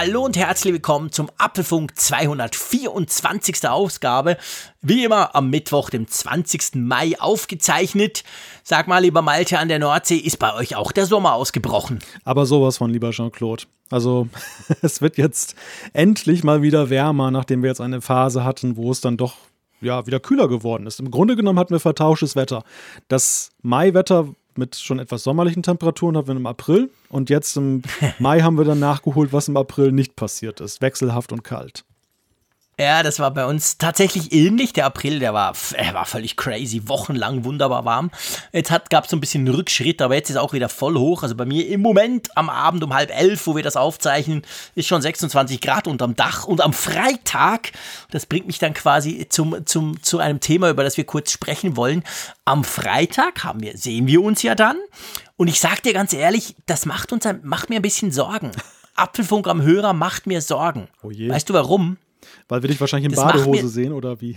Hallo und herzlich willkommen zum Apfelfunk 224. Ausgabe. Wie immer am Mittwoch, dem 20. Mai aufgezeichnet. Sag mal, lieber Malte an der Nordsee, ist bei euch auch der Sommer ausgebrochen? Aber sowas von, lieber Jean-Claude. Also es wird jetzt endlich mal wieder wärmer, nachdem wir jetzt eine Phase hatten, wo es dann doch ja, wieder kühler geworden ist. Im Grunde genommen hatten wir vertauschtes Wetter. Das Maiwetter mit schon etwas sommerlichen Temperaturen hatten wir im April und jetzt im Mai haben wir dann nachgeholt, was im April nicht passiert ist. Wechselhaft und kalt. Ja, das war bei uns tatsächlich ähnlich. Der April, der war, er war völlig crazy, wochenlang wunderbar warm. Jetzt gab es so ein bisschen Rückschritt, aber jetzt ist auch wieder voll hoch. Also bei mir im Moment am Abend um halb elf, wo wir das aufzeichnen, ist schon 26 Grad unterm Dach. Und am Freitag, das bringt mich dann quasi zum, zum, zu einem Thema, über das wir kurz sprechen wollen. Am Freitag haben wir, sehen wir uns ja dann. Und ich sag dir ganz ehrlich, das macht uns, macht mir ein bisschen Sorgen. Apfelfunk am Hörer macht mir Sorgen. Oh weißt du warum? Weil wir dich wahrscheinlich in das Badehose sehen oder wie?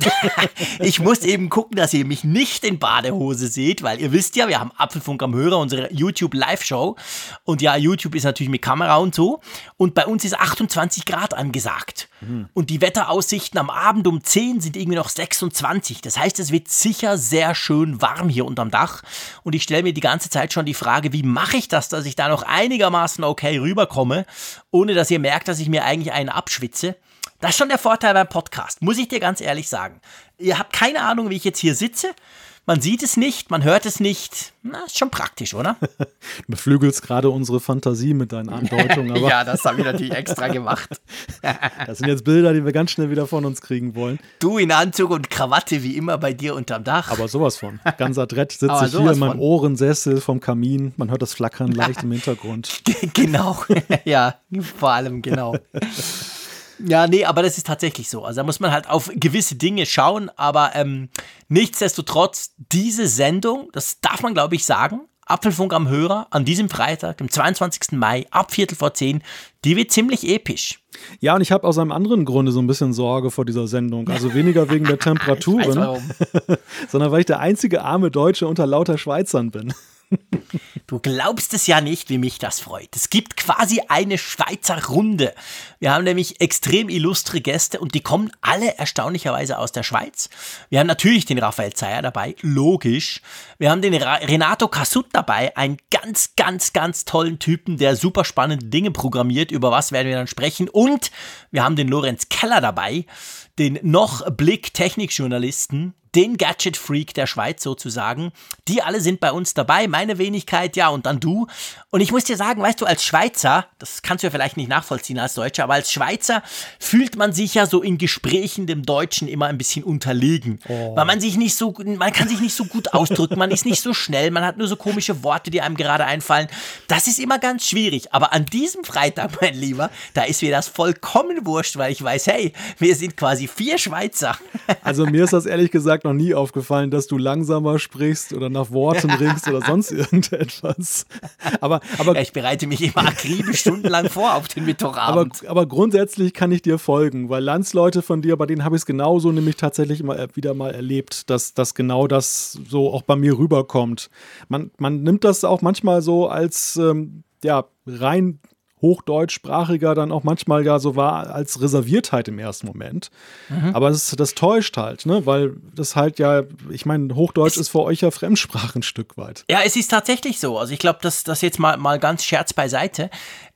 ich muss eben gucken, dass ihr mich nicht in Badehose seht, weil ihr wisst ja, wir haben Apfelfunk am Hörer, unsere YouTube Live-Show. Und ja, YouTube ist natürlich mit Kamera und so. Und bei uns ist 28 Grad angesagt. Mhm. Und die Wetteraussichten am Abend um 10 sind irgendwie noch 26. Das heißt, es wird sicher sehr schön warm hier unterm Dach. Und ich stelle mir die ganze Zeit schon die Frage, wie mache ich das, dass ich da noch einigermaßen okay rüberkomme, ohne dass ihr merkt, dass ich mir eigentlich einen abschwitze. Das ist schon der Vorteil beim Podcast, muss ich dir ganz ehrlich sagen. Ihr habt keine Ahnung, wie ich jetzt hier sitze. Man sieht es nicht, man hört es nicht. Na, ist schon praktisch, oder? du beflügelst gerade unsere Fantasie mit deinen Andeutungen. ja, das habe ich natürlich extra gemacht. das sind jetzt Bilder, die wir ganz schnell wieder von uns kriegen wollen. Du in Anzug und Krawatte, wie immer bei dir unterm Dach. Aber sowas von. Ganz adrett sitze ich hier in meinem Ohrensessel vom Kamin. Man hört das Flackern leicht im Hintergrund. genau, ja, vor allem genau. Ja, nee, aber das ist tatsächlich so. Also da muss man halt auf gewisse Dinge schauen, aber ähm, nichtsdestotrotz, diese Sendung, das darf man glaube ich sagen, Apfelfunk am Hörer an diesem Freitag, dem 22. Mai, ab Viertel vor zehn, die wird ziemlich episch. Ja, und ich habe aus einem anderen Grunde so ein bisschen Sorge vor dieser Sendung. Also weniger wegen der Temperaturen, sondern weil ich der einzige arme Deutsche unter lauter Schweizern bin. Du glaubst es ja nicht, wie mich das freut. Es gibt quasi eine Schweizer Runde. Wir haben nämlich extrem illustre Gäste und die kommen alle erstaunlicherweise aus der Schweiz. Wir haben natürlich den Raphael Zeyer dabei, logisch. Wir haben den Renato Casut dabei, einen ganz, ganz, ganz tollen Typen, der super spannende Dinge programmiert. Über was werden wir dann sprechen? Und wir haben den Lorenz Keller dabei, den noch Blick-Technikjournalisten, den Gadget-Freak der Schweiz sozusagen. Die alle sind bei uns dabei, meine Wenigkeit, ja, und dann du. Und ich muss dir sagen, weißt du, als Schweizer, das kannst du ja vielleicht nicht nachvollziehen als Deutscher, aber als Schweizer fühlt man sich ja so in Gesprächen dem Deutschen immer ein bisschen unterlegen. Oh. Weil man sich nicht so, man kann sich nicht so gut ausdrücken, man ist nicht so schnell, man hat nur so komische Worte, die einem gerade einfallen. Das ist immer ganz schwierig. Aber an diesem Freitag, mein Lieber, da ist mir das vollkommen wurscht, weil ich weiß, hey, wir sind quasi vier Schweizer. Also mir ist das ehrlich gesagt gesagt noch nie aufgefallen, dass du langsamer sprichst oder nach Worten ringst oder sonst irgendetwas. Aber, aber ich bereite mich immer akribisch stundenlang vor auf den Mittwochabend. Aber, aber grundsätzlich kann ich dir folgen, weil Landsleute von dir, bei denen habe ich es genauso nämlich tatsächlich immer wieder mal erlebt, dass, dass genau das so auch bei mir rüberkommt. Man, man nimmt das auch manchmal so als ähm, ja, rein hochdeutschsprachiger dann auch manchmal ja so war als Reserviertheit im ersten Moment. Mhm. Aber das, das täuscht halt, ne? weil das halt ja, ich meine, Hochdeutsch es ist für euch ja Fremdsprache ein Stück weit. Ja, es ist tatsächlich so. Also ich glaube, dass das jetzt mal, mal ganz Scherz beiseite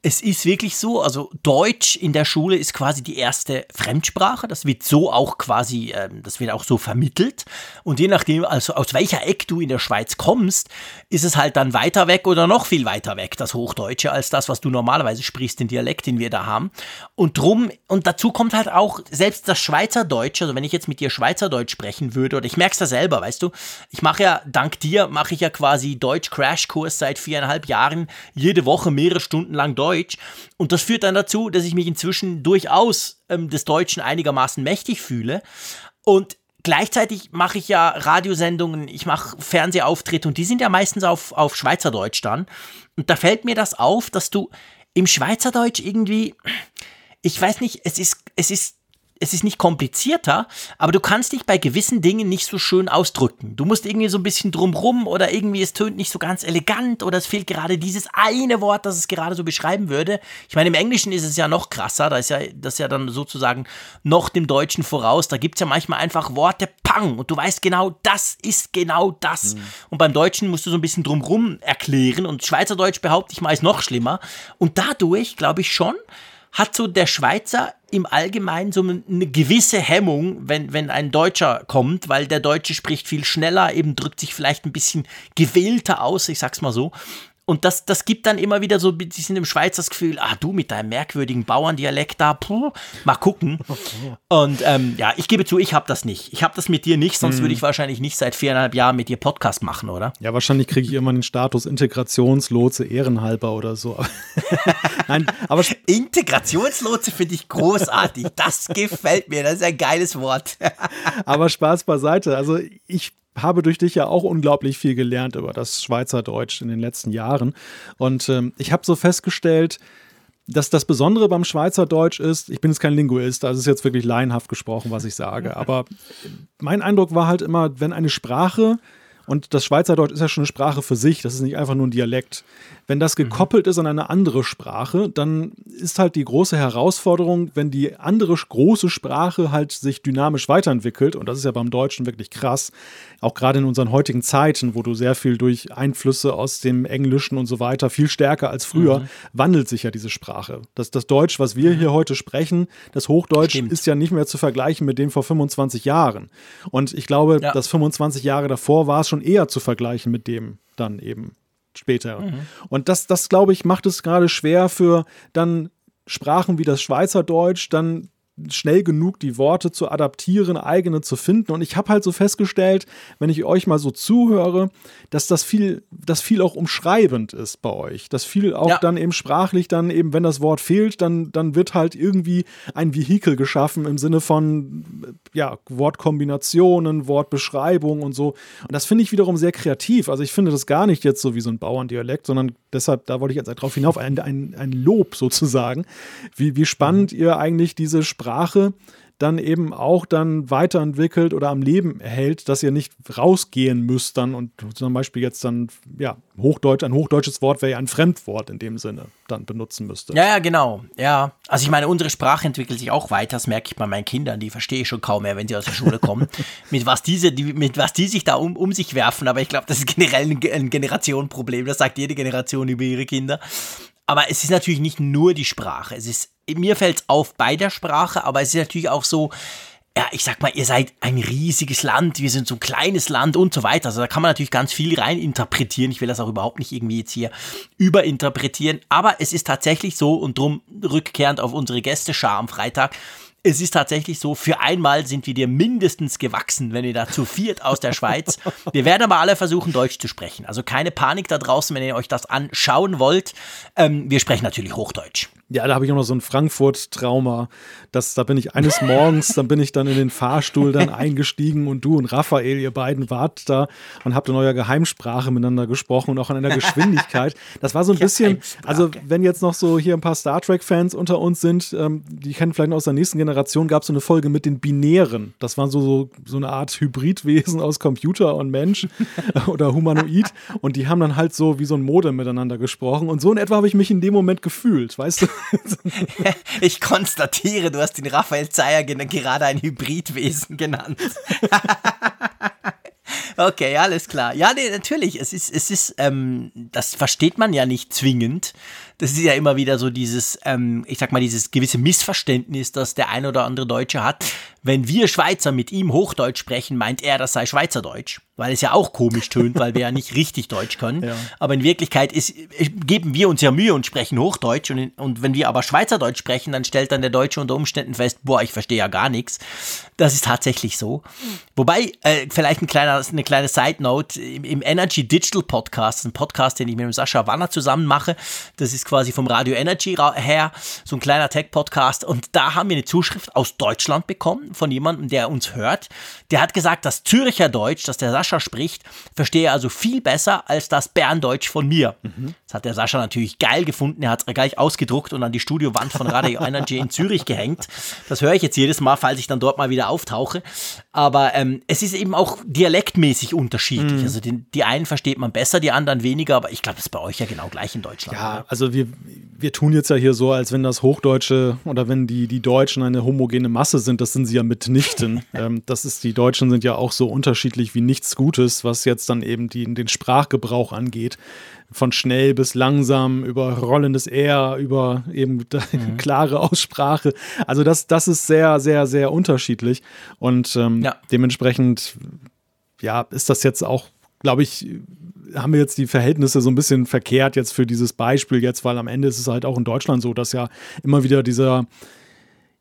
es ist wirklich so, also Deutsch in der Schule ist quasi die erste Fremdsprache. Das wird so auch quasi, ähm, das wird auch so vermittelt. Und je nachdem, also aus welcher Eck du in der Schweiz kommst, ist es halt dann weiter weg oder noch viel weiter weg, das Hochdeutsche, als das, was du normalerweise sprichst, den Dialekt, den wir da haben. Und drum, und dazu kommt halt auch selbst das Schweizerdeutsch, also wenn ich jetzt mit dir Schweizerdeutsch sprechen würde, oder ich merke es da selber, weißt du, ich mache ja, dank dir, mache ich ja quasi Deutsch-Crashkurs seit viereinhalb Jahren, jede Woche mehrere Stunden lang Deutsch. Deutsch. Und das führt dann dazu, dass ich mich inzwischen durchaus ähm, des Deutschen einigermaßen mächtig fühle. Und gleichzeitig mache ich ja Radiosendungen, ich mache Fernsehauftritte und die sind ja meistens auf, auf Schweizerdeutsch dann. Und da fällt mir das auf, dass du im Schweizerdeutsch irgendwie, ich weiß nicht, es ist, es ist es ist nicht komplizierter, aber du kannst dich bei gewissen Dingen nicht so schön ausdrücken. Du musst irgendwie so ein bisschen drumrum oder irgendwie es tönt nicht so ganz elegant oder es fehlt gerade dieses eine Wort, das es gerade so beschreiben würde. Ich meine, im Englischen ist es ja noch krasser, da ist ja das ist ja dann sozusagen noch dem Deutschen voraus. Da gibt es ja manchmal einfach Worte pang und du weißt genau, das ist genau das. Mhm. Und beim Deutschen musst du so ein bisschen drumrum erklären und Schweizerdeutsch behaupte ich mal ist noch schlimmer. Und dadurch glaube ich schon, hat so der Schweizer im Allgemeinen so eine gewisse Hemmung, wenn, wenn ein Deutscher kommt, weil der Deutsche spricht viel schneller, eben drückt sich vielleicht ein bisschen gewählter aus, ich sag's mal so. Und das, das gibt dann immer wieder so ein bisschen im Schweiz das Gefühl, ah, du mit deinem merkwürdigen Bauerndialekt da, puh, mal gucken. Und ähm, ja, ich gebe zu, ich habe das nicht. Ich habe das mit dir nicht, sonst hm. würde ich wahrscheinlich nicht seit viereinhalb Jahren mit dir Podcast machen, oder? Ja, wahrscheinlich kriege ich immer den Status Integrationslotse ehrenhalber oder so. Nein, aber Integrationslotse finde ich großartig. Das gefällt mir. Das ist ein geiles Wort. aber Spaß beiseite. Also ich habe durch dich ja auch unglaublich viel gelernt über das Schweizerdeutsch in den letzten Jahren. Und ähm, ich habe so festgestellt, dass das Besondere beim Schweizerdeutsch ist, ich bin jetzt kein Linguist, also ist jetzt wirklich laienhaft gesprochen, was ich sage, aber mein Eindruck war halt immer, wenn eine Sprache, und das Schweizerdeutsch ist ja schon eine Sprache für sich, das ist nicht einfach nur ein Dialekt, wenn das mhm. gekoppelt ist an eine andere Sprache, dann ist halt die große Herausforderung, wenn die andere große Sprache halt sich dynamisch weiterentwickelt, und das ist ja beim Deutschen wirklich krass, auch gerade in unseren heutigen Zeiten, wo du sehr viel durch Einflüsse aus dem Englischen und so weiter, viel stärker als früher, mhm. wandelt sich ja diese Sprache. Das, das Deutsch, was wir hier heute sprechen, das Hochdeutsch Stimmt. ist ja nicht mehr zu vergleichen mit dem vor 25 Jahren. Und ich glaube, ja. dass 25 Jahre davor war es schon eher zu vergleichen mit dem dann eben später. Mhm. Und das, das glaube ich, macht es gerade schwer für dann Sprachen wie das Schweizerdeutsch, dann schnell genug die Worte zu adaptieren, eigene zu finden. Und ich habe halt so festgestellt, wenn ich euch mal so zuhöre, dass das viel, das viel auch umschreibend ist bei euch. Dass viel auch ja. dann eben sprachlich dann eben, wenn das Wort fehlt, dann, dann wird halt irgendwie ein Vehikel geschaffen im Sinne von ja, Wortkombinationen, Wortbeschreibungen und so. Und das finde ich wiederum sehr kreativ. Also ich finde das gar nicht jetzt so wie so ein Bauerndialekt, sondern deshalb, da wollte ich jetzt darauf hinauf, ein, ein, ein Lob sozusagen, wie, wie spannend mhm. ihr eigentlich diese Sprache Sprache dann eben auch dann weiterentwickelt oder am Leben erhält, dass ihr nicht rausgehen müsst dann und zum Beispiel jetzt dann, ja, Hochdeutsch, ein hochdeutsches Wort wäre ja ein Fremdwort in dem Sinne dann benutzen müsste. Ja, ja, genau. Ja. Also ich meine, unsere Sprache entwickelt sich auch weiter, das merke ich bei meinen Kindern, die verstehe ich schon kaum mehr, wenn sie aus der Schule kommen, mit was diese, die, mit was die sich da um, um sich werfen, aber ich glaube, das ist generell ein, ein Generationenproblem, das sagt jede Generation über ihre Kinder. Aber es ist natürlich nicht nur die Sprache. Es ist, mir fällt es auf bei der Sprache, aber es ist natürlich auch so, ja, ich sag mal, ihr seid ein riesiges Land, wir sind so ein kleines Land und so weiter. Also da kann man natürlich ganz viel rein interpretieren. Ich will das auch überhaupt nicht irgendwie jetzt hier überinterpretieren. Aber es ist tatsächlich so und drum rückkehrend auf unsere Gästeschar am Freitag es ist tatsächlich so, für einmal sind wir dir mindestens gewachsen, wenn wir da zu viert aus der Schweiz. Wir werden aber alle versuchen, Deutsch zu sprechen. Also keine Panik da draußen, wenn ihr euch das anschauen wollt. Ähm, wir sprechen natürlich Hochdeutsch. Ja, da habe ich auch noch so ein Frankfurt-Trauma. da bin ich eines Morgens, dann bin ich dann in den Fahrstuhl dann eingestiegen und du und Raphael, ihr beiden wart da und habt in eurer Geheimsprache miteinander gesprochen und auch in einer Geschwindigkeit. Das war so ein bisschen, also wenn jetzt noch so hier ein paar Star Trek-Fans unter uns sind, ähm, die kennen vielleicht aus der nächsten Generation, gab es so eine Folge mit den Binären. Das waren so, so, so eine Art Hybridwesen aus Computer und Mensch oder Humanoid und die haben dann halt so wie so ein Modem miteinander gesprochen und so in etwa habe ich mich in dem Moment gefühlt, weißt du? ich konstatiere, du hast den Raphael Zeyer gerade ein Hybridwesen genannt. okay, alles klar. Ja, nee, natürlich. Es ist, es ist, ähm, das versteht man ja nicht zwingend. Das ist ja immer wieder so dieses, ähm, ich sag mal, dieses gewisse Missverständnis, das der ein oder andere Deutsche hat. Wenn wir Schweizer mit ihm Hochdeutsch sprechen, meint er, das sei Schweizerdeutsch weil es ja auch komisch tönt, weil wir ja nicht richtig Deutsch können. Ja. Aber in Wirklichkeit ist, geben wir uns ja Mühe und sprechen Hochdeutsch. Und, und wenn wir aber Schweizerdeutsch sprechen, dann stellt dann der Deutsche unter Umständen fest, boah, ich verstehe ja gar nichts. Das ist tatsächlich so. Wobei, äh, vielleicht ein kleiner, eine kleine Side Note, im, im, Energy Digital Podcast, ein Podcast, den ich mit dem Sascha Wanner zusammen mache, das ist quasi vom Radio Energy her, so ein kleiner Tech-Podcast. Und da haben wir eine Zuschrift aus Deutschland bekommen von jemandem, der uns hört. Der hat gesagt, das Züricher Deutsch, das der Sascha spricht, verstehe also viel besser als das Berndeutsch von mir. Mhm. Das hat der Sascha natürlich geil gefunden. Er hat es gleich ausgedruckt und an die Studiowand von Radio Energy in Zürich gehängt. Das höre ich jetzt jedes Mal, falls ich dann dort mal wieder auftauche. Aber ähm, es ist eben auch dialektmäßig unterschiedlich. Mhm. Also die, die einen versteht man besser, die anderen weniger. Aber ich glaube, das ist bei euch ja genau gleich in Deutschland. Ja, oder? also wir, wir tun jetzt ja hier so, als wenn das Hochdeutsche oder wenn die, die Deutschen eine homogene Masse sind. Das sind sie ja mitnichten. ähm, das ist, die Deutschen sind ja auch so unterschiedlich wie nichts Gutes, was jetzt dann eben die, den Sprachgebrauch angeht von schnell bis langsam, über rollendes R, über eben mhm. klare Aussprache. Also das, das ist sehr, sehr, sehr unterschiedlich. Und ähm, ja. dementsprechend, ja, ist das jetzt auch, glaube ich, haben wir jetzt die Verhältnisse so ein bisschen verkehrt jetzt für dieses Beispiel jetzt, weil am Ende ist es halt auch in Deutschland so, dass ja immer wieder dieser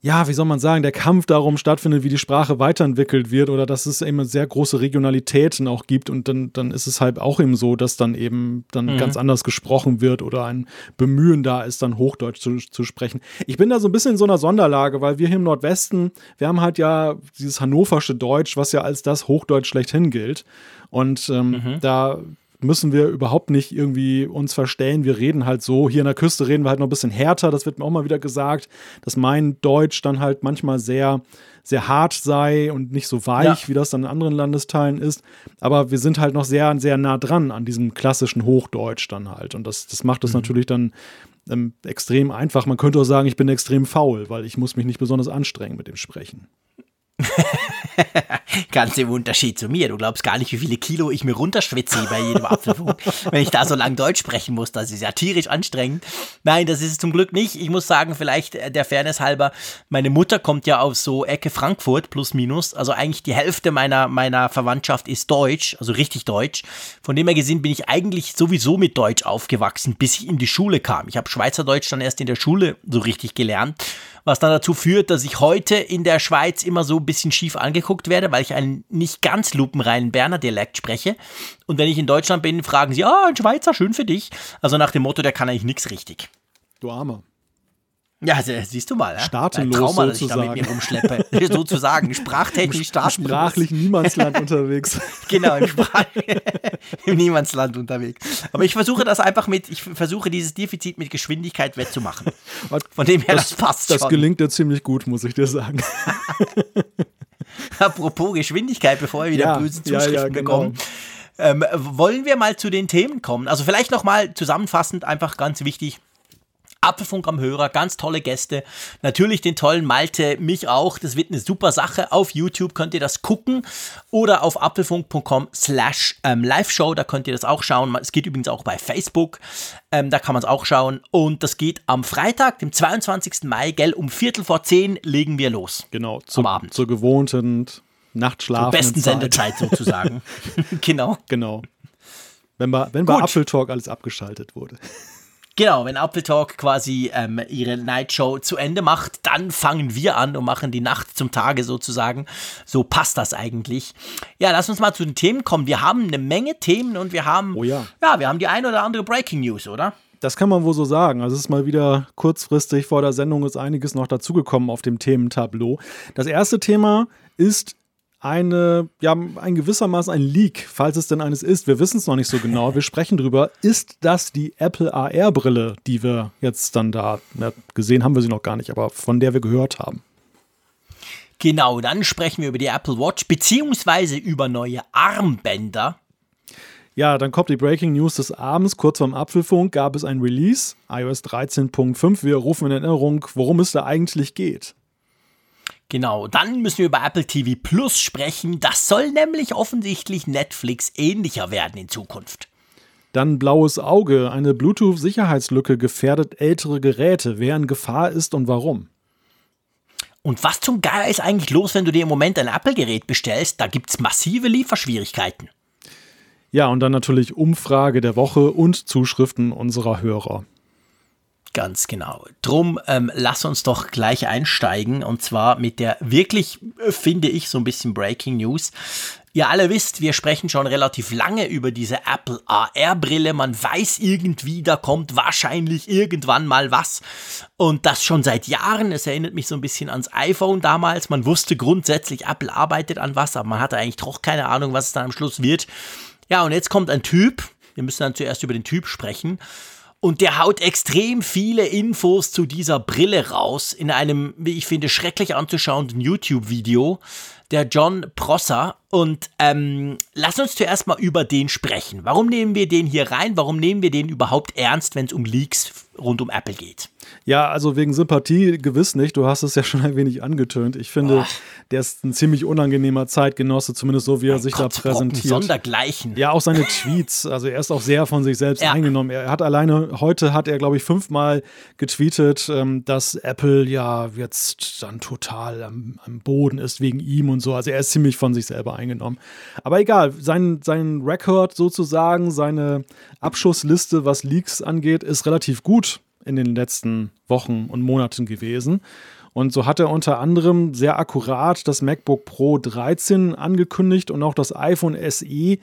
ja, wie soll man sagen, der Kampf darum stattfindet, wie die Sprache weiterentwickelt wird oder dass es eben sehr große Regionalitäten auch gibt und dann, dann ist es halt auch eben so, dass dann eben dann mhm. ganz anders gesprochen wird oder ein Bemühen da ist, dann Hochdeutsch zu, zu sprechen. Ich bin da so ein bisschen in so einer Sonderlage, weil wir hier im Nordwesten, wir haben halt ja dieses hannoversche Deutsch, was ja als das Hochdeutsch schlechthin gilt. Und ähm, mhm. da müssen wir überhaupt nicht irgendwie uns verstellen. Wir reden halt so. Hier in der Küste reden wir halt noch ein bisschen härter. Das wird mir auch mal wieder gesagt, dass mein Deutsch dann halt manchmal sehr, sehr hart sei und nicht so weich, ja. wie das dann in anderen Landesteilen ist. Aber wir sind halt noch sehr, sehr nah dran an diesem klassischen Hochdeutsch dann halt. Und das, das macht es mhm. natürlich dann ähm, extrem einfach. Man könnte auch sagen, ich bin extrem faul, weil ich muss mich nicht besonders anstrengen mit dem Sprechen. Ganz im Unterschied zu mir. Du glaubst gar nicht, wie viele Kilo ich mir runterschwitze bei jedem Apfelfunk, wenn ich da so lang Deutsch sprechen muss. Das ist ja tierisch anstrengend. Nein, das ist es zum Glück nicht. Ich muss sagen, vielleicht der Fairness halber, meine Mutter kommt ja aus so Ecke Frankfurt, plus minus. Also eigentlich die Hälfte meiner, meiner Verwandtschaft ist Deutsch, also richtig Deutsch. Von dem her gesehen bin ich eigentlich sowieso mit Deutsch aufgewachsen, bis ich in die Schule kam. Ich habe Schweizerdeutsch dann erst in der Schule so richtig gelernt was dann dazu führt, dass ich heute in der Schweiz immer so ein bisschen schief angeguckt werde, weil ich einen nicht ganz lupenreinen Berner Dialekt spreche. Und wenn ich in Deutschland bin, fragen sie, ah, ein Schweizer, schön für dich. Also nach dem Motto, der kann eigentlich nichts richtig. Du Armer. Ja, siehst du mal. Staatenlos Trauma, dass ich da mit mir rumschleppe. sozusagen, sprachtechnisch staatenlos. Sprachlich Niemandsland unterwegs. genau, im, Sprach im Niemandsland unterwegs. Aber ich versuche das einfach mit, ich versuche dieses Defizit mit Geschwindigkeit wettzumachen. Von dem her, das, das passt Das schon. gelingt dir ziemlich gut, muss ich dir sagen. Apropos Geschwindigkeit, bevor wir wieder ja, böse Zuschriften ja, ja, genau. bekommen. Ähm, wollen wir mal zu den Themen kommen? Also vielleicht nochmal zusammenfassend, einfach ganz wichtig. Apfelfunk am Hörer, ganz tolle Gäste. Natürlich den tollen Malte, mich auch. Das wird eine super Sache. Auf YouTube könnt ihr das gucken oder auf apfelfunk.com slash ähm, Live-Show, da könnt ihr das auch schauen. Es geht übrigens auch bei Facebook, ähm, da kann man es auch schauen. Und das geht am Freitag, dem 22. Mai, gell, um Viertel vor zehn legen wir los. Genau, zum Abend. Zur gewohnten Nachtschlaf. Zur besten Zeit. Sendezeit sozusagen. genau. Genau. Wenn bei, wenn bei Apfeltalk alles abgeschaltet wurde. Genau, wenn Apple Talk quasi ähm, ihre Nightshow zu Ende macht, dann fangen wir an und machen die Nacht zum Tage sozusagen. So passt das eigentlich. Ja, lass uns mal zu den Themen kommen. Wir haben eine Menge Themen und wir haben, oh ja. ja, wir haben die ein oder andere Breaking News, oder? Das kann man wohl so sagen. Also es ist mal wieder kurzfristig vor der Sendung ist einiges noch dazugekommen auf dem Thementableau. Das erste Thema ist eine, ja, ein gewissermaßen ein Leak, falls es denn eines ist. Wir wissen es noch nicht so genau. Wir sprechen drüber. Ist das die Apple AR-Brille, die wir jetzt dann da, ja, gesehen haben wir sie noch gar nicht, aber von der wir gehört haben? Genau, dann sprechen wir über die Apple Watch, beziehungsweise über neue Armbänder. Ja, dann kommt die Breaking News des Abends. Kurz vorm Apfelfunk gab es ein Release, iOS 13.5. Wir rufen in Erinnerung, worum es da eigentlich geht. Genau, dann müssen wir über Apple TV Plus sprechen. Das soll nämlich offensichtlich Netflix ähnlicher werden in Zukunft. Dann blaues Auge. Eine Bluetooth-Sicherheitslücke gefährdet ältere Geräte. Wer in Gefahr ist und warum. Und was zum Geier ist eigentlich los, wenn du dir im Moment ein Apple-Gerät bestellst? Da gibt es massive Lieferschwierigkeiten. Ja, und dann natürlich Umfrage der Woche und Zuschriften unserer Hörer. Ganz genau. Drum ähm, lass uns doch gleich einsteigen und zwar mit der wirklich, äh, finde ich, so ein bisschen Breaking News. Ihr alle wisst, wir sprechen schon relativ lange über diese Apple AR-Brille. Man weiß irgendwie, da kommt wahrscheinlich irgendwann mal was. Und das schon seit Jahren. Es erinnert mich so ein bisschen ans iPhone damals. Man wusste grundsätzlich, Apple arbeitet an was, aber man hatte eigentlich doch keine Ahnung, was es dann am Schluss wird. Ja, und jetzt kommt ein Typ. Wir müssen dann zuerst über den Typ sprechen. Und der haut extrem viele Infos zu dieser Brille raus in einem, wie ich finde, schrecklich anzuschauenden YouTube-Video der John Prosser. Und ähm, lass uns zuerst mal über den sprechen. Warum nehmen wir den hier rein? Warum nehmen wir den überhaupt ernst, wenn es um Leaks rund um Apple geht? Ja, also wegen Sympathie gewiss nicht. Du hast es ja schon ein wenig angetönt. Ich finde, oh. der ist ein ziemlich unangenehmer Zeitgenosse, zumindest so wie er mein sich Gott, da präsentiert. Sondergleichen. Ja, auch seine Tweets. Also er ist auch sehr von sich selbst ja. eingenommen. Er hat alleine, heute hat er, glaube ich, fünfmal getweetet, ähm, dass Apple ja jetzt dann total am, am Boden ist wegen ihm und so. Also er ist ziemlich von sich selber eingenommen. Aber egal, sein, sein Rekord sozusagen, seine Abschussliste, was Leaks angeht, ist relativ gut in den letzten Wochen und Monaten gewesen. Und so hat er unter anderem sehr akkurat das MacBook Pro 13 angekündigt und auch das iPhone SE,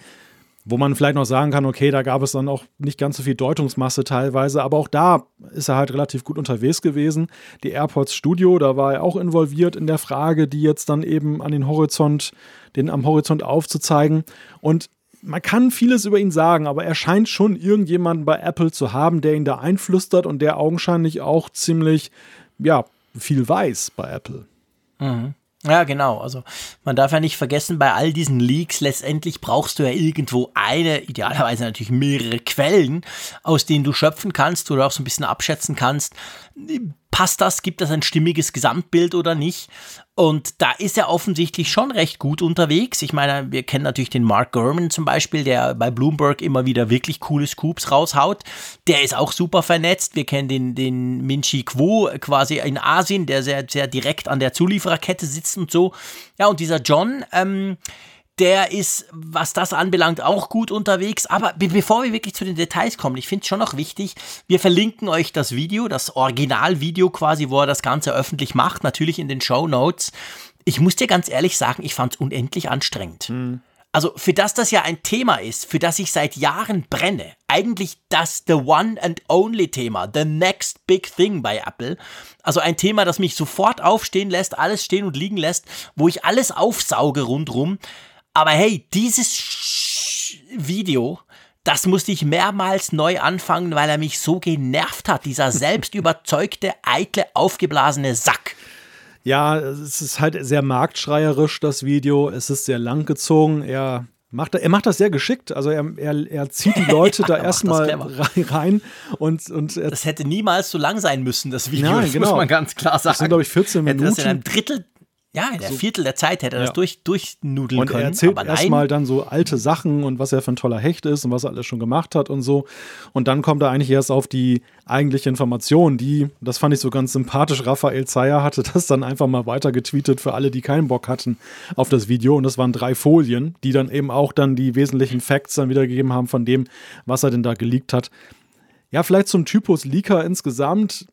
wo man vielleicht noch sagen kann, okay, da gab es dann auch nicht ganz so viel Deutungsmasse teilweise, aber auch da ist er halt relativ gut unterwegs gewesen. Die AirPods Studio, da war er auch involviert in der Frage, die jetzt dann eben an den Horizont, den am Horizont aufzuzeigen. Und man kann vieles über ihn sagen, aber er scheint schon irgendjemanden bei Apple zu haben, der ihn da einflüstert und der augenscheinlich auch ziemlich, ja, viel weiß bei Apple. Mhm. Ja, genau. Also man darf ja nicht vergessen, bei all diesen Leaks letztendlich brauchst du ja irgendwo eine, idealerweise natürlich mehrere Quellen, aus denen du schöpfen kannst oder auch so ein bisschen abschätzen kannst, passt das, gibt das ein stimmiges Gesamtbild oder nicht? Und da ist er offensichtlich schon recht gut unterwegs. Ich meine, wir kennen natürlich den Mark Gurman zum Beispiel, der bei Bloomberg immer wieder wirklich coole Scoops raushaut. Der ist auch super vernetzt. Wir kennen den, den Minchi Quo quasi in Asien, der sehr, sehr direkt an der Zuliefererkette sitzt und so. Ja, und dieser John, ähm, der ist, was das anbelangt, auch gut unterwegs. Aber be bevor wir wirklich zu den Details kommen, ich finde es schon noch wichtig, wir verlinken euch das Video, das Originalvideo quasi, wo er das Ganze öffentlich macht, natürlich in den Show Notes. Ich muss dir ganz ehrlich sagen, ich fand es unendlich anstrengend. Mhm. Also für das das ja ein Thema ist, für das ich seit Jahren brenne, eigentlich das The One and Only Thema, the next big thing bei Apple. Also ein Thema, das mich sofort aufstehen lässt, alles stehen und liegen lässt, wo ich alles aufsauge rundrum. Aber hey, dieses Video, das musste ich mehrmals neu anfangen, weil er mich so genervt hat, dieser selbstüberzeugte, eitle, aufgeblasene Sack. Ja, es ist halt sehr marktschreierisch, das Video. Es ist sehr langgezogen. Er macht, er macht das sehr geschickt. Also er, er, er zieht die Leute ja, da erstmal rein und, und Das hätte niemals so lang sein müssen, das Video. Nein, das genau. muss man ganz klar sagen. Das sind, glaube ich, 14 Minuten. Hätte das in einem Drittel ja, in der so, Viertel der Zeit hätte er ja. das durch, durchnudeln und können. Und er erzählt erstmal dann so alte Sachen und was er für ein toller Hecht ist und was er alles schon gemacht hat und so. Und dann kommt er eigentlich erst auf die eigentliche Information, die, das fand ich so ganz sympathisch, Raphael Zeyer hatte das dann einfach mal weiter getweetet für alle, die keinen Bock hatten auf das Video. Und das waren drei Folien, die dann eben auch dann die wesentlichen Facts dann wiedergegeben haben von dem, was er denn da geleakt hat. Ja, vielleicht zum Typus Leaker insgesamt.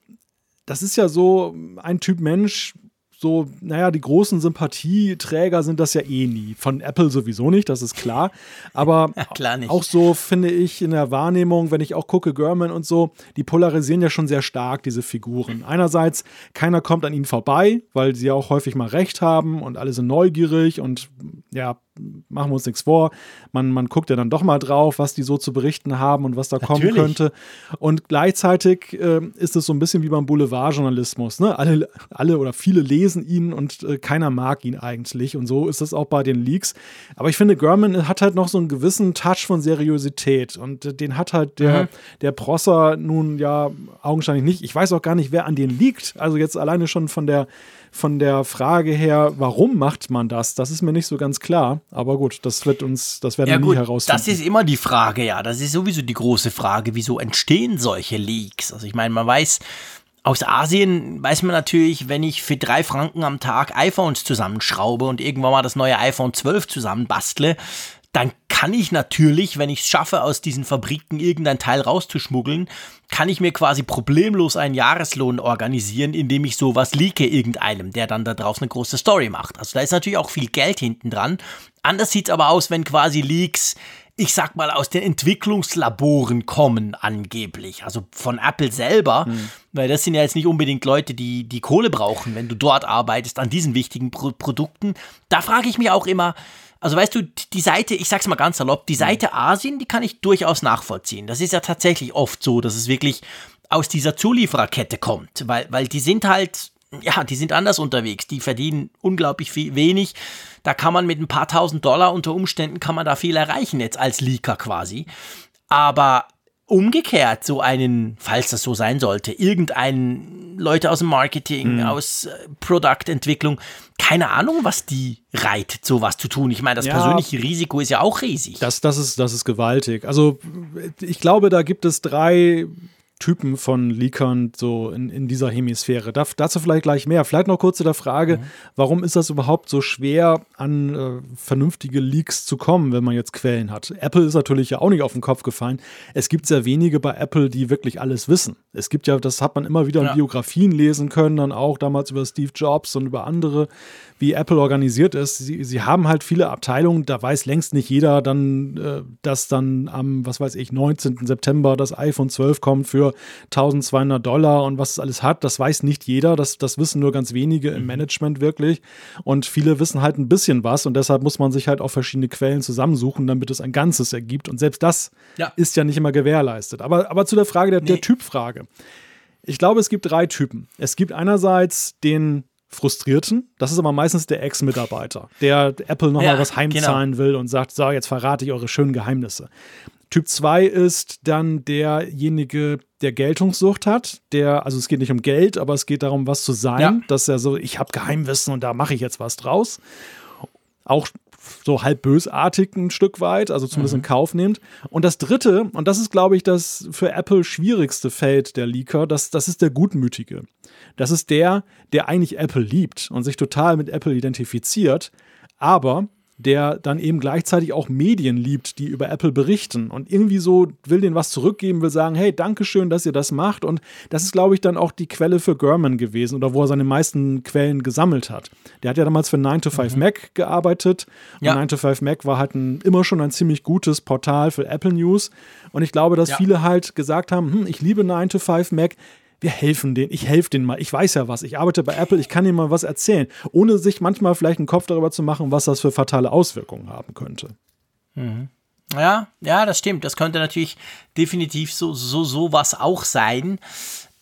Das ist ja so ein Typ Mensch, so, naja, die großen Sympathieträger sind das ja eh nie. Von Apple sowieso nicht, das ist klar. Aber ja, klar auch so finde ich in der Wahrnehmung, wenn ich auch gucke, German und so, die polarisieren ja schon sehr stark, diese Figuren. Einerseits, keiner kommt an ihnen vorbei, weil sie ja auch häufig mal recht haben und alle sind neugierig und ja, machen wir uns nichts vor. Man, man guckt ja dann doch mal drauf, was die so zu berichten haben und was da Natürlich. kommen könnte. Und gleichzeitig äh, ist es so ein bisschen wie beim Boulevardjournalismus. Ne? Alle, alle oder viele lesen ihn und äh, keiner mag ihn eigentlich. Und so ist es auch bei den Leaks. Aber ich finde, German hat halt noch so einen gewissen Touch von Seriosität. Und äh, den hat halt der, mhm. der Prosser nun ja augenscheinlich nicht. Ich weiß auch gar nicht, wer an den liegt. Also jetzt alleine schon von der von der Frage her, warum macht man das, das ist mir nicht so ganz klar. Aber gut, das wird uns, das werden ja, wir gut, nie herausfinden. Das ist immer die Frage, ja. Das ist sowieso die große Frage, wieso entstehen solche Leaks? Also ich meine, man weiß, aus Asien weiß man natürlich, wenn ich für drei Franken am Tag iPhones zusammenschraube und irgendwann mal das neue iPhone 12 zusammenbastle, dann kann ich natürlich, wenn ich es schaffe, aus diesen Fabriken irgendein Teil rauszuschmuggeln, kann ich mir quasi problemlos einen Jahreslohn organisieren, indem ich sowas leake irgendeinem, der dann da draußen eine große Story macht. Also da ist natürlich auch viel Geld hinten dran. Anders sieht es aber aus, wenn quasi Leaks ich sag mal, aus den Entwicklungslaboren kommen, angeblich. Also von Apple selber, mhm. weil das sind ja jetzt nicht unbedingt Leute, die die Kohle brauchen, wenn du dort arbeitest an diesen wichtigen Pro Produkten. Da frage ich mich auch immer, also weißt du, die Seite, ich sag's mal ganz salopp, die Seite Asien, die kann ich durchaus nachvollziehen. Das ist ja tatsächlich oft so, dass es wirklich aus dieser Zuliefererkette kommt, weil, weil die sind halt, ja, die sind anders unterwegs. Die verdienen unglaublich viel, wenig. Da kann man mit ein paar tausend Dollar unter Umständen kann man da viel erreichen jetzt als Leaker quasi. Aber umgekehrt so einen, falls das so sein sollte, irgendeinen Leute aus dem Marketing, mhm. aus äh, Produktentwicklung, keine Ahnung, was die reitet, sowas zu tun. Ich meine, das ja, persönliche Risiko ist ja auch riesig. Das, das, ist, das ist gewaltig. Also ich glaube, da gibt es drei Typen von Leakern so in, in dieser Hemisphäre. Da, dazu vielleicht gleich mehr. Vielleicht noch kurz zu der Frage, mhm. warum ist das überhaupt so schwer, an äh, vernünftige Leaks zu kommen, wenn man jetzt Quellen hat? Apple ist natürlich ja auch nicht auf den Kopf gefallen. Es gibt sehr wenige bei Apple, die wirklich alles wissen. Es gibt ja, das hat man immer wieder in ja. Biografien lesen können, dann auch damals über Steve Jobs und über andere wie Apple organisiert ist. Sie, sie haben halt viele Abteilungen, da weiß längst nicht jeder dann, äh, dass dann am, was weiß ich, 19. September das iPhone 12 kommt für 1200 Dollar und was es alles hat. Das weiß nicht jeder, das, das wissen nur ganz wenige im mhm. Management wirklich. Und viele wissen halt ein bisschen was und deshalb muss man sich halt auch verschiedene Quellen zusammensuchen, damit es ein Ganzes ergibt. Und selbst das ja. ist ja nicht immer gewährleistet. Aber, aber zu der Frage der, nee. der Typfrage. Ich glaube, es gibt drei Typen. Es gibt einerseits den Frustrierten. Das ist aber meistens der Ex-Mitarbeiter, der Apple nochmal ja, was heimzahlen genau. will und sagt, so, jetzt verrate ich eure schönen Geheimnisse. Typ 2 ist dann derjenige, der Geltungssucht hat, der, also es geht nicht um Geld, aber es geht darum, was zu sein, ja. dass er so, ich habe Geheimwissen und da mache ich jetzt was draus. Auch so halb bösartig ein Stück weit, also zumindest mhm. in Kauf nimmt. Und das dritte, und das ist, glaube ich, das für Apple schwierigste Feld der Leaker, das, das ist der Gutmütige. Das ist der, der eigentlich Apple liebt und sich total mit Apple identifiziert, aber der dann eben gleichzeitig auch Medien liebt, die über Apple berichten und irgendwie so will denen was zurückgeben, will sagen, hey, danke schön, dass ihr das macht und das ist, glaube ich, dann auch die Quelle für Gurman gewesen oder wo er seine meisten Quellen gesammelt hat. Der hat ja damals für 9 to 5 mhm. Mac gearbeitet und ja. 9 to 5 Mac war halt ein, immer schon ein ziemlich gutes Portal für Apple News und ich glaube, dass ja. viele halt gesagt haben, hm, ich liebe 9 to 5 Mac, wir helfen denen, ich helfe denen mal, ich weiß ja was, ich arbeite bei Apple, ich kann ihnen mal was erzählen, ohne sich manchmal vielleicht einen Kopf darüber zu machen, was das für fatale Auswirkungen haben könnte. Mhm. Ja, ja, das stimmt. Das könnte natürlich definitiv so, so, so was auch sein.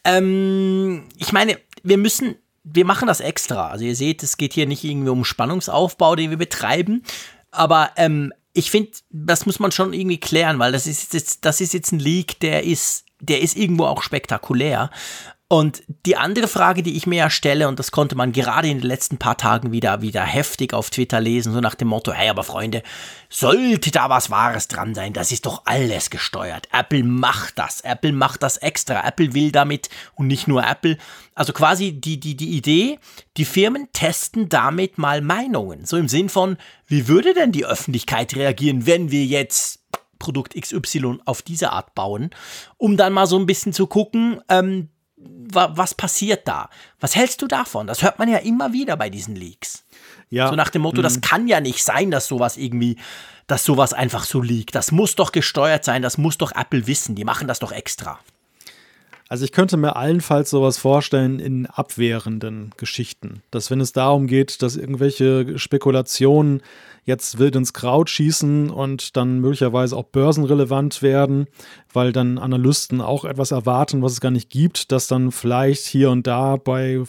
Ähm, ich meine, wir müssen, wir machen das extra. Also ihr seht, es geht hier nicht irgendwie um Spannungsaufbau, den wir betreiben. Aber ähm, ich finde, das muss man schon irgendwie klären, weil das ist jetzt, das ist jetzt ein Leak, der ist der ist irgendwo auch spektakulär. Und die andere Frage, die ich mir ja stelle, und das konnte man gerade in den letzten paar Tagen wieder, wieder heftig auf Twitter lesen, so nach dem Motto, hey, aber Freunde, sollte da was Wahres dran sein, das ist doch alles gesteuert. Apple macht das, Apple macht das extra, Apple will damit und nicht nur Apple. Also quasi die, die, die Idee, die Firmen testen damit mal Meinungen. So im Sinn von, wie würde denn die Öffentlichkeit reagieren, wenn wir jetzt Produkt XY auf diese Art bauen, um dann mal so ein bisschen zu gucken, ähm, wa was passiert da? Was hältst du davon? Das hört man ja immer wieder bei diesen Leaks. Ja. So nach dem Motto, mhm. das kann ja nicht sein, dass sowas irgendwie, dass sowas einfach so liegt. Das muss doch gesteuert sein, das muss doch Apple wissen, die machen das doch extra. Also ich könnte mir allenfalls sowas vorstellen in abwehrenden Geschichten, dass wenn es darum geht, dass irgendwelche Spekulationen jetzt wild ins Kraut schießen und dann möglicherweise auch börsenrelevant werden, weil dann Analysten auch etwas erwarten, was es gar nicht gibt, dass dann vielleicht hier und da bei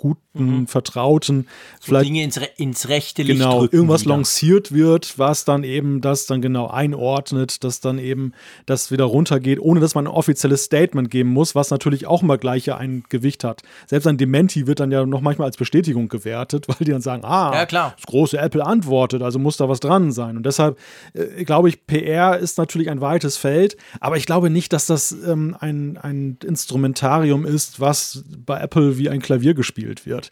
guten, mhm. vertrauten, so vielleicht Dinge ins, Re ins rechte Licht genau irgendwas wieder. lanciert wird, was dann eben das dann genau einordnet, dass dann eben das wieder runtergeht, ohne dass man ein offizielles Statement geben muss, was natürlich auch immer gleich ein Gewicht hat. Selbst ein Dementi wird dann ja noch manchmal als Bestätigung gewertet, weil die dann sagen, ah, ja, klar. das große Apple antwortet, also muss da was dran sein. Und deshalb äh, glaube ich, PR ist natürlich ein weites Feld, aber ich glaube nicht, dass das ähm, ein, ein Instrumentarium ist, was bei Apple wie ein Klavier gespielt gespielt wird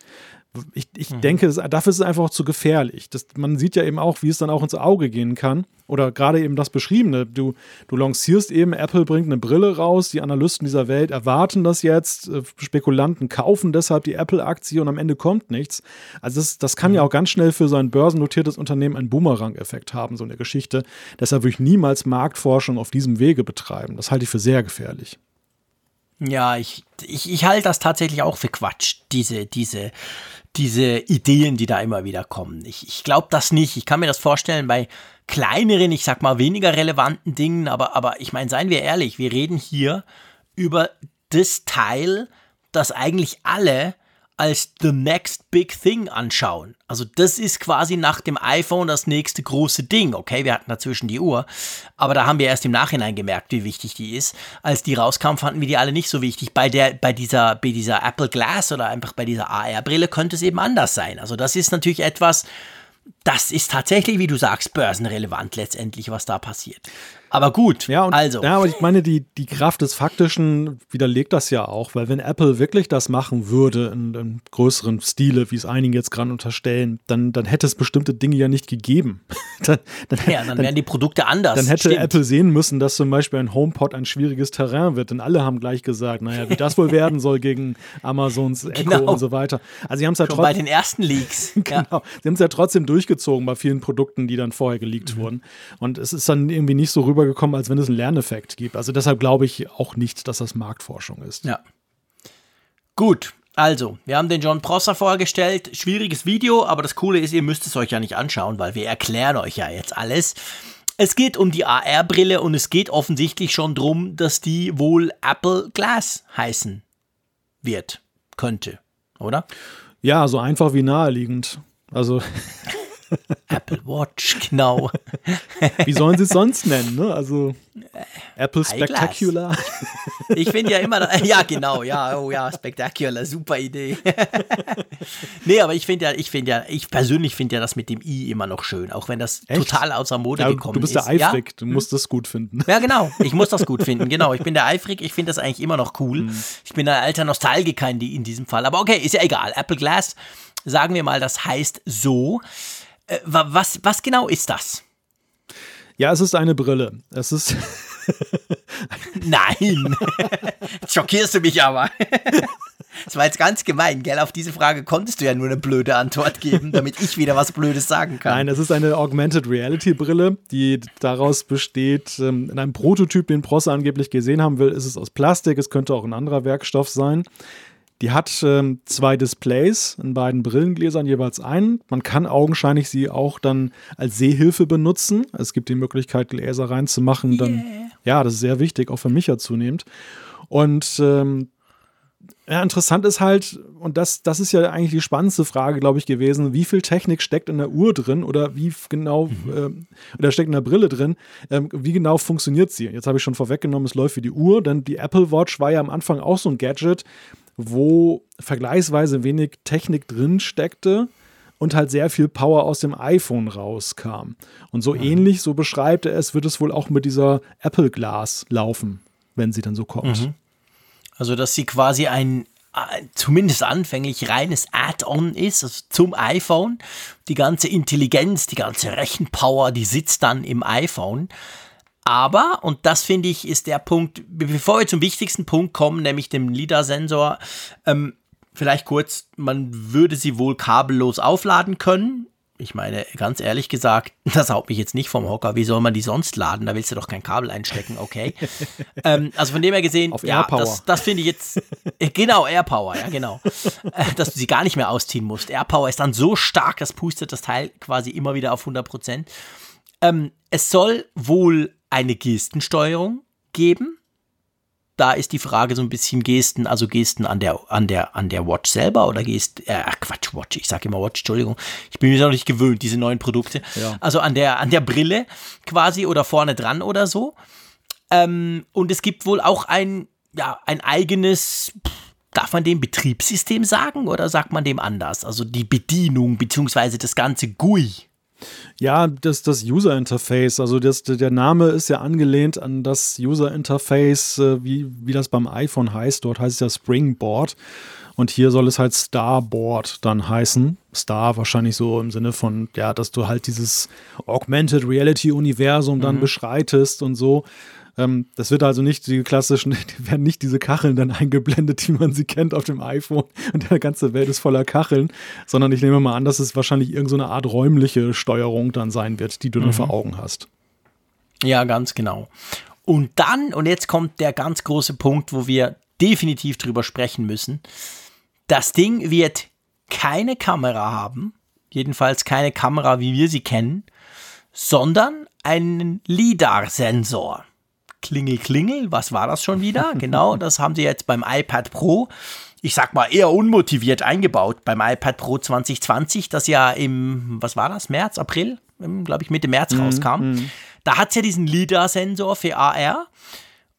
ich, ich mhm. denke, dafür ist es einfach zu gefährlich. Das, man sieht ja eben auch, wie es dann auch ins Auge gehen kann. Oder gerade eben das Beschriebene. Du, du lancierst eben, Apple bringt eine Brille raus, die Analysten dieser Welt erwarten das jetzt, äh, Spekulanten kaufen deshalb die Apple-Aktie und am Ende kommt nichts. Also das, das kann mhm. ja auch ganz schnell für so ein börsennotiertes Unternehmen einen Boomerang-Effekt haben, so eine Geschichte. Deshalb würde ich niemals Marktforschung auf diesem Wege betreiben. Das halte ich für sehr gefährlich. Ja, ich, ich, ich halte das tatsächlich auch für Quatsch, diese, diese diese Ideen, die da immer wieder kommen. Ich, ich glaube das nicht. Ich kann mir das vorstellen bei kleineren, ich sag mal weniger relevanten Dingen, aber, aber ich meine, seien wir ehrlich, wir reden hier über das Teil, das eigentlich alle als the next big thing anschauen. Also das ist quasi nach dem iPhone das nächste große Ding. Okay, wir hatten dazwischen die Uhr, aber da haben wir erst im Nachhinein gemerkt, wie wichtig die ist. Als die rauskam, fanden wir die alle nicht so wichtig. Bei der, bei dieser, bei dieser Apple Glass oder einfach bei dieser AR-Brille könnte es eben anders sein. Also das ist natürlich etwas, das ist tatsächlich, wie du sagst, börsenrelevant letztendlich, was da passiert. Aber gut, ja, und, also. Ja, aber ich meine, die, die Kraft des Faktischen widerlegt das ja auch, weil wenn Apple wirklich das machen würde in, in größeren Stile, wie es einige jetzt gerade unterstellen, dann, dann hätte es bestimmte Dinge ja nicht gegeben. dann, dann, ja, dann, dann, wären die Produkte anders. Dann hätte Stimmt. Apple sehen müssen, dass zum Beispiel ein HomePod ein schwieriges Terrain wird, denn alle haben gleich gesagt, naja, wie das wohl werden soll gegen Amazons Echo genau. und so weiter. Also sie haben es ja trotzdem. Bei den ersten Leaks. genau. Ja. Sie haben es ja trotzdem durchgezogen bei vielen Produkten, die dann vorher geleakt mhm. wurden. Und es ist dann irgendwie nicht so rüber rübergekommen, als wenn es einen Lerneffekt gibt. Also deshalb glaube ich auch nicht, dass das Marktforschung ist. Ja. Gut, also, wir haben den John Prosser vorgestellt. Schwieriges Video, aber das Coole ist, ihr müsst es euch ja nicht anschauen, weil wir erklären euch ja jetzt alles. Es geht um die AR-Brille und es geht offensichtlich schon darum, dass die wohl Apple Glass heißen wird, könnte, oder? Ja, so einfach wie naheliegend. Also Apple Watch, genau. Wie sollen sie es sonst nennen? Ne? Also Apple Spectacular. Ich finde ja immer, ja genau, ja, oh ja, Spectacular, super Idee. nee, aber ich finde ja, ich finde ja, ich persönlich finde ja das mit dem i immer noch schön, auch wenn das Echt? total außer Mode ja, gekommen ist. Du bist ist. der eifrig, ja? du musst das gut finden. Ja, genau, ich muss das gut finden, genau. Ich bin der eifrig, ich finde das eigentlich immer noch cool. Hm. Ich bin ein alter Nostalgiker in, in diesem Fall, aber okay, ist ja egal. Apple Glass, sagen wir mal, das heißt so. Äh, was, was genau ist das? Ja, es ist eine Brille. Es ist. Nein! Schockierst du mich aber. Das war jetzt ganz gemein, gell? Auf diese Frage konntest du ja nur eine blöde Antwort geben, damit ich wieder was Blödes sagen kann. Nein, es ist eine Augmented Reality Brille, die daraus besteht, ähm, in einem Prototyp, den Prosse angeblich gesehen haben will, ist es aus Plastik, es könnte auch ein anderer Werkstoff sein. Die hat ähm, zwei Displays in beiden Brillengläsern jeweils ein. Man kann augenscheinlich sie auch dann als Sehhilfe benutzen. Es gibt die Möglichkeit, Gläser reinzumachen. Yeah. Dann, ja, das ist sehr wichtig, auch für mich ja zunehmend. Und ähm, ja, interessant ist halt, und das, das ist ja eigentlich die spannendste Frage, glaube ich, gewesen, wie viel Technik steckt in der Uhr drin oder wie genau, mhm. äh, oder steckt in der Brille drin, ähm, wie genau funktioniert sie? Jetzt habe ich schon vorweggenommen, es läuft wie die Uhr, denn die Apple Watch war ja am Anfang auch so ein Gadget, wo vergleichsweise wenig Technik drin steckte und halt sehr viel Power aus dem iPhone rauskam. Und so mhm. ähnlich, so beschreibt er es, wird es wohl auch mit dieser Apple Glass laufen, wenn sie dann so kommt. Mhm. Also, dass sie quasi ein, zumindest anfänglich reines Add-on ist also zum iPhone. Die ganze Intelligenz, die ganze Rechenpower, die sitzt dann im iPhone. Aber, und das finde ich ist der Punkt, bevor wir zum wichtigsten Punkt kommen, nämlich dem LIDAR-Sensor, ähm, vielleicht kurz, man würde sie wohl kabellos aufladen können. Ich meine, ganz ehrlich gesagt, das haut mich jetzt nicht vom Hocker. Wie soll man die sonst laden? Da willst du doch kein Kabel einstecken, okay. ähm, also von dem her gesehen, Auf ja, Airpower. das, das finde ich jetzt, äh, genau, Airpower, ja, genau. Äh, dass du sie gar nicht mehr ausziehen musst. Airpower ist dann so stark, das pustet das Teil quasi immer wieder auf 100 Prozent. Ähm, es soll wohl eine Gestensteuerung geben. Da ist die Frage so ein bisschen Gesten, also Gesten an der, an der, an der Watch selber oder Gesten, äh, Quatsch, Watch, ich sage immer Watch, Entschuldigung. Ich bin mir noch nicht gewöhnt, diese neuen Produkte. Ja. Also an der, an der Brille quasi oder vorne dran oder so. Ähm, und es gibt wohl auch ein, ja, ein eigenes, darf man dem Betriebssystem sagen oder sagt man dem anders? Also die Bedienung beziehungsweise das ganze GUI. Ja, das, das User Interface, also das, der Name ist ja angelehnt an das User Interface, äh, wie, wie das beim iPhone heißt. Dort heißt es ja Springboard. Und hier soll es halt Starboard dann heißen. Star wahrscheinlich so im Sinne von, ja, dass du halt dieses Augmented Reality Universum dann mhm. beschreitest und so. Ähm, das wird also nicht die klassischen, die werden nicht diese Kacheln dann eingeblendet, die man sie kennt auf dem iPhone und der ganze Welt ist voller Kacheln, sondern ich nehme mal an, dass es wahrscheinlich irgendeine so Art räumliche Steuerung dann sein wird, die du mhm. dann vor Augen hast. Ja, ganz genau. Und dann, und jetzt kommt der ganz große Punkt, wo wir definitiv drüber sprechen müssen. Das Ding wird keine Kamera haben, jedenfalls keine Kamera, wie wir sie kennen, sondern einen LIDAR-Sensor. Klingel, klingel, was war das schon wieder? genau, das haben sie jetzt beim iPad Pro, ich sag mal eher unmotiviert eingebaut, beim iPad Pro 2020, das ja im, was war das, März, April, glaube ich, Mitte März mhm, rauskam. Mm, Da hat es ja diesen LIDAR-Sensor für AR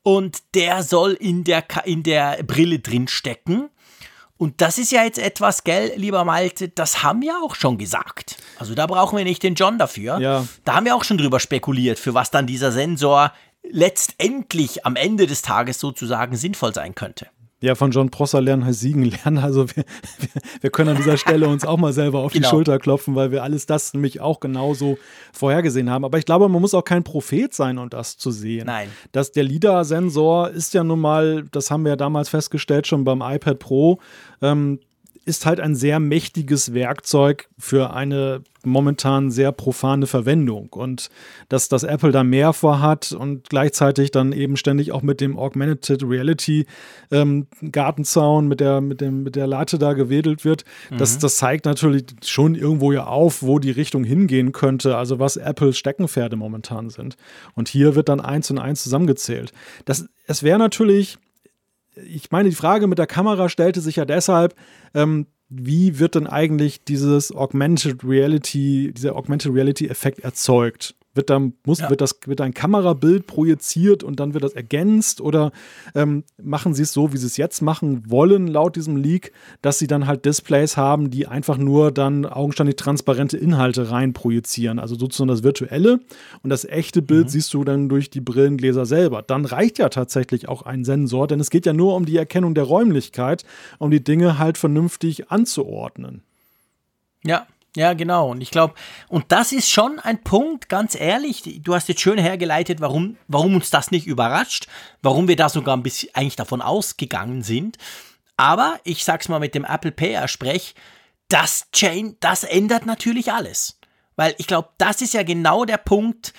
und der soll in der, in der Brille drin stecken. Und das ist ja jetzt etwas, gell, lieber Malte, das haben wir auch schon gesagt. Also da brauchen wir nicht den John dafür. Ja. Da haben wir auch schon drüber spekuliert, für was dann dieser Sensor letztendlich am Ende des Tages sozusagen sinnvoll sein könnte. Ja, von John Prosser lernen heißt Siegen lernen. Also wir, wir, wir, können an dieser Stelle uns auch mal selber auf genau. die Schulter klopfen, weil wir alles das nämlich auch genauso vorhergesehen haben. Aber ich glaube, man muss auch kein Prophet sein, um das zu sehen. Nein. Dass der LIDAR-Sensor ist ja nun mal, das haben wir ja damals festgestellt, schon beim iPad Pro, ähm, ist halt ein sehr mächtiges Werkzeug für eine momentan sehr profane Verwendung. Und dass das Apple da mehr vorhat und gleichzeitig dann eben ständig auch mit dem Augmented Reality ähm, Gartenzaun, mit der, mit, dem, mit der Latte da gewedelt wird, mhm. das, das zeigt natürlich schon irgendwo ja auf, wo die Richtung hingehen könnte, also was Apples Steckenpferde momentan sind. Und hier wird dann eins und eins zusammengezählt. Das, es wäre natürlich ich meine, die Frage mit der Kamera stellte sich ja deshalb, ähm, wie wird denn eigentlich dieses Augmented Reality, dieser Augmented Reality Effekt erzeugt? Wird da, muss, ja. wird, das, wird ein Kamerabild projiziert und dann wird das ergänzt oder ähm, machen sie es so, wie sie es jetzt machen wollen, laut diesem Leak, dass sie dann halt Displays haben, die einfach nur dann augenständig transparente Inhalte rein projizieren. Also sozusagen das Virtuelle und das echte Bild mhm. siehst du dann durch die Brillengläser selber. Dann reicht ja tatsächlich auch ein Sensor, denn es geht ja nur um die Erkennung der Räumlichkeit, um die Dinge halt vernünftig anzuordnen. Ja, ja, genau. Und ich glaube, und das ist schon ein Punkt, ganz ehrlich, du hast jetzt schön hergeleitet, warum, warum uns das nicht überrascht, warum wir da sogar ein bisschen eigentlich davon ausgegangen sind. Aber ich sag's mal mit dem Apple Pay-Sprech, das Chain, das ändert natürlich alles. Weil ich glaube, das ist ja genau der Punkt,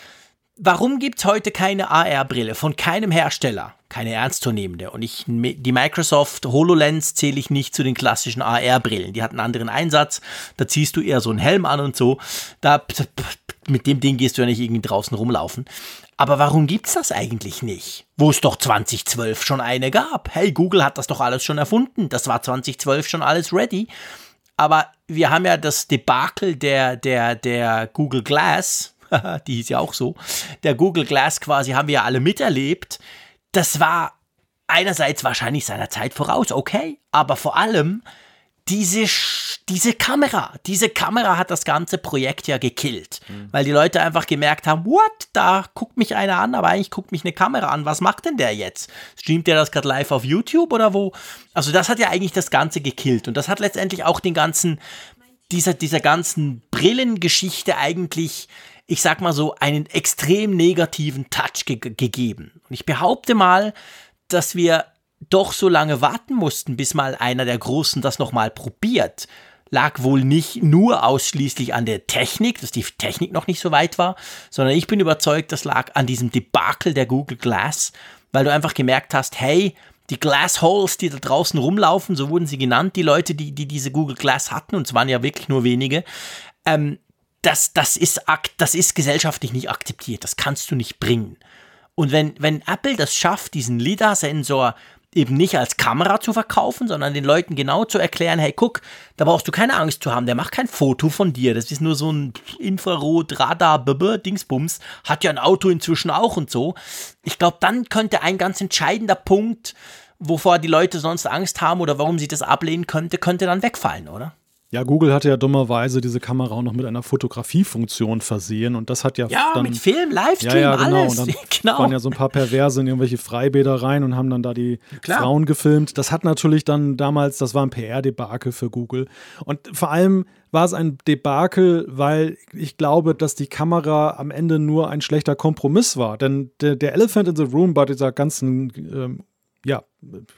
warum gibt's heute keine AR-Brille von keinem Hersteller? keine ernstzunehmende. Und ich, die Microsoft HoloLens zähle ich nicht zu den klassischen AR-Brillen. Die hat einen anderen Einsatz. Da ziehst du eher so einen Helm an und so. Da, mit dem Ding gehst du ja nicht irgendwie draußen rumlaufen. Aber warum gibt's das eigentlich nicht? Wo es doch 2012 schon eine gab. Hey, Google hat das doch alles schon erfunden. Das war 2012 schon alles ready. Aber wir haben ja das Debakel der, der, der Google Glass, die hieß ja auch so, der Google Glass quasi haben wir ja alle miterlebt. Das war einerseits wahrscheinlich seiner Zeit voraus, okay, aber vor allem diese, diese Kamera, diese Kamera hat das ganze Projekt ja gekillt, mhm. weil die Leute einfach gemerkt haben, what, da guckt mich einer an, aber eigentlich guckt mich eine Kamera an, was macht denn der jetzt? Streamt der das gerade live auf YouTube oder wo? Also das hat ja eigentlich das Ganze gekillt. Und das hat letztendlich auch den ganzen, dieser, dieser ganzen Brillengeschichte eigentlich ich sag mal so, einen extrem negativen Touch ge gegeben. Und ich behaupte mal, dass wir doch so lange warten mussten, bis mal einer der Großen das nochmal probiert. Lag wohl nicht nur ausschließlich an der Technik, dass die Technik noch nicht so weit war, sondern ich bin überzeugt, das lag an diesem Debakel der Google Glass, weil du einfach gemerkt hast, hey, die Glass Holes, die da draußen rumlaufen, so wurden sie genannt, die Leute, die, die diese Google Glass hatten, und es waren ja wirklich nur wenige, ähm, das, das, ist, das ist gesellschaftlich nicht akzeptiert. Das kannst du nicht bringen. Und wenn, wenn Apple das schafft, diesen LIDAR-Sensor eben nicht als Kamera zu verkaufen, sondern den Leuten genau zu erklären, hey, guck, da brauchst du keine Angst zu haben, der macht kein Foto von dir, das ist nur so ein Infrarot-Radar-Dingsbums, hat ja ein Auto inzwischen auch und so. Ich glaube, dann könnte ein ganz entscheidender Punkt, wovor die Leute sonst Angst haben oder warum sie das ablehnen könnte, könnte dann wegfallen, oder? Ja, Google hatte ja dummerweise diese Kamera auch noch mit einer Fotografiefunktion versehen und das hat ja Ja, dann, mit Film, Livestream, ja, ja, genau. alles. Und dann genau. waren ja so ein paar Perverse in irgendwelche Freibäder rein und haben dann da die klar. Frauen gefilmt. Das hat natürlich dann damals, das war ein PR-Debakel für Google. Und vor allem war es ein Debakel, weil ich glaube, dass die Kamera am Ende nur ein schlechter Kompromiss war. Denn der, der Elephant in the Room bei dieser ganzen ähm, ja,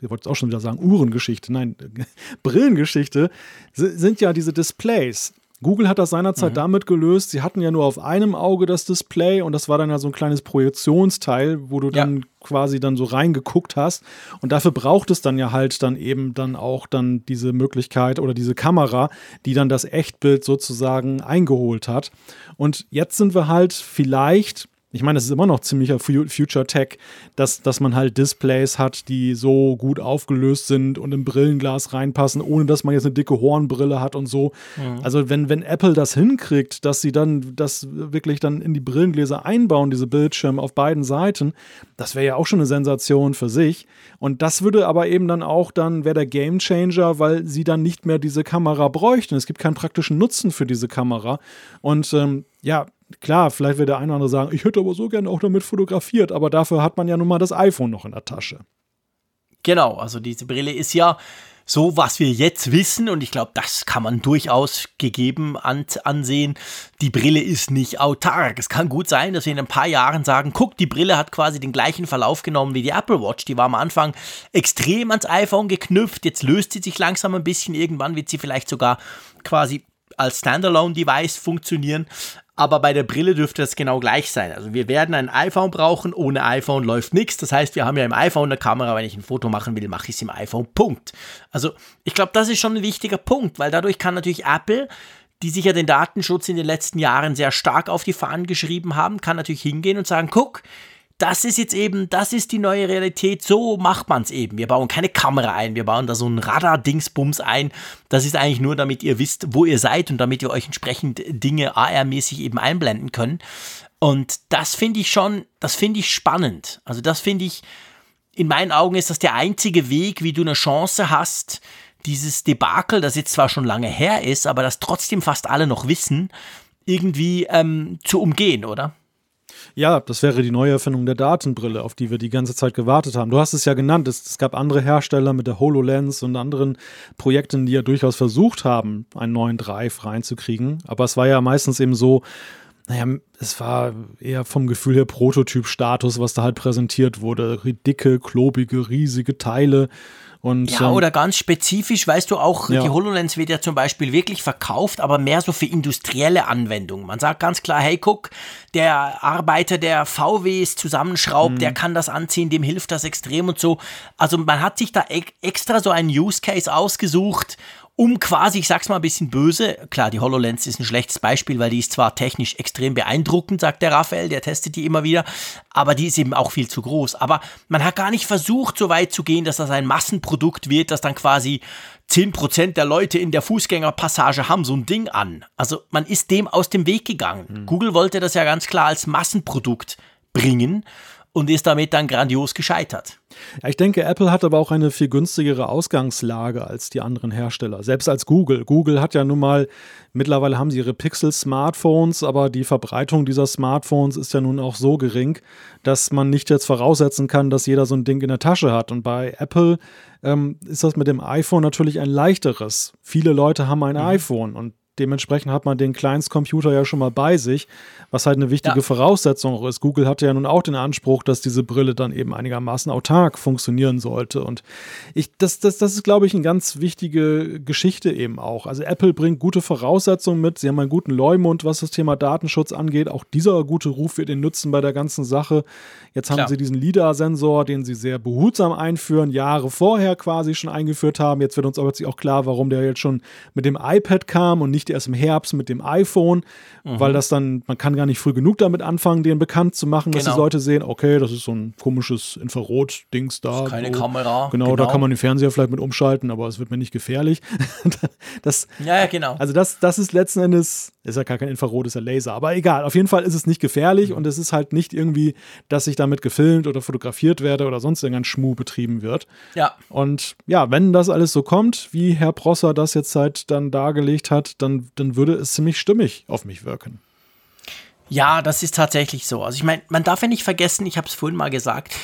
ich wollte es auch schon wieder sagen, Uhrengeschichte, nein, Brillengeschichte, sind ja diese Displays. Google hat das seinerzeit mhm. damit gelöst, sie hatten ja nur auf einem Auge das Display und das war dann ja so ein kleines Projektionsteil, wo du ja. dann quasi dann so reingeguckt hast und dafür braucht es dann ja halt dann eben dann auch dann diese Möglichkeit oder diese Kamera, die dann das Echtbild sozusagen eingeholt hat. Und jetzt sind wir halt vielleicht ich meine, es ist immer noch ziemlicher Future Tech, dass, dass man halt Displays hat, die so gut aufgelöst sind und im Brillenglas reinpassen, ohne dass man jetzt eine dicke Hornbrille hat und so. Mhm. Also wenn, wenn Apple das hinkriegt, dass sie dann das wirklich dann in die Brillengläser einbauen, diese Bildschirme auf beiden Seiten, das wäre ja auch schon eine Sensation für sich. Und das würde aber eben dann auch dann, wäre der Game Changer, weil sie dann nicht mehr diese Kamera bräuchten. Es gibt keinen praktischen Nutzen für diese Kamera. Und ähm, ja, klar, vielleicht wird der eine oder andere sagen, ich hätte aber so gerne auch damit fotografiert, aber dafür hat man ja nun mal das iPhone noch in der Tasche. Genau, also diese Brille ist ja so, was wir jetzt wissen, und ich glaube, das kann man durchaus gegeben an, ansehen, die Brille ist nicht autark. Es kann gut sein, dass wir in ein paar Jahren sagen, guck, die Brille hat quasi den gleichen Verlauf genommen wie die Apple Watch. Die war am Anfang extrem ans iPhone geknüpft, jetzt löst sie sich langsam ein bisschen, irgendwann wird sie vielleicht sogar quasi als Standalone-Device funktionieren. Aber bei der Brille dürfte das genau gleich sein. Also wir werden ein iPhone brauchen, ohne iPhone läuft nichts. Das heißt, wir haben ja im iPhone eine Kamera, wenn ich ein Foto machen will, mache ich es im iPhone. Punkt. Also ich glaube, das ist schon ein wichtiger Punkt, weil dadurch kann natürlich Apple die sich ja den Datenschutz in den letzten Jahren sehr stark auf die Fahnen geschrieben haben, kann natürlich hingehen und sagen, guck, das ist jetzt eben, das ist die neue Realität, so macht man es eben. Wir bauen keine Kamera ein, wir bauen da so ein Radar-Dingsbums ein. Das ist eigentlich nur, damit ihr wisst, wo ihr seid und damit ihr euch entsprechend Dinge AR-mäßig eben einblenden könnt. Und das finde ich schon, das finde ich spannend. Also das finde ich, in meinen Augen ist das der einzige Weg, wie du eine Chance hast, dieses Debakel, das jetzt zwar schon lange her ist, aber das trotzdem fast alle noch wissen, irgendwie ähm, zu umgehen, oder? Ja, das wäre die neue Erfindung der Datenbrille, auf die wir die ganze Zeit gewartet haben. Du hast es ja genannt, es, es gab andere Hersteller mit der HoloLens und anderen Projekten, die ja durchaus versucht haben, einen neuen Drive reinzukriegen. Aber es war ja meistens eben so, naja, es war eher vom Gefühl her Prototyp-Status, was da halt präsentiert wurde. Dicke, klobige, riesige Teile. Und, ja, ähm, oder ganz spezifisch, weißt du auch, ja. die HoloLens wird ja zum Beispiel wirklich verkauft, aber mehr so für industrielle Anwendungen. Man sagt ganz klar, hey, guck, der Arbeiter, der VWs zusammenschraubt, mhm. der kann das anziehen, dem hilft das extrem und so. Also man hat sich da extra so einen Use Case ausgesucht um quasi, ich sag's mal ein bisschen böse, klar, die HoloLens ist ein schlechtes Beispiel, weil die ist zwar technisch extrem beeindruckend, sagt der Raphael, der testet die immer wieder, aber die ist eben auch viel zu groß. Aber man hat gar nicht versucht, so weit zu gehen, dass das ein Massenprodukt wird, das dann quasi 10% der Leute in der Fußgängerpassage haben so ein Ding an. Also man ist dem aus dem Weg gegangen. Mhm. Google wollte das ja ganz klar als Massenprodukt bringen und ist damit dann grandios gescheitert. Ja, ich denke, Apple hat aber auch eine viel günstigere Ausgangslage als die anderen Hersteller. Selbst als Google. Google hat ja nun mal, mittlerweile haben sie ihre Pixel-Smartphones, aber die Verbreitung dieser Smartphones ist ja nun auch so gering, dass man nicht jetzt voraussetzen kann, dass jeder so ein Ding in der Tasche hat. Und bei Apple ähm, ist das mit dem iPhone natürlich ein leichteres. Viele Leute haben ein mhm. iPhone und Dementsprechend hat man den Kleinstcomputer ja schon mal bei sich, was halt eine wichtige ja. Voraussetzung ist. Google hatte ja nun auch den Anspruch, dass diese Brille dann eben einigermaßen autark funktionieren sollte. Und ich, das, das, das ist, glaube ich, eine ganz wichtige Geschichte eben auch. Also Apple bringt gute Voraussetzungen mit. Sie haben einen guten Leumund, was das Thema Datenschutz angeht. Auch dieser gute Ruf wird ihnen nützen bei der ganzen Sache. Jetzt haben Klar. sie diesen LIDAR-Sensor, den sie sehr behutsam einführen, Jahre vorher quasi schon eingeführt haben. Jetzt wird uns aber auch klar, warum der jetzt schon mit dem iPad kam und nicht erst im Herbst mit dem iPhone, mhm. weil das dann, man kann gar nicht früh genug damit anfangen, den bekannt zu machen, dass genau. die Leute sehen, okay, das ist so ein komisches Infrarot-Dings da. Keine so. Kamera. Genau, genau, da kann man den Fernseher vielleicht mit umschalten, aber es wird mir nicht gefährlich. das, ja, ja, genau. Also das, das ist letzten Endes, ist ja gar kein Infrarot, ist ja Laser, aber egal, auf jeden Fall ist es nicht gefährlich mhm. und es ist halt nicht irgendwie, dass ich damit gefilmt oder fotografiert werde oder sonst irgendein Schmuh betrieben wird. Ja. Und ja, wenn das alles so kommt, wie Herr Prosser das jetzt halt dann dargelegt hat, dann, dann würde es ziemlich stimmig auf mich wirken. Ja, das ist tatsächlich so. Also ich meine, man darf ja nicht vergessen, ich habe es vorhin mal gesagt,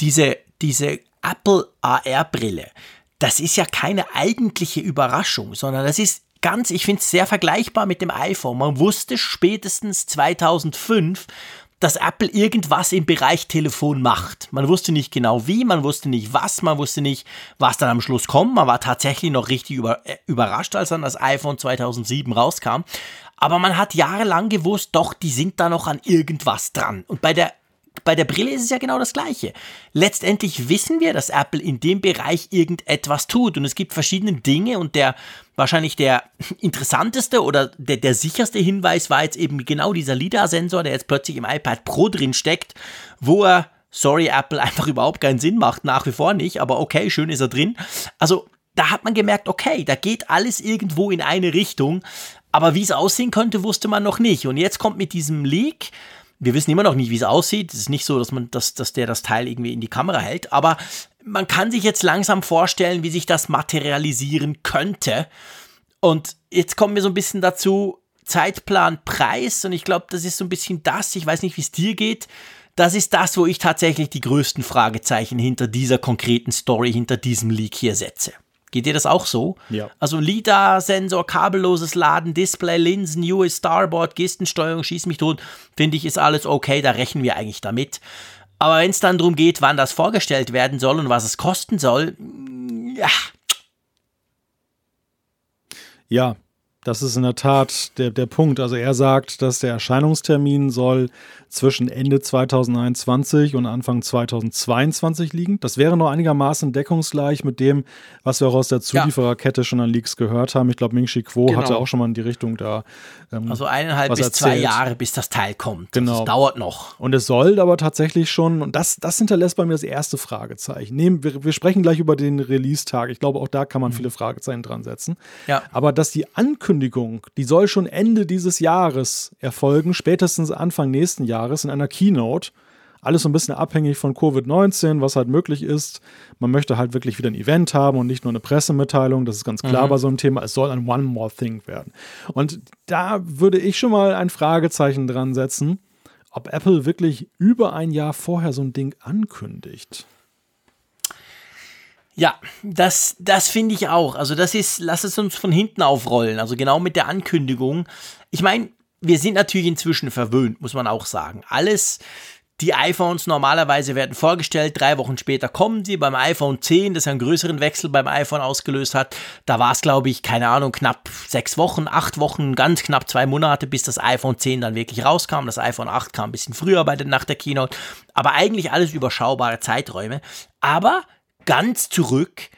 diese, diese Apple AR-Brille, das ist ja keine eigentliche Überraschung, sondern das ist ganz, ich finde es sehr vergleichbar mit dem iPhone. Man wusste spätestens 2005, dass Apple irgendwas im Bereich Telefon macht. Man wusste nicht genau wie, man wusste nicht was, man wusste nicht, was dann am Schluss kommt. Man war tatsächlich noch richtig über, äh, überrascht, als dann das iPhone 2007 rauskam. Aber man hat jahrelang gewusst, doch, die sind da noch an irgendwas dran. Und bei der bei der Brille ist es ja genau das Gleiche. Letztendlich wissen wir, dass Apple in dem Bereich irgendetwas tut und es gibt verschiedene Dinge und der wahrscheinlich der interessanteste oder der, der sicherste Hinweis war jetzt eben genau dieser LIDAR-Sensor, der jetzt plötzlich im iPad Pro drin steckt, wo er, sorry Apple, einfach überhaupt keinen Sinn macht, nach wie vor nicht, aber okay, schön ist er drin. Also da hat man gemerkt, okay, da geht alles irgendwo in eine Richtung, aber wie es aussehen könnte, wusste man noch nicht. Und jetzt kommt mit diesem Leak, wir wissen immer noch nicht, wie es aussieht. Es ist nicht so, dass man, dass, dass der das Teil irgendwie in die Kamera hält, aber man kann sich jetzt langsam vorstellen, wie sich das materialisieren könnte. Und jetzt kommen wir so ein bisschen dazu, Zeitplan, Preis. Und ich glaube, das ist so ein bisschen das. Ich weiß nicht, wie es dir geht. Das ist das, wo ich tatsächlich die größten Fragezeichen hinter dieser konkreten Story, hinter diesem Leak hier setze. Geht dir das auch so? Ja. Also LIDAR-Sensor, kabelloses Laden, Display, Linsen, US Starboard, Gestensteuerung, schieß mich tot, finde ich, ist alles okay, da rechnen wir eigentlich damit. Aber wenn es dann darum geht, wann das vorgestellt werden soll und was es kosten soll, ja. Ja, das ist in der Tat der, der Punkt. Also er sagt, dass der Erscheinungstermin soll zwischen Ende 2021 und Anfang 2022 liegen. Das wäre noch einigermaßen deckungsgleich mit dem, was wir auch aus der Zuliefererkette schon an Leaks gehört haben. Ich glaube, Ming Chi Kuo genau. hatte auch schon mal in die Richtung da. Ähm, also eineinhalb bis erzählt. zwei Jahre, bis das Teil kommt. Genau. Das dauert noch. Und es soll aber tatsächlich schon, und das, das hinterlässt bei mir das erste Fragezeichen. Nehmen, wir, wir sprechen gleich über den Release-Tag. Ich glaube, auch da kann man mhm. viele Fragezeichen dran setzen. Ja. Aber dass die Ankündigung, die soll schon Ende dieses Jahres erfolgen, spätestens Anfang nächsten Jahres Jahres in einer Keynote. Alles so ein bisschen abhängig von Covid-19, was halt möglich ist. Man möchte halt wirklich wieder ein Event haben und nicht nur eine Pressemitteilung. Das ist ganz klar mhm. bei so einem Thema. Es soll ein One More Thing werden. Und da würde ich schon mal ein Fragezeichen dran setzen, ob Apple wirklich über ein Jahr vorher so ein Ding ankündigt. Ja, das, das finde ich auch. Also das ist, lass es uns von hinten aufrollen. Also genau mit der Ankündigung. Ich meine, wir sind natürlich inzwischen verwöhnt, muss man auch sagen. Alles, die iPhones normalerweise werden vorgestellt, drei Wochen später kommen sie. Beim iPhone 10, das einen größeren Wechsel beim iPhone ausgelöst hat, da war es, glaube ich, keine Ahnung, knapp sechs Wochen, acht Wochen, ganz knapp zwei Monate, bis das iPhone 10 dann wirklich rauskam. Das iPhone 8 kam ein bisschen früher bei der, nach der Keynote, aber eigentlich alles überschaubare Zeiträume. Aber ganz zurück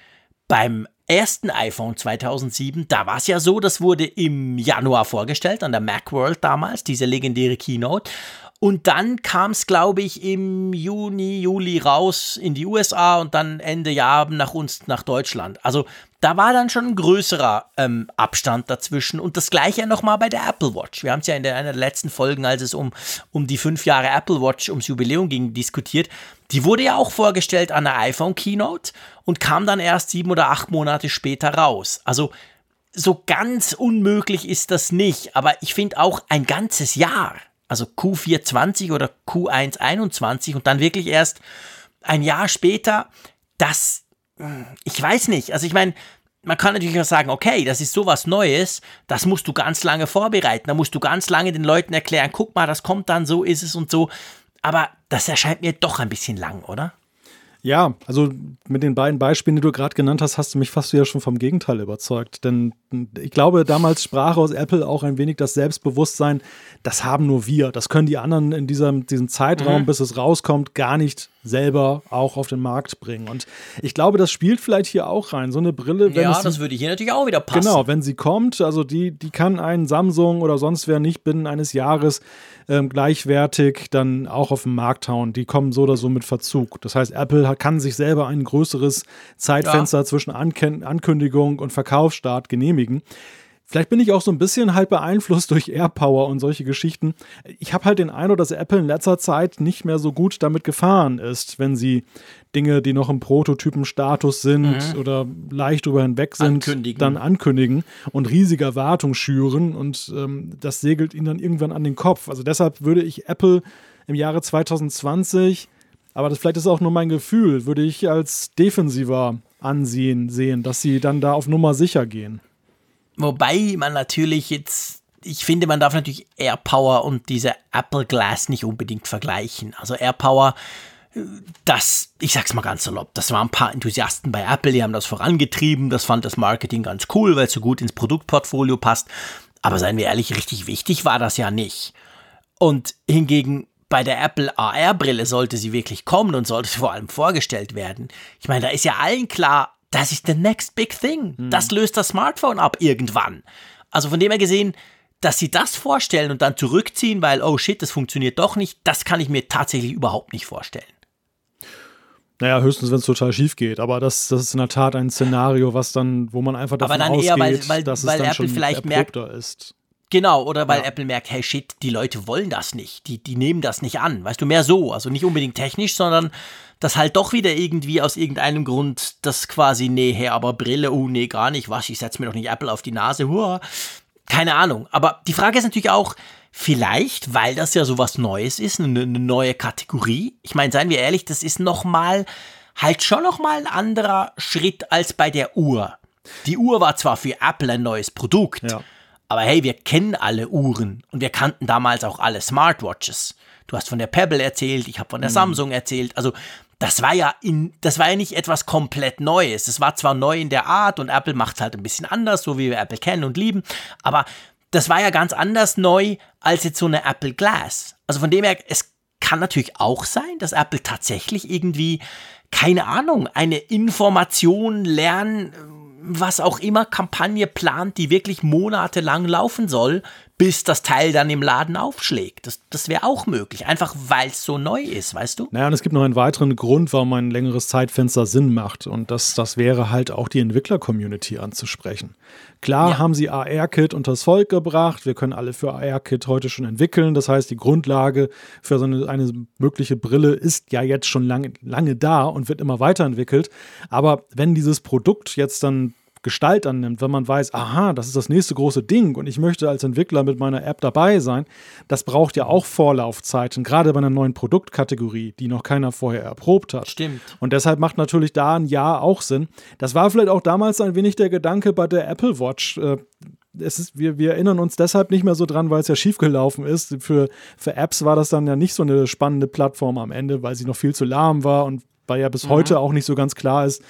beim ersten iPhone 2007, da war es ja so, das wurde im Januar vorgestellt an der Macworld damals, diese legendäre Keynote. Und dann kam es, glaube ich, im Juni, Juli raus in die USA und dann Ende Jahr nach uns, nach Deutschland. Also da war dann schon ein größerer ähm, Abstand dazwischen. Und das gleiche nochmal bei der Apple Watch. Wir haben es ja in der, einer der letzten Folgen, als es um, um die fünf Jahre Apple Watch, ums Jubiläum ging, diskutiert. Die wurde ja auch vorgestellt an der iPhone Keynote und kam dann erst sieben oder acht Monate später raus. Also so ganz unmöglich ist das nicht. Aber ich finde auch ein ganzes Jahr also Q420 oder Q121 und dann wirklich erst ein Jahr später, das, ich weiß nicht, also ich meine, man kann natürlich auch sagen, okay, das ist sowas Neues, das musst du ganz lange vorbereiten, da musst du ganz lange den Leuten erklären, guck mal, das kommt dann, so ist es und so, aber das erscheint mir doch ein bisschen lang, oder? Ja, also mit den beiden Beispielen, die du gerade genannt hast, hast du mich fast wieder schon vom Gegenteil überzeugt. Denn ich glaube, damals sprach aus Apple auch ein wenig das Selbstbewusstsein, das haben nur wir. Das können die anderen in diesem, diesem Zeitraum, mhm. bis es rauskommt, gar nicht selber auch auf den Markt bringen. Und ich glaube, das spielt vielleicht hier auch rein. So eine Brille, wenn ja, das würde hier natürlich auch wieder passen. Genau, wenn sie kommt, also die, die kann ein Samsung oder sonst wer nicht binnen eines Jahres ähm, gleichwertig dann auch auf den Markt hauen. Die kommen so oder so mit Verzug. Das heißt, Apple kann sich selber ein größeres Zeitfenster ja. zwischen Anken Ankündigung und Verkaufsstart genehmigen. Vielleicht bin ich auch so ein bisschen halt beeinflusst durch AirPower und solche Geschichten. Ich habe halt den Eindruck, dass Apple in letzter Zeit nicht mehr so gut damit gefahren ist, wenn sie Dinge, die noch im Prototypenstatus sind mhm. oder leicht drüber hinweg sind, ankündigen. dann ankündigen und riesige Erwartungen schüren und ähm, das segelt ihnen dann irgendwann an den Kopf. Also deshalb würde ich Apple im Jahre 2020, aber das vielleicht ist auch nur mein Gefühl, würde ich als defensiver ansehen sehen, dass sie dann da auf Nummer sicher gehen. Wobei man natürlich jetzt, ich finde, man darf natürlich AirPower und diese Apple Glass nicht unbedingt vergleichen. Also AirPower, das, ich sag's mal ganz salopp, das waren ein paar Enthusiasten bei Apple, die haben das vorangetrieben, das fand das Marketing ganz cool, weil es so gut ins Produktportfolio passt. Aber seien wir ehrlich, richtig wichtig war das ja nicht. Und hingegen bei der Apple AR-Brille sollte sie wirklich kommen und sollte vor allem vorgestellt werden. Ich meine, da ist ja allen klar, das ist the next big thing. Mhm. Das löst das Smartphone ab irgendwann. Also von dem her gesehen, dass sie das vorstellen und dann zurückziehen, weil, oh shit, das funktioniert doch nicht, das kann ich mir tatsächlich überhaupt nicht vorstellen. Naja, höchstens, wenn es total schief geht. Aber das, das ist in der Tat ein Szenario, was dann, wo man einfach davon Aber dann ausgeht, eher, weil, weil, dass weil es dann Apple schon vielleicht merkt, ist. Genau, oder weil ja. Apple merkt, hey shit, die Leute wollen das nicht, die, die nehmen das nicht an. Weißt du, mehr so. Also nicht unbedingt technisch, sondern dass halt doch wieder irgendwie aus irgendeinem Grund das quasi, nee, hey, aber Brille, oh nee, gar nicht, was, ich setze mir doch nicht Apple auf die Nase, hua. Keine Ahnung. Aber die Frage ist natürlich auch, vielleicht, weil das ja sowas Neues ist, eine, eine neue Kategorie. Ich meine, seien wir ehrlich, das ist nochmal, halt schon nochmal ein anderer Schritt als bei der Uhr. Die Uhr war zwar für Apple ein neues Produkt, ja. Aber hey, wir kennen alle Uhren und wir kannten damals auch alle Smartwatches. Du hast von der Pebble erzählt, ich habe von der mhm. Samsung erzählt. Also das war ja in, das war ja nicht etwas komplett Neues. Es war zwar neu in der Art und Apple macht es halt ein bisschen anders, so wie wir Apple kennen und lieben, aber das war ja ganz anders neu als jetzt so eine Apple Glass. Also von dem her, es kann natürlich auch sein, dass Apple tatsächlich irgendwie, keine Ahnung, eine Information lernen was auch immer Kampagne plant, die wirklich monatelang laufen soll, bis das Teil dann im Laden aufschlägt. Das, das wäre auch möglich, einfach weil es so neu ist, weißt du? Naja, und es gibt noch einen weiteren Grund, warum ein längeres Zeitfenster Sinn macht. Und das, das wäre halt auch die Entwickler-Community anzusprechen. Klar ja. haben sie AR-Kit unters Volk gebracht. Wir können alle für AR-Kit heute schon entwickeln. Das heißt, die Grundlage für so eine, eine mögliche Brille ist ja jetzt schon lange, lange da und wird immer weiterentwickelt. Aber wenn dieses Produkt jetzt dann Gestalt annimmt, wenn man weiß, aha, das ist das nächste große Ding und ich möchte als Entwickler mit meiner App dabei sein, das braucht ja auch Vorlaufzeiten, gerade bei einer neuen Produktkategorie, die noch keiner vorher erprobt hat. Stimmt. Und deshalb macht natürlich da ein Jahr auch Sinn. Das war vielleicht auch damals ein wenig der Gedanke bei der Apple Watch. Äh, es ist, wir, wir erinnern uns deshalb nicht mehr so dran, weil es ja schiefgelaufen ist. Für, für Apps war das dann ja nicht so eine spannende Plattform am Ende, weil sie noch viel zu lahm war und weil ja bis mhm. heute auch nicht so ganz klar ist.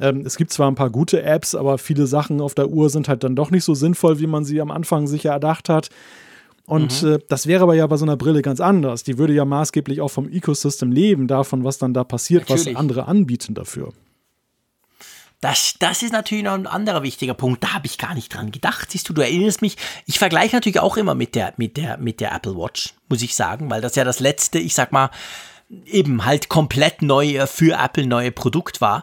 Ähm, es gibt zwar ein paar gute Apps, aber viele Sachen auf der Uhr sind halt dann doch nicht so sinnvoll, wie man sie am Anfang sicher erdacht hat. Und mhm. äh, das wäre aber ja bei so einer Brille ganz anders. Die würde ja maßgeblich auch vom Ecosystem leben, davon, was dann da passiert, Natürlich. was andere anbieten dafür. Das, das ist natürlich noch ein anderer wichtiger Punkt. Da habe ich gar nicht dran gedacht. Siehst du, du erinnerst mich. Ich vergleiche natürlich auch immer mit der, mit der, mit der Apple Watch, muss ich sagen, weil das ja das letzte, ich sag mal, eben halt komplett neu für Apple neue Produkt war.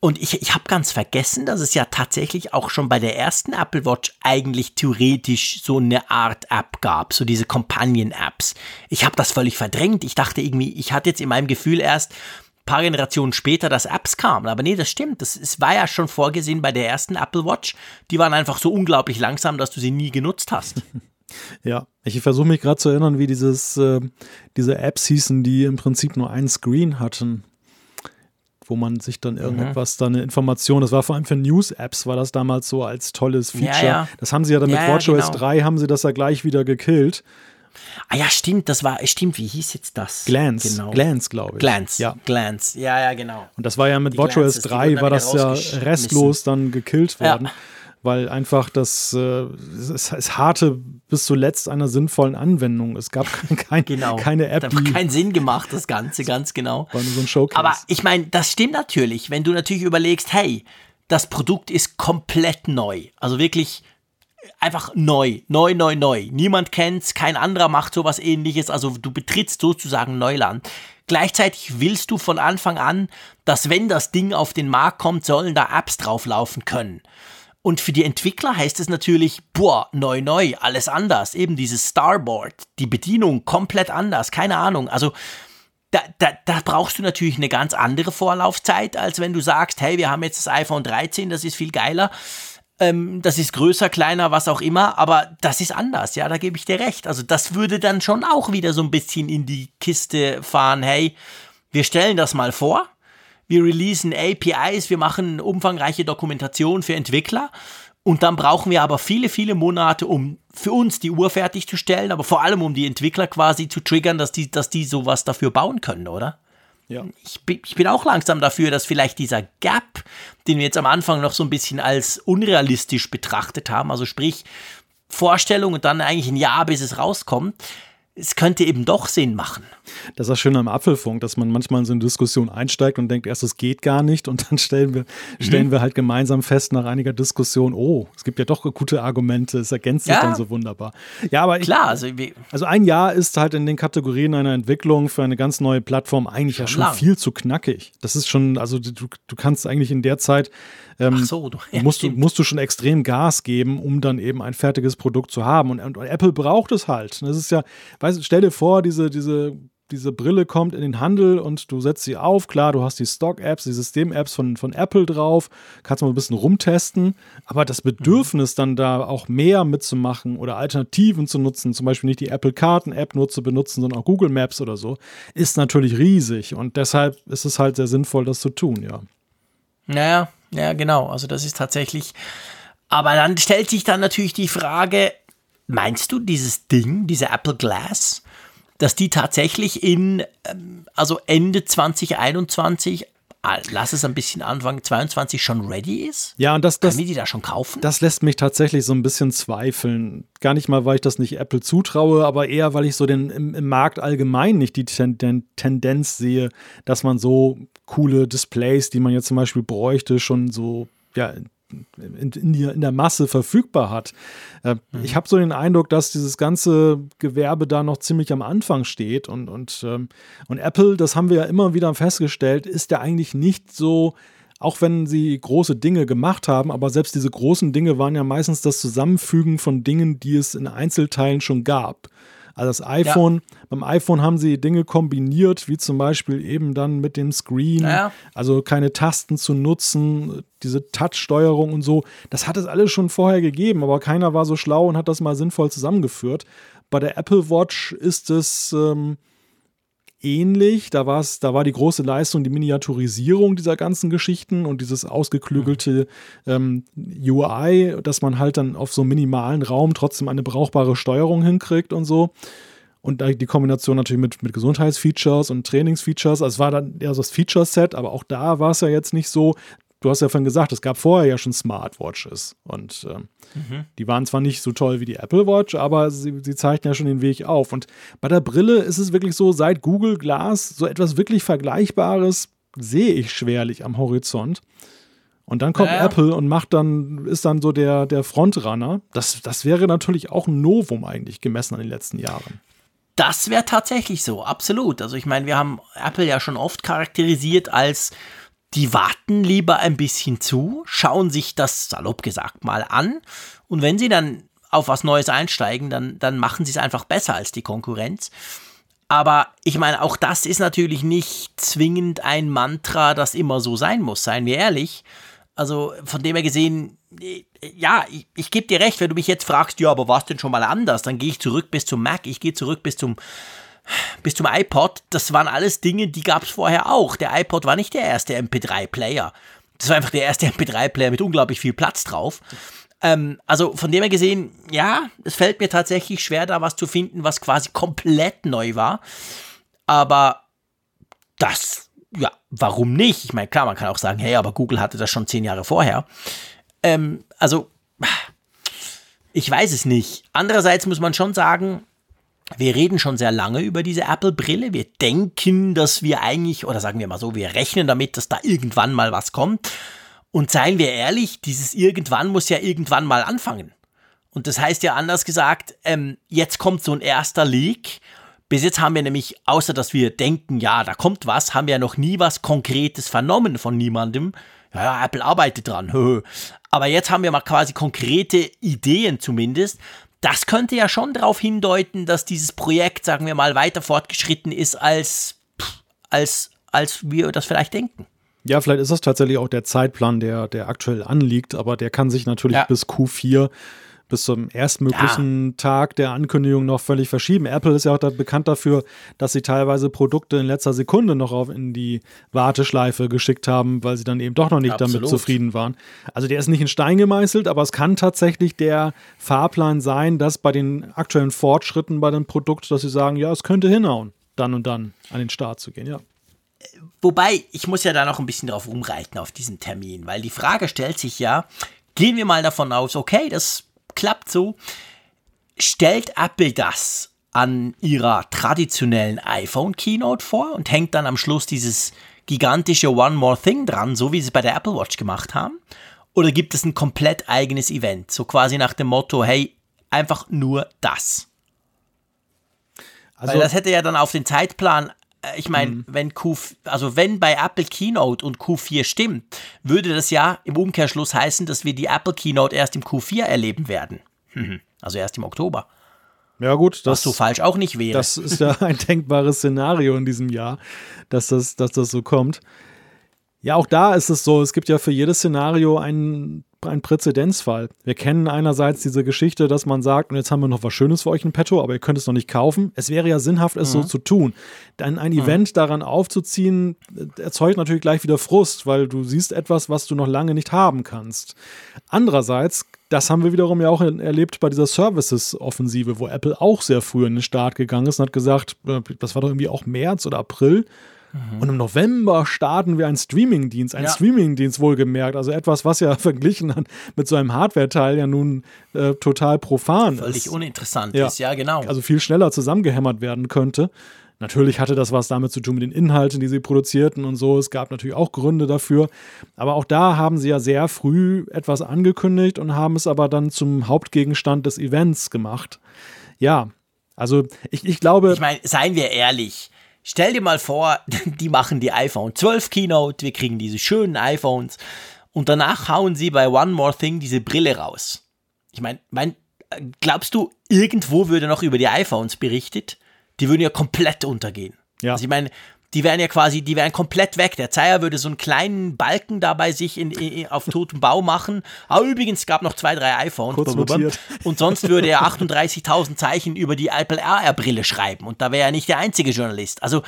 Und ich, ich habe ganz vergessen, dass es ja tatsächlich auch schon bei der ersten Apple Watch eigentlich theoretisch so eine Art App gab, so diese Companion-Apps. Ich habe das völlig verdrängt. Ich dachte irgendwie, ich hatte jetzt in meinem Gefühl erst ein paar Generationen später, dass Apps kamen. Aber nee, das stimmt. Das, es war ja schon vorgesehen bei der ersten Apple Watch. Die waren einfach so unglaublich langsam, dass du sie nie genutzt hast. Ja, ich versuche mich gerade zu erinnern, wie dieses, äh, diese Apps hießen, die im Prinzip nur einen Screen hatten, wo man sich dann irgendetwas, mhm. dann eine Information, das war vor allem für News-Apps, war das damals so als tolles Feature. Ja, ja. Das haben sie ja dann ja, mit WatchOS genau. 3, haben sie das ja gleich wieder gekillt. Ah ja, stimmt, das war, stimmt, wie hieß jetzt das? Glance, genau. Glance, glaube ich. Glance, ja. Glance, ja, ja, genau. Und das war ja mit WatchOS 3, war das ja restlos dann gekillt worden. Ja. Weil einfach das äh, es, es harte bis zuletzt einer sinnvollen Anwendung. Es gab kein, genau. keine App, das hat keinen Sinn gemacht, das Ganze, ganz genau. War nur so ein Showcase. Aber ich meine, das stimmt natürlich, wenn du natürlich überlegst, hey, das Produkt ist komplett neu. Also wirklich einfach neu, neu, neu, neu. Niemand kennt's, kein anderer macht sowas ähnliches, also du betrittst sozusagen Neuland. Gleichzeitig willst du von Anfang an, dass wenn das Ding auf den Markt kommt, sollen da Apps drauflaufen können. Und für die Entwickler heißt es natürlich, boah, neu, neu, alles anders. Eben dieses Starboard, die Bedienung komplett anders, keine Ahnung. Also da, da, da brauchst du natürlich eine ganz andere Vorlaufzeit, als wenn du sagst, hey, wir haben jetzt das iPhone 13, das ist viel geiler. Ähm, das ist größer, kleiner, was auch immer, aber das ist anders, ja, da gebe ich dir recht. Also das würde dann schon auch wieder so ein bisschen in die Kiste fahren, hey, wir stellen das mal vor, wir releasen APIs, wir machen umfangreiche Dokumentation für Entwickler und dann brauchen wir aber viele, viele Monate, um für uns die Uhr fertigzustellen, aber vor allem um die Entwickler quasi zu triggern, dass die, dass die sowas dafür bauen können, oder? Ja. Ich, ich bin auch langsam dafür, dass vielleicht dieser Gap, den wir jetzt am Anfang noch so ein bisschen als unrealistisch betrachtet haben, also sprich Vorstellung und dann eigentlich ein Jahr, bis es rauskommt, es könnte eben doch Sinn machen. Das ist das Schöne am Apfelfunk, dass man manchmal in so eine Diskussion einsteigt und denkt, erst es geht gar nicht und dann stellen wir, mhm. stellen wir halt gemeinsam fest nach einiger Diskussion, oh, es gibt ja doch gute Argumente, es ergänzt sich ja. dann so wunderbar. Ja, aber ich, klar, also, also ein Jahr ist halt in den Kategorien einer Entwicklung für eine ganz neue Plattform eigentlich schon ja schon lang. viel zu knackig. Das ist schon, also du, du kannst eigentlich in der Zeit ähm, so, du, ja, musst, du, musst du schon extrem Gas geben, um dann eben ein fertiges Produkt zu haben. Und, und, und Apple braucht es halt. Das ist ja, weißt, stell dir vor, diese, diese diese Brille kommt in den Handel und du setzt sie auf. Klar, du hast die Stock-Apps, die System-Apps von, von Apple drauf, kannst mal ein bisschen rumtesten, aber das Bedürfnis dann da auch mehr mitzumachen oder Alternativen zu nutzen, zum Beispiel nicht die Apple Karten-App nur zu benutzen, sondern auch Google Maps oder so, ist natürlich riesig und deshalb ist es halt sehr sinnvoll, das zu tun, ja. Naja, ja, genau. Also das ist tatsächlich. Aber dann stellt sich dann natürlich die Frage: Meinst du dieses Ding, diese Apple Glass, dass die tatsächlich in, ähm, also Ende 2021 ah, lass es ein bisschen Anfang 22 schon ready ist? Ja, und das, das, wir die da schon kaufen? Das lässt mich tatsächlich so ein bisschen zweifeln. Gar nicht mal, weil ich das nicht Apple zutraue, aber eher, weil ich so den, im, im Markt allgemein nicht die ten, den Tendenz sehe, dass man so coole Displays, die man jetzt zum Beispiel bräuchte, schon so ja, in, in, die, in der Masse verfügbar hat. Äh, mhm. Ich habe so den Eindruck, dass dieses ganze Gewerbe da noch ziemlich am Anfang steht und, und, ähm, und Apple, das haben wir ja immer wieder festgestellt, ist ja eigentlich nicht so auch wenn sie große Dinge gemacht haben, aber selbst diese großen Dinge waren ja meistens das Zusammenfügen von Dingen, die es in Einzelteilen schon gab. Also das iPhone, ja. beim iPhone haben sie Dinge kombiniert, wie zum Beispiel eben dann mit dem Screen, ja. also keine Tasten zu nutzen, diese Touch-Steuerung und so. Das hat es alles schon vorher gegeben, aber keiner war so schlau und hat das mal sinnvoll zusammengeführt. Bei der Apple Watch ist es ähm, ähnlich. Da, war's, da war die große Leistung die Miniaturisierung dieser ganzen Geschichten und dieses ausgeklügelte ähm, UI, dass man halt dann auf so minimalen Raum trotzdem eine brauchbare Steuerung hinkriegt und so. Und die Kombination natürlich mit, mit Gesundheitsfeatures und Trainingsfeatures. Also es war dann eher so das Feature-Set, aber auch da war es ja jetzt nicht so, du hast ja vorhin gesagt, es gab vorher ja schon Smartwatches und äh, mhm. die waren zwar nicht so toll wie die Apple Watch, aber sie, sie zeichnen ja schon den Weg auf. Und bei der Brille ist es wirklich so, seit Google Glass so etwas wirklich Vergleichbares sehe ich schwerlich am Horizont. Und dann kommt ja. Apple und macht dann, ist dann so der, der Frontrunner. Das, das wäre natürlich auch ein Novum eigentlich gemessen an den letzten Jahren. Das wäre tatsächlich so, absolut. Also ich meine, wir haben Apple ja schon oft charakterisiert als die warten lieber ein bisschen zu, schauen sich das salopp gesagt mal an und wenn sie dann auf was Neues einsteigen, dann, dann machen sie es einfach besser als die Konkurrenz. Aber ich meine, auch das ist natürlich nicht zwingend ein Mantra, das immer so sein muss, seien wir ehrlich. Also von dem her gesehen, ja, ich, ich gebe dir recht, wenn du mich jetzt fragst, ja, aber was denn schon mal anders, dann gehe ich zurück bis zum Mac, ich gehe zurück bis zum bis zum iPod, das waren alles Dinge, die gab es vorher auch. Der iPod war nicht der erste MP3-Player. Das war einfach der erste MP3-Player mit unglaublich viel Platz drauf. Ähm, also von dem her gesehen, ja, es fällt mir tatsächlich schwer, da was zu finden, was quasi komplett neu war. Aber das, ja, warum nicht? Ich meine, klar, man kann auch sagen, hey, aber Google hatte das schon zehn Jahre vorher. Ähm, also ich weiß es nicht. Andererseits muss man schon sagen, wir reden schon sehr lange über diese Apple-Brille. Wir denken, dass wir eigentlich, oder sagen wir mal so, wir rechnen damit, dass da irgendwann mal was kommt. Und seien wir ehrlich, dieses irgendwann muss ja irgendwann mal anfangen. Und das heißt ja anders gesagt, ähm, jetzt kommt so ein erster Leak. Bis jetzt haben wir nämlich, außer dass wir denken, ja, da kommt was, haben wir ja noch nie was Konkretes vernommen von niemandem. Ja, ja, Apple arbeitet dran. Aber jetzt haben wir mal quasi konkrete Ideen zumindest. Das könnte ja schon darauf hindeuten, dass dieses Projekt, sagen wir mal, weiter fortgeschritten ist, als, als, als wir das vielleicht denken. Ja, vielleicht ist das tatsächlich auch der Zeitplan, der, der aktuell anliegt, aber der kann sich natürlich ja. bis Q4 bis zum erstmöglichen ja. Tag der Ankündigung noch völlig verschieben. Apple ist ja auch da bekannt dafür, dass sie teilweise Produkte in letzter Sekunde noch auf in die Warteschleife geschickt haben, weil sie dann eben doch noch nicht Absolut. damit zufrieden waren. Also der ist nicht in Stein gemeißelt, aber es kann tatsächlich der Fahrplan sein, dass bei den aktuellen Fortschritten bei dem Produkt, dass sie sagen, ja, es könnte hinhauen, dann und dann an den Start zu gehen, ja. Wobei, ich muss ja da noch ein bisschen drauf rumreiten auf diesen Termin, weil die Frage stellt sich ja, gehen wir mal davon aus, okay, das klappt so. Stellt Apple das an ihrer traditionellen iPhone Keynote vor und hängt dann am Schluss dieses gigantische One More Thing dran, so wie sie es bei der Apple Watch gemacht haben? Oder gibt es ein komplett eigenes Event, so quasi nach dem Motto, hey, einfach nur das? Also, Weil das hätte ja dann auf den Zeitplan ich meine, mhm. wenn Q, also wenn bei Apple Keynote und Q4 stimmt, würde das ja im Umkehrschluss heißen, dass wir die Apple Keynote erst im Q4 erleben werden. Mhm. Also erst im Oktober. Ja, gut, das Was so falsch auch nicht wäre. Das ist ja ein denkbares Szenario in diesem Jahr, dass das, dass das so kommt. Ja, auch da ist es so, es gibt ja für jedes Szenario einen ein Präzedenzfall. Wir kennen einerseits diese Geschichte, dass man sagt, und jetzt haben wir noch was Schönes für euch in petto, aber ihr könnt es noch nicht kaufen. Es wäre ja sinnhaft, es mhm. so zu tun. Dann ein mhm. Event daran aufzuziehen, erzeugt natürlich gleich wieder Frust, weil du siehst etwas, was du noch lange nicht haben kannst. Andererseits das haben wir wiederum ja auch erlebt bei dieser Services-Offensive, wo Apple auch sehr früh in den Start gegangen ist und hat gesagt, äh, das war doch irgendwie auch März oder April, Mhm. Und im November starten wir einen Streamingdienst, einen ja. Streamingdienst wohlgemerkt. Also etwas, was ja verglichen mit so einem Hardware-Teil ja nun äh, total profan Völlig ist. Völlig uninteressant ja. ist, ja, genau. Also viel schneller zusammengehämmert werden könnte. Natürlich hatte das was damit zu tun mit den Inhalten, die sie produzierten und so. Es gab natürlich auch Gründe dafür. Aber auch da haben sie ja sehr früh etwas angekündigt und haben es aber dann zum Hauptgegenstand des Events gemacht. Ja, also ich, ich glaube. Ich meine, seien wir ehrlich, Stell dir mal vor, die machen die iPhone 12 Keynote, wir kriegen diese schönen iPhones und danach hauen sie bei One More Thing diese Brille raus. Ich meine, mein, glaubst du, irgendwo würde noch über die iPhones berichtet? Die würden ja komplett untergehen. Ja. Also ich meine, die wären ja quasi, die wären komplett weg. Der Zeier würde so einen kleinen Balken dabei sich in, in, auf totem Bau machen. Aber übrigens, es gab noch zwei, drei iPhones. Und sonst würde er 38.000 Zeichen über die Apple RR-Brille schreiben. Und da wäre er nicht der einzige Journalist. Also,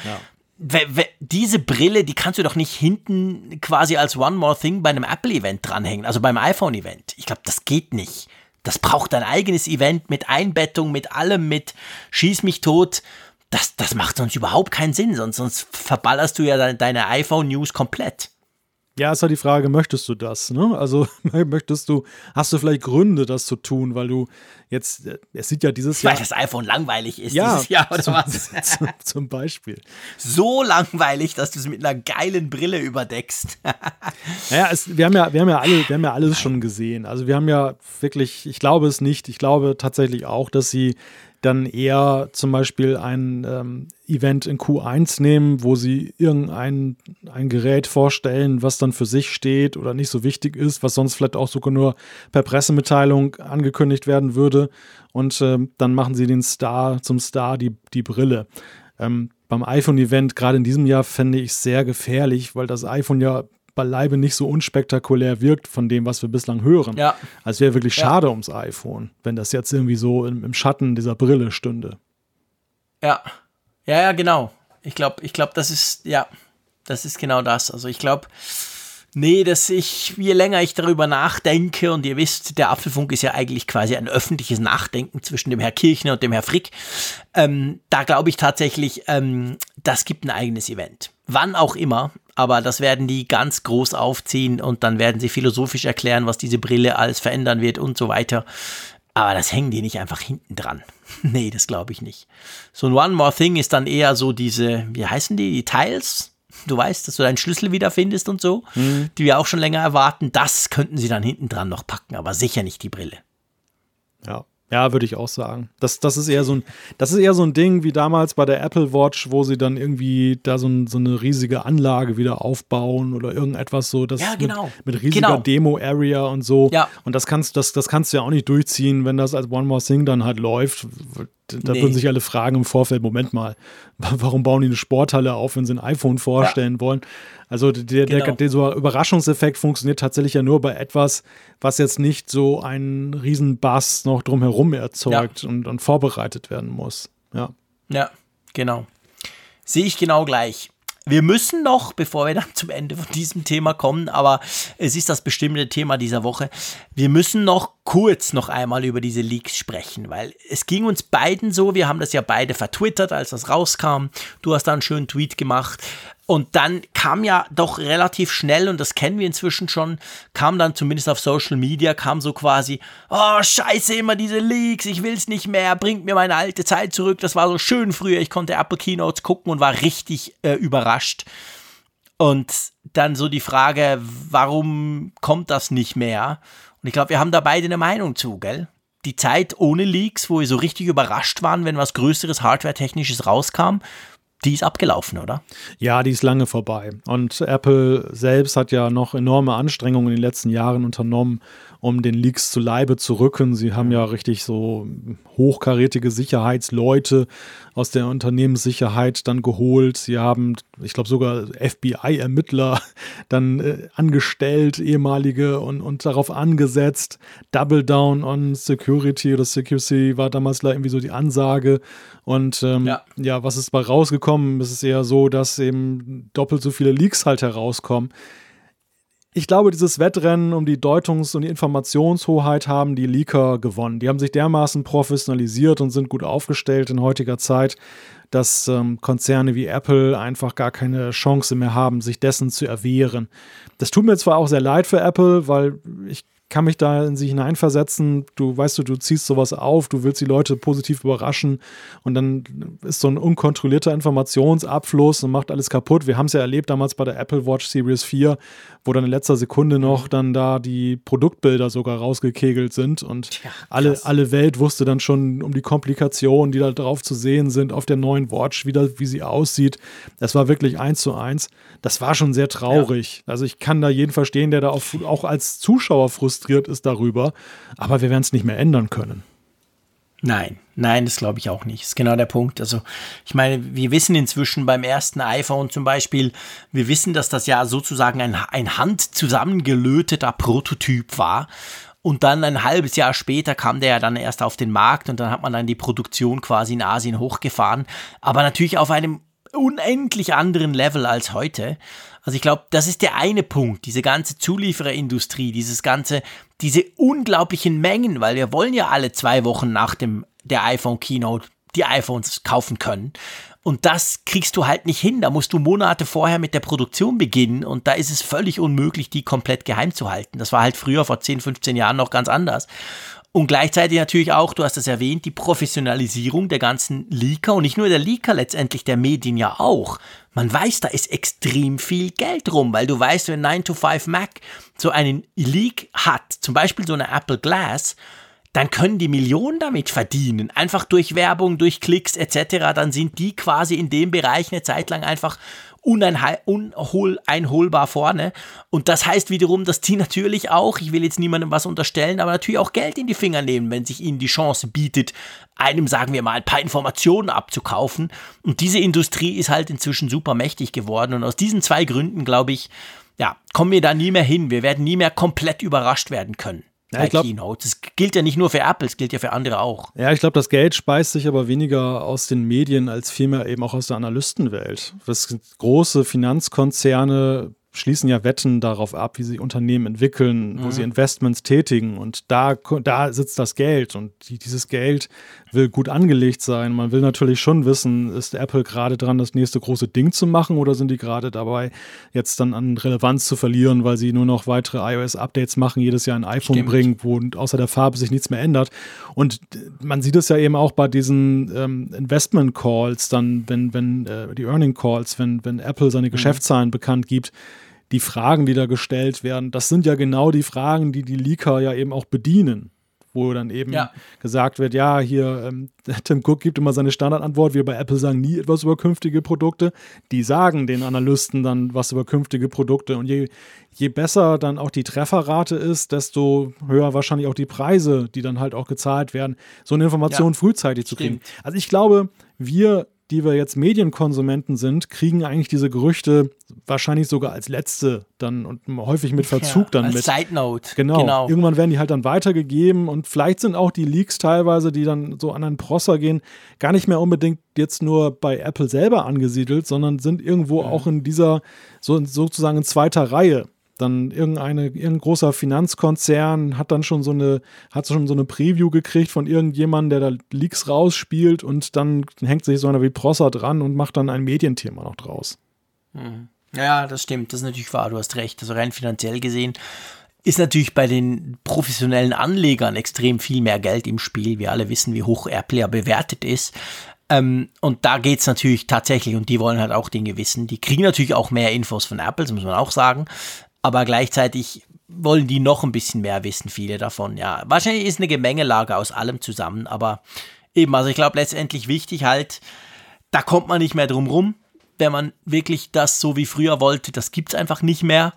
ja. diese Brille, die kannst du doch nicht hinten quasi als One More Thing bei einem Apple-Event dranhängen. Also beim iPhone-Event. Ich glaube, das geht nicht. Das braucht ein eigenes Event mit Einbettung, mit allem, mit Schieß mich tot das, das macht sonst überhaupt keinen Sinn, sonst, sonst verballerst du ja deine, deine iPhone-News komplett. Ja, ist halt die Frage, möchtest du das? Ne? Also möchtest du, hast du vielleicht Gründe, das zu tun, weil du jetzt, es sieht ja dieses Jahr. Weil das iPhone langweilig ist ja, dieses Jahr oder zum, was? Zum, zum, Beispiel. So langweilig, dass du es mit einer geilen Brille überdeckst. naja, es, wir, haben ja, wir, haben ja alle, wir haben ja alles schon gesehen. Also wir haben ja wirklich, ich glaube es nicht, ich glaube tatsächlich auch, dass sie dann eher zum Beispiel ein ähm, Event in Q1 nehmen, wo sie irgendein ein Gerät vorstellen, was dann für sich steht oder nicht so wichtig ist, was sonst vielleicht auch sogar nur per Pressemitteilung angekündigt werden würde. Und ähm, dann machen sie den Star zum Star die, die Brille. Ähm, beim iPhone-Event, gerade in diesem Jahr, fände ich sehr gefährlich, weil das iPhone ja beileibe nicht so unspektakulär wirkt von dem, was wir bislang hören. Ja. Also wäre wirklich schade ja. ums iPhone, wenn das jetzt irgendwie so im, im, Schatten dieser Brille stünde. Ja. Ja, ja, genau. Ich glaube, ich glaube, das ist, ja, das ist genau das. Also ich glaube, Nee, dass ich, je länger ich darüber nachdenke, und ihr wisst, der Apfelfunk ist ja eigentlich quasi ein öffentliches Nachdenken zwischen dem Herr Kirchner und dem Herr Frick, ähm, da glaube ich tatsächlich, ähm, das gibt ein eigenes Event. Wann auch immer, aber das werden die ganz groß aufziehen und dann werden sie philosophisch erklären, was diese Brille alles verändern wird und so weiter. Aber das hängen die nicht einfach hinten dran. nee, das glaube ich nicht. So ein One More Thing ist dann eher so diese, wie heißen die, die Tiles? Du weißt, dass du deinen Schlüssel wiederfindest und so, mhm. die wir auch schon länger erwarten. Das könnten sie dann hinten dran noch packen, aber sicher nicht die Brille. Ja. Ja, würde ich auch sagen. Das, das, ist eher so ein, das ist eher so ein Ding wie damals bei der Apple Watch, wo sie dann irgendwie da so, ein, so eine riesige Anlage wieder aufbauen oder irgendetwas so. Das ja, genau. Mit, mit riesiger genau. Demo-Area und so. Ja. Und das kannst, das, das kannst du ja auch nicht durchziehen, wenn das als One More Thing dann halt läuft. Da nee. würden sich alle fragen im Vorfeld, Moment mal, warum bauen die eine Sporthalle auf, wenn sie ein iPhone vorstellen ja. wollen? Also der, genau. der, der, Überraschungseffekt funktioniert tatsächlich ja nur bei etwas, was jetzt nicht so einen riesen Bass noch drumherum erzeugt ja. und, und vorbereitet werden muss. Ja. Ja, genau. Sehe ich genau gleich. Wir müssen noch, bevor wir dann zum Ende von diesem Thema kommen, aber es ist das bestimmte Thema dieser Woche, wir müssen noch kurz noch einmal über diese Leaks sprechen, weil es ging uns beiden so, wir haben das ja beide vertwittert, als das rauskam. Du hast da einen schönen Tweet gemacht. Und dann kam ja doch relativ schnell, und das kennen wir inzwischen schon, kam dann zumindest auf Social Media, kam so quasi, oh scheiße, immer diese Leaks, ich will's nicht mehr, bringt mir meine alte Zeit zurück, das war so schön früher, ich konnte Apple Keynotes gucken und war richtig äh, überrascht. Und dann so die Frage, warum kommt das nicht mehr? Und ich glaube, wir haben da beide eine Meinung zu, gell? Die Zeit ohne Leaks, wo wir so richtig überrascht waren, wenn was Größeres Hardware-Technisches rauskam, die ist abgelaufen, oder? Ja, die ist lange vorbei. Und Apple selbst hat ja noch enorme Anstrengungen in den letzten Jahren unternommen, um den Leaks zu Leibe zu rücken. Sie haben ja richtig so hochkarätige Sicherheitsleute aus der Unternehmenssicherheit dann geholt. Sie haben, ich glaube, sogar FBI-Ermittler dann äh, angestellt, ehemalige, und, und darauf angesetzt. Double Down on Security oder Security war damals irgendwie so die Ansage. Und ähm, ja. ja, was ist bei rausgekommen? Es ist eher so, dass eben doppelt so viele Leaks halt herauskommen ich glaube, dieses Wettrennen um die Deutungs- und die Informationshoheit haben die Leaker gewonnen. Die haben sich dermaßen professionalisiert und sind gut aufgestellt in heutiger Zeit, dass ähm, Konzerne wie Apple einfach gar keine Chance mehr haben, sich dessen zu erwehren. Das tut mir zwar auch sehr leid für Apple, weil ich kann mich da in sich hineinversetzen. Du weißt du, du ziehst sowas auf, du willst die Leute positiv überraschen und dann ist so ein unkontrollierter Informationsabfluss und macht alles kaputt. Wir haben es ja erlebt damals bei der Apple Watch Series 4, wo dann in letzter Sekunde noch dann da die Produktbilder sogar rausgekegelt sind und Tja, alle, alle Welt wusste dann schon um die Komplikationen, die da drauf zu sehen sind auf der neuen Watch, wie, das, wie sie aussieht. Das war wirklich eins zu eins. Das war schon sehr traurig. Ja. Also ich kann da jeden verstehen, der da auch, auch als Zuschauer frustriert ist darüber, aber wir werden es nicht mehr ändern können. Nein, nein, das glaube ich auch nicht. Das ist genau der Punkt. Also, ich meine, wir wissen inzwischen beim ersten iPhone zum Beispiel, wir wissen, dass das ja sozusagen ein, ein handzusammengelöteter Prototyp war. Und dann ein halbes Jahr später kam der ja dann erst auf den Markt und dann hat man dann die Produktion quasi in Asien hochgefahren. Aber natürlich auf einem unendlich anderen Level als heute. Also ich glaube, das ist der eine Punkt, diese ganze Zuliefererindustrie, dieses ganze, diese unglaublichen Mengen, weil wir wollen ja alle zwei Wochen nach dem der iPhone Keynote die iPhones kaufen können. Und das kriegst du halt nicht hin. Da musst du Monate vorher mit der Produktion beginnen und da ist es völlig unmöglich, die komplett geheim zu halten. Das war halt früher vor 10, 15 Jahren noch ganz anders. Und gleichzeitig natürlich auch, du hast es erwähnt, die Professionalisierung der ganzen Leaker und nicht nur der Leaker, letztendlich der Medien ja auch. Man weiß, da ist extrem viel Geld rum, weil du weißt, wenn 9 to 5 Mac so einen Leak hat, zum Beispiel so eine Apple Glass, dann können die Millionen damit verdienen. Einfach durch Werbung, durch Klicks etc. Dann sind die quasi in dem Bereich eine Zeit lang einfach uneinholbar vorne. Und das heißt wiederum, dass die natürlich auch, ich will jetzt niemandem was unterstellen, aber natürlich auch Geld in die Finger nehmen, wenn sich ihnen die Chance bietet, einem, sagen wir mal, ein paar Informationen abzukaufen. Und diese Industrie ist halt inzwischen super mächtig geworden. Und aus diesen zwei Gründen, glaube ich, ja, kommen wir da nie mehr hin. Wir werden nie mehr komplett überrascht werden können ja, glaub, Keynote. Das gilt ja nicht nur für Apple, es gilt ja für andere auch. Ja, ich glaube, das Geld speist sich aber weniger aus den Medien als vielmehr eben auch aus der Analystenwelt. Das große Finanzkonzerne schließen ja Wetten darauf ab, wie sie Unternehmen entwickeln, wo mhm. sie Investments tätigen. Und da, da sitzt das Geld. Und die, dieses Geld will gut angelegt sein. Man will natürlich schon wissen, ist Apple gerade dran, das nächste große Ding zu machen oder sind die gerade dabei, jetzt dann an Relevanz zu verlieren, weil sie nur noch weitere iOS-Updates machen, jedes Jahr ein iPhone Stimmt. bringen, wo außer der Farbe sich nichts mehr ändert. Und man sieht es ja eben auch bei diesen ähm, Investment-Calls, dann, wenn, wenn äh, die Earning-Calls, wenn, wenn Apple seine mhm. Geschäftszahlen bekannt gibt die Fragen, die da gestellt werden, das sind ja genau die Fragen, die die Leaker ja eben auch bedienen. Wo dann eben ja. gesagt wird, ja, hier, ähm, Tim Cook gibt immer seine Standardantwort, wir bei Apple sagen nie etwas über künftige Produkte. Die sagen den Analysten dann was über künftige Produkte. Und je, je besser dann auch die Trefferrate ist, desto höher wahrscheinlich auch die Preise, die dann halt auch gezahlt werden, so eine Information ja, frühzeitig zu kriegen. Also ich glaube, wir die wir jetzt Medienkonsumenten sind, kriegen eigentlich diese Gerüchte wahrscheinlich sogar als letzte dann und häufig mit Verzug ja, dann als mit. Side Note. Genau. genau. Irgendwann werden die halt dann weitergegeben und vielleicht sind auch die Leaks teilweise, die dann so an einen Prosser gehen, gar nicht mehr unbedingt jetzt nur bei Apple selber angesiedelt, sondern sind irgendwo mhm. auch in dieser so sozusagen in zweiter Reihe dann irgendeine, irgendein großer Finanzkonzern hat dann schon so eine, hat schon so eine Preview gekriegt von irgendjemandem, der da Leaks rausspielt und dann hängt sich so einer wie Prosser dran und macht dann ein Medienthema noch draus. Hm. Ja, das stimmt, das ist natürlich wahr, du hast recht. Also rein finanziell gesehen ist natürlich bei den professionellen Anlegern extrem viel mehr Geld im Spiel. Wir alle wissen, wie hoch Airplay bewertet ist. Ähm, und da geht es natürlich tatsächlich, und die wollen halt auch Dinge wissen. Die kriegen natürlich auch mehr Infos von Apple, das muss man auch sagen aber gleichzeitig wollen die noch ein bisschen mehr wissen, viele davon. Ja, wahrscheinlich ist eine Gemengelage aus allem zusammen, aber eben, also ich glaube letztendlich wichtig halt, da kommt man nicht mehr drum rum, wenn man wirklich das so wie früher wollte, das gibt es einfach nicht mehr.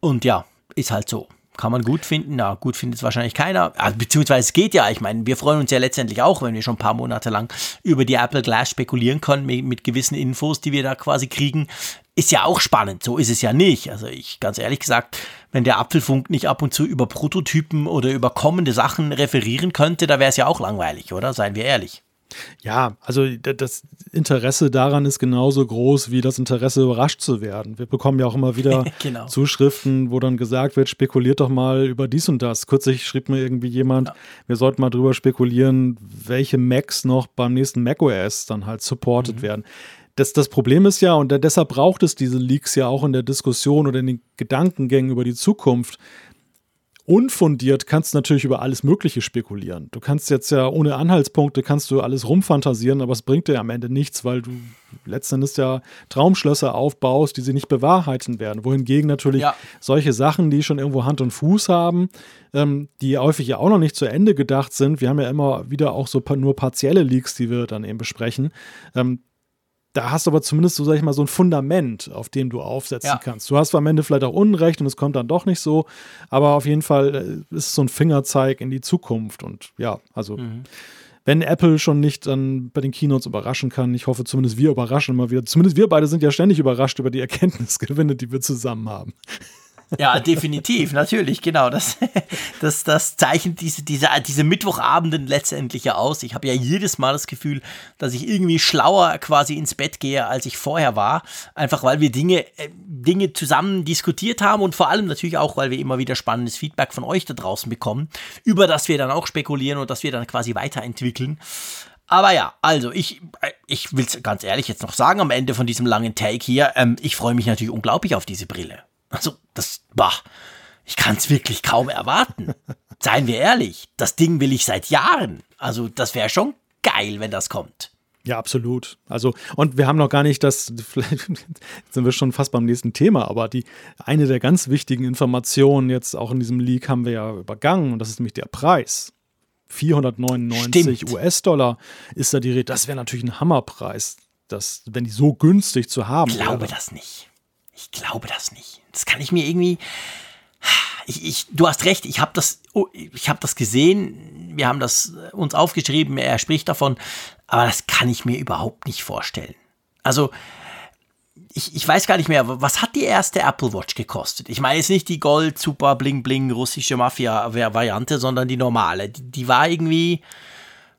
Und ja, ist halt so. Kann man gut finden, na, gut findet es wahrscheinlich keiner. Also, beziehungsweise es geht ja, ich meine, wir freuen uns ja letztendlich auch, wenn wir schon ein paar Monate lang über die Apple Glass spekulieren können, mit, mit gewissen Infos, die wir da quasi kriegen. Ist ja auch spannend, so ist es ja nicht. Also ich, ganz ehrlich gesagt, wenn der Apfelfunk nicht ab und zu über Prototypen oder über kommende Sachen referieren könnte, da wäre es ja auch langweilig, oder? Seien wir ehrlich. Ja, also das Interesse daran ist genauso groß wie das Interesse, überrascht zu werden. Wir bekommen ja auch immer wieder genau. Zuschriften, wo dann gesagt wird, spekuliert doch mal über dies und das. Kürzlich schrieb mir irgendwie jemand, ja. wir sollten mal drüber spekulieren, welche Macs noch beim nächsten macOS dann halt supported mhm. werden. Das, das Problem ist ja, und deshalb braucht es diese Leaks ja auch in der Diskussion oder in den Gedankengängen über die Zukunft, unfundiert kannst du natürlich über alles Mögliche spekulieren. Du kannst jetzt ja ohne Anhaltspunkte kannst du alles rumfantasieren, aber es bringt dir am Ende nichts, weil du letztendlich ja Traumschlösser aufbaust, die sie nicht bewahrheiten werden. Wohingegen natürlich ja. solche Sachen, die schon irgendwo Hand und Fuß haben, ähm, die häufig ja auch noch nicht zu Ende gedacht sind. Wir haben ja immer wieder auch so nur partielle Leaks, die wir dann eben besprechen. Ähm, da hast du aber zumindest so, sag ich mal, so ein Fundament, auf dem du aufsetzen ja. kannst. Du hast am Ende vielleicht auch Unrecht und es kommt dann doch nicht so, aber auf jeden Fall äh, ist es so ein Fingerzeig in die Zukunft und ja, also. Mhm. Wenn Apple schon nicht dann bei den Keynotes überraschen kann, ich hoffe zumindest wir überraschen immer wieder. Zumindest wir beide sind ja ständig überrascht über die Erkenntnisgewinne, die wir zusammen haben. Ja, definitiv, natürlich, genau. Das, das, das zeichnet diese, diese, diese Mittwochabenden letztendlich ja aus. Ich habe ja jedes Mal das Gefühl, dass ich irgendwie schlauer quasi ins Bett gehe, als ich vorher war. Einfach weil wir Dinge, äh, Dinge zusammen diskutiert haben und vor allem natürlich auch, weil wir immer wieder spannendes Feedback von euch da draußen bekommen, über das wir dann auch spekulieren und das wir dann quasi weiterentwickeln. Aber ja, also ich, äh, ich will es ganz ehrlich jetzt noch sagen am Ende von diesem langen Take hier. Ähm, ich freue mich natürlich unglaublich auf diese Brille. Also, das, bah, ich kann es wirklich kaum erwarten. Seien wir ehrlich, das Ding will ich seit Jahren. Also, das wäre schon geil, wenn das kommt. Ja, absolut. Also, und wir haben noch gar nicht das, vielleicht sind wir schon fast beim nächsten Thema, aber die, eine der ganz wichtigen Informationen jetzt auch in diesem Leak haben wir ja übergangen und das ist nämlich der Preis. 499 US-Dollar ist da die Rede. Das wäre natürlich ein Hammerpreis, das, wenn die so günstig zu haben. Ich glaube wäre. das nicht. Ich glaube das nicht. Das kann ich mir irgendwie. Ich, ich, du hast recht, ich habe das, oh, ich hab das gesehen, wir haben das uns aufgeschrieben, er spricht davon, aber das kann ich mir überhaupt nicht vorstellen. Also, ich, ich weiß gar nicht mehr, was hat die erste Apple Watch gekostet? Ich meine jetzt nicht die Gold, Super, Bling, Bling, russische Mafia-Variante, sondern die normale. Die, die war irgendwie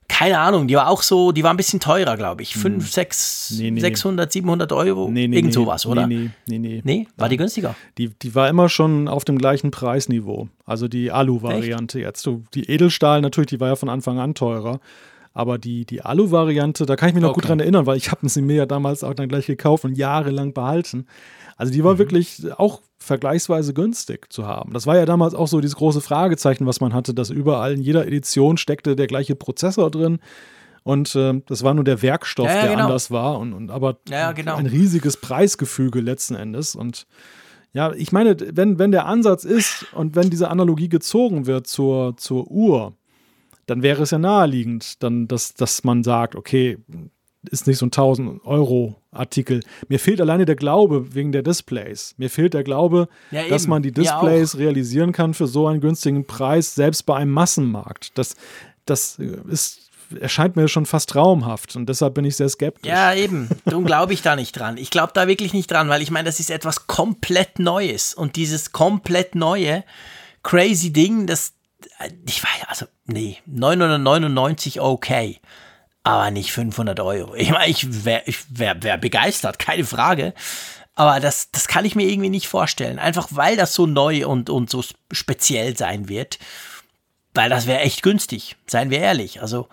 keine Ahnung, die war auch so, die war ein bisschen teurer, glaube ich. 5, 6, nee, nee. 600, 700 Euro. Nee, nee, Irgend sowas, oder? Nee, nee, nee. Nee, war die günstiger? Die, die war immer schon auf dem gleichen Preisniveau. Also die Alu-Variante jetzt. Die Edelstahl natürlich, die war ja von Anfang an teurer. Aber die, die Alu-Variante, da kann ich mich noch okay. gut dran erinnern, weil ich habe sie mir ja damals auch dann gleich gekauft und jahrelang behalten. Also die war mhm. wirklich auch vergleichsweise günstig zu haben. Das war ja damals auch so dieses große Fragezeichen, was man hatte, dass überall in jeder Edition steckte der gleiche Prozessor drin. Und äh, das war nur der Werkstoff, ja, ja, der genau. anders war. Und, und aber ja, genau. ein riesiges Preisgefüge letzten Endes. Und ja, ich meine, wenn, wenn der Ansatz ist und wenn diese Analogie gezogen wird zur, zur Uhr, dann wäre es ja naheliegend, dann, dass, dass man sagt, okay, ist nicht so ein 1000 Euro Artikel. Mir fehlt alleine der Glaube wegen der Displays. Mir fehlt der Glaube, ja, dass man die Displays realisieren kann für so einen günstigen Preis, selbst bei einem Massenmarkt. Das, das ist, erscheint mir schon fast traumhaft und deshalb bin ich sehr skeptisch. Ja, eben. Darum glaube ich da nicht dran. Ich glaube da wirklich nicht dran, weil ich meine, das ist etwas komplett Neues und dieses komplett neue, crazy Ding, das, ich weiß, also, nee, 999 okay aber nicht 500 Euro. Ich meine, ich wäre ich wär, wär begeistert, keine Frage. Aber das, das kann ich mir irgendwie nicht vorstellen. Einfach weil das so neu und, und so speziell sein wird. Weil das wäre echt günstig, seien wir ehrlich. Also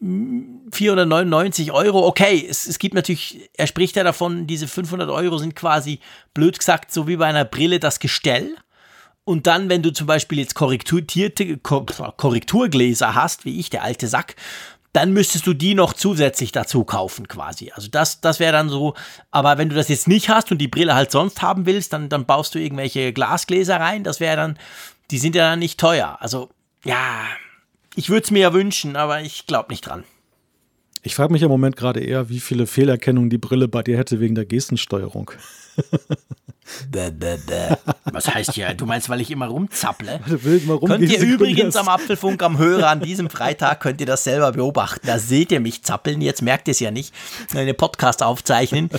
499 Euro, okay, es, es gibt natürlich, er spricht ja davon, diese 500 Euro sind quasi, blöd gesagt, so wie bei einer Brille das Gestell. Und dann, wenn du zum Beispiel jetzt korrekturgläser hast, wie ich, der alte Sack, dann müsstest du die noch zusätzlich dazu kaufen quasi. Also das, das wäre dann so, aber wenn du das jetzt nicht hast und die Brille halt sonst haben willst, dann, dann baust du irgendwelche Glasgläser rein, das wäre dann, die sind ja dann nicht teuer. Also ja, ich würde es mir ja wünschen, aber ich glaube nicht dran. Ich frage mich im Moment gerade eher, wie viele Fehlerkennungen die Brille bei dir hätte wegen der Gestensteuerung. Bäh, bäh, bäh. Was heißt ja, du meinst, weil ich immer rumzapple? Immer könnt ihr übrigens am Apfelfunk am Hörer an diesem Freitag, könnt ihr das selber beobachten. Da seht ihr mich zappeln, jetzt merkt ihr es ja nicht, eine Podcast aufzeichnen.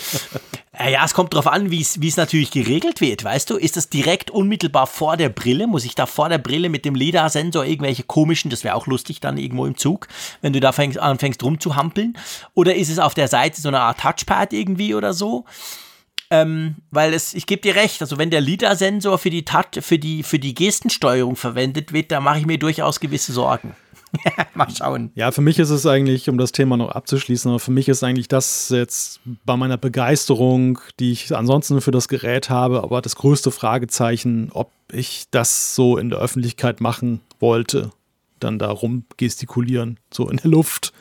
Ja, es kommt darauf an, wie es natürlich geregelt wird, weißt du? Ist das direkt unmittelbar vor der Brille? Muss ich da vor der Brille mit dem LIDAR-Sensor irgendwelche komischen, das wäre auch lustig dann irgendwo im Zug, wenn du da fängst, anfängst rumzuhampeln? Oder ist es auf der Seite so eine Art Touchpad irgendwie oder so? Ähm, weil es, ich gebe dir recht, also wenn der LIDAR-Sensor für die Tat, für die, für die Gestensteuerung verwendet wird, da mache ich mir durchaus gewisse Sorgen. Mal schauen. Ja, für mich ist es eigentlich, um das Thema noch abzuschließen, aber für mich ist eigentlich das jetzt bei meiner Begeisterung, die ich ansonsten für das Gerät habe, aber das größte Fragezeichen, ob ich das so in der Öffentlichkeit machen wollte. Dann da rumgestikulieren, so in der Luft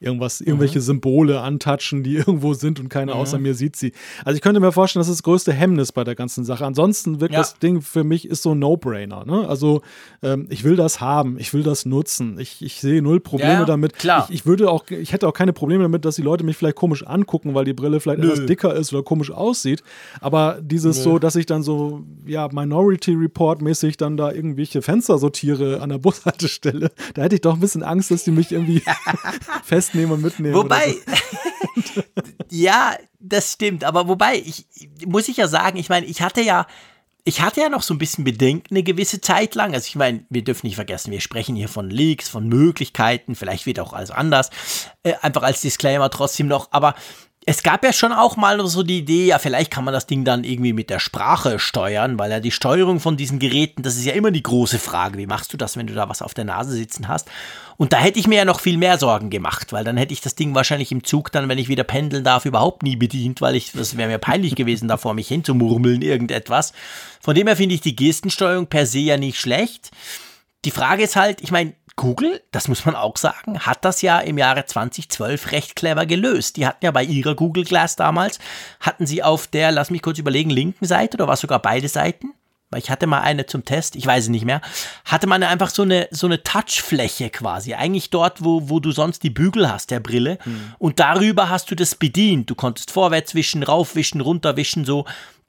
irgendwas, irgendwelche mhm. Symbole antatschen, die irgendwo sind und keiner mhm. außer mir sieht sie. Also ich könnte mir vorstellen, das ist das größte Hemmnis bei der ganzen Sache. Ansonsten wirkt ja. das Ding für mich ist so ein No-Brainer. Ne? Also ähm, ich will das haben, ich will das nutzen. Ich, ich sehe null Probleme ja, damit. Klar. Ich, ich, würde auch, ich hätte auch keine Probleme damit, dass die Leute mich vielleicht komisch angucken, weil die Brille vielleicht Nö. etwas dicker ist oder komisch aussieht. Aber dieses Nö. so, dass ich dann so, ja, Minority Report mäßig dann da irgendwelche Fenster sortiere an der Bushaltestelle, da hätte ich doch ein bisschen Angst, dass die mich irgendwie fest festnehmen und mitnehmen. Wobei, so. ja, das stimmt. Aber wobei, ich, muss ich ja sagen, ich meine, ich hatte ja, ich hatte ja noch so ein bisschen Bedenken eine gewisse Zeit lang. Also ich meine, wir dürfen nicht vergessen, wir sprechen hier von Leaks, von Möglichkeiten, vielleicht wird auch alles anders. Äh, einfach als Disclaimer trotzdem noch. Aber es gab ja schon auch mal so die Idee, ja, vielleicht kann man das Ding dann irgendwie mit der Sprache steuern, weil ja die Steuerung von diesen Geräten, das ist ja immer die große Frage. Wie machst du das, wenn du da was auf der Nase sitzen hast? Und da hätte ich mir ja noch viel mehr Sorgen gemacht, weil dann hätte ich das Ding wahrscheinlich im Zug dann, wenn ich wieder pendeln darf, überhaupt nie bedient, weil ich, das wäre mir peinlich gewesen, da vor mich hinzumurmeln, irgendetwas. Von dem her finde ich die Gestensteuerung per se ja nicht schlecht. Die Frage ist halt, ich meine, Google, das muss man auch sagen, hat das ja im Jahre 2012 recht clever gelöst. Die hatten ja bei ihrer Google Glass damals, hatten sie auf der, lass mich kurz überlegen, linken Seite oder war sogar beide Seiten? Weil ich hatte mal eine zum Test, ich weiß es nicht mehr, hatte man einfach so eine, so eine Touchfläche quasi. Eigentlich dort, wo, wo du sonst die Bügel hast, der Brille. Hm. Und darüber hast du das bedient. Du konntest vorwärts wischen, raufwischen, runterwischen, so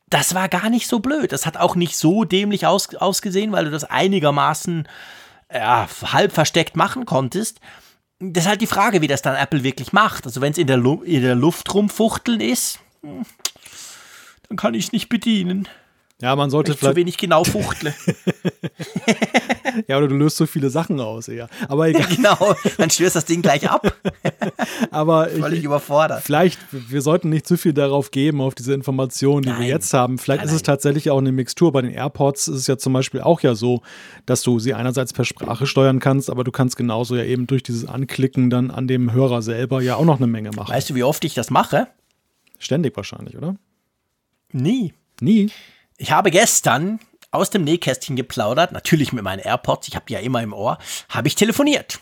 das war gar nicht so blöd. Das hat auch nicht so dämlich aus, ausgesehen, weil du das einigermaßen ja, halb versteckt machen konntest. Das ist halt die Frage, wie das dann Apple wirklich macht. Also wenn es in, der in der Luft rumfuchteln ist, hm, dann kann ich es nicht bedienen. Ja, man sollte ich vielleicht. zu wenig genau fuchtle. ja, oder du löst so viele Sachen aus, eher. Aber egal. genau, dann stößt das Ding gleich ab. Aber Völlig ich, überfordert. vielleicht, wir sollten nicht zu viel darauf geben, auf diese Informationen, die Nein. wir jetzt haben. Vielleicht Nein, ist es nein. tatsächlich auch eine Mixtur. Bei den AirPods ist es ja zum Beispiel auch ja so, dass du sie einerseits per Sprache steuern kannst, aber du kannst genauso ja eben durch dieses Anklicken dann an dem Hörer selber ja auch noch eine Menge machen. Weißt du, wie oft ich das mache? Ständig wahrscheinlich, oder? Nie. Nie. Ich habe gestern aus dem Nähkästchen geplaudert, natürlich mit meinen AirPods, ich habe die ja immer im Ohr, habe ich telefoniert.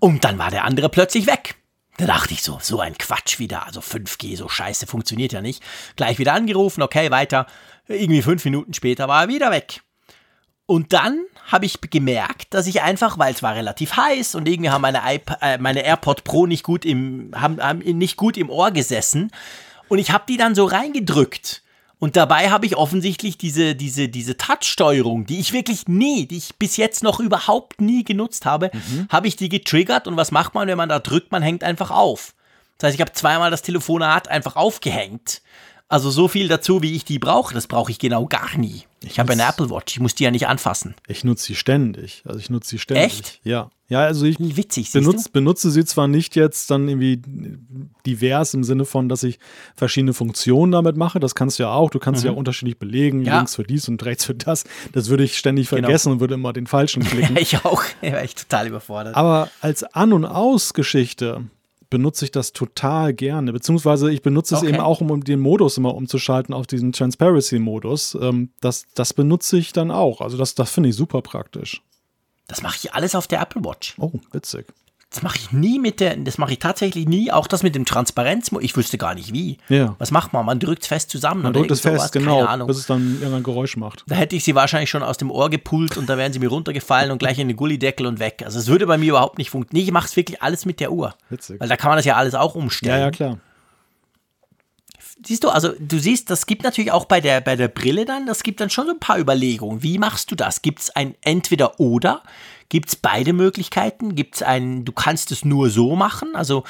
Und dann war der andere plötzlich weg. Da dachte ich so, so ein Quatsch wieder, also 5G, so scheiße, funktioniert ja nicht. Gleich wieder angerufen, okay, weiter. Irgendwie fünf Minuten später war er wieder weg. Und dann habe ich gemerkt, dass ich einfach, weil es war relativ heiß und irgendwie haben meine, iP äh, meine AirPod Pro nicht gut im, haben, haben nicht gut im Ohr gesessen. Und ich habe die dann so reingedrückt. Und dabei habe ich offensichtlich diese, diese, diese Touch-Steuerung, die ich wirklich nie, die ich bis jetzt noch überhaupt nie genutzt habe, habe ich die getriggert. Und was macht man, wenn man da drückt? Man hängt einfach auf. Das heißt, ich habe zweimal das Telefonat einfach aufgehängt. Also so viel dazu, wie ich die brauche, das brauche ich genau gar nie. Ich habe eine Apple Watch, ich muss die ja nicht anfassen. Ich nutze sie ständig. Also ich nutze sie ständig. Echt? Ja. Ja, also ich Witzig, benutze, benutze sie zwar nicht jetzt dann irgendwie divers im Sinne von, dass ich verschiedene Funktionen damit mache. Das kannst du ja auch. Du kannst sie ja unterschiedlich belegen, Mhm. Ja. Genau. links für dies und rechts für das. Das würde ich ständig vergessen und würde immer den falschen klicken. Ja, ich auch. Ja, war ich total überfordert. Aber als An- und Aus-Geschichte benutze ich das total gerne. Beziehungsweise ich benutze es Okay. eben auch, um, um den Modus immer umzuschalten auf diesen Transparency-Modus. Ähm, das, das benutze ich dann auch. Also das, das finde ich super praktisch. Das mache ich alles auf der Apple Watch. Oh, witzig. Das mache ich nie mit der, das mache ich tatsächlich nie. Auch das mit dem Transparenz, ich wüsste gar nicht wie. Ja. Was macht man? Man drückt es fest zusammen. Man drückt es fest, sowas, genau, Keine Ahnung. bis es dann irgendein Geräusch macht. Da hätte ich sie wahrscheinlich schon aus dem Ohr gepult und da wären sie mir runtergefallen und gleich in den Gullideckel und weg. Also es würde bei mir überhaupt nicht funktionieren. Nee, ich mache es wirklich alles mit der Uhr. Witzig. Weil da kann man das ja alles auch umstellen. Ja, ja, klar. Siehst du, also du siehst, das gibt natürlich auch bei der, bei der Brille dann, das gibt dann schon so ein paar Überlegungen. Wie machst du das? Gibt es ein Entweder-Oder? Gibt es beide Möglichkeiten? Gibt es ein, du kannst es nur so machen? Also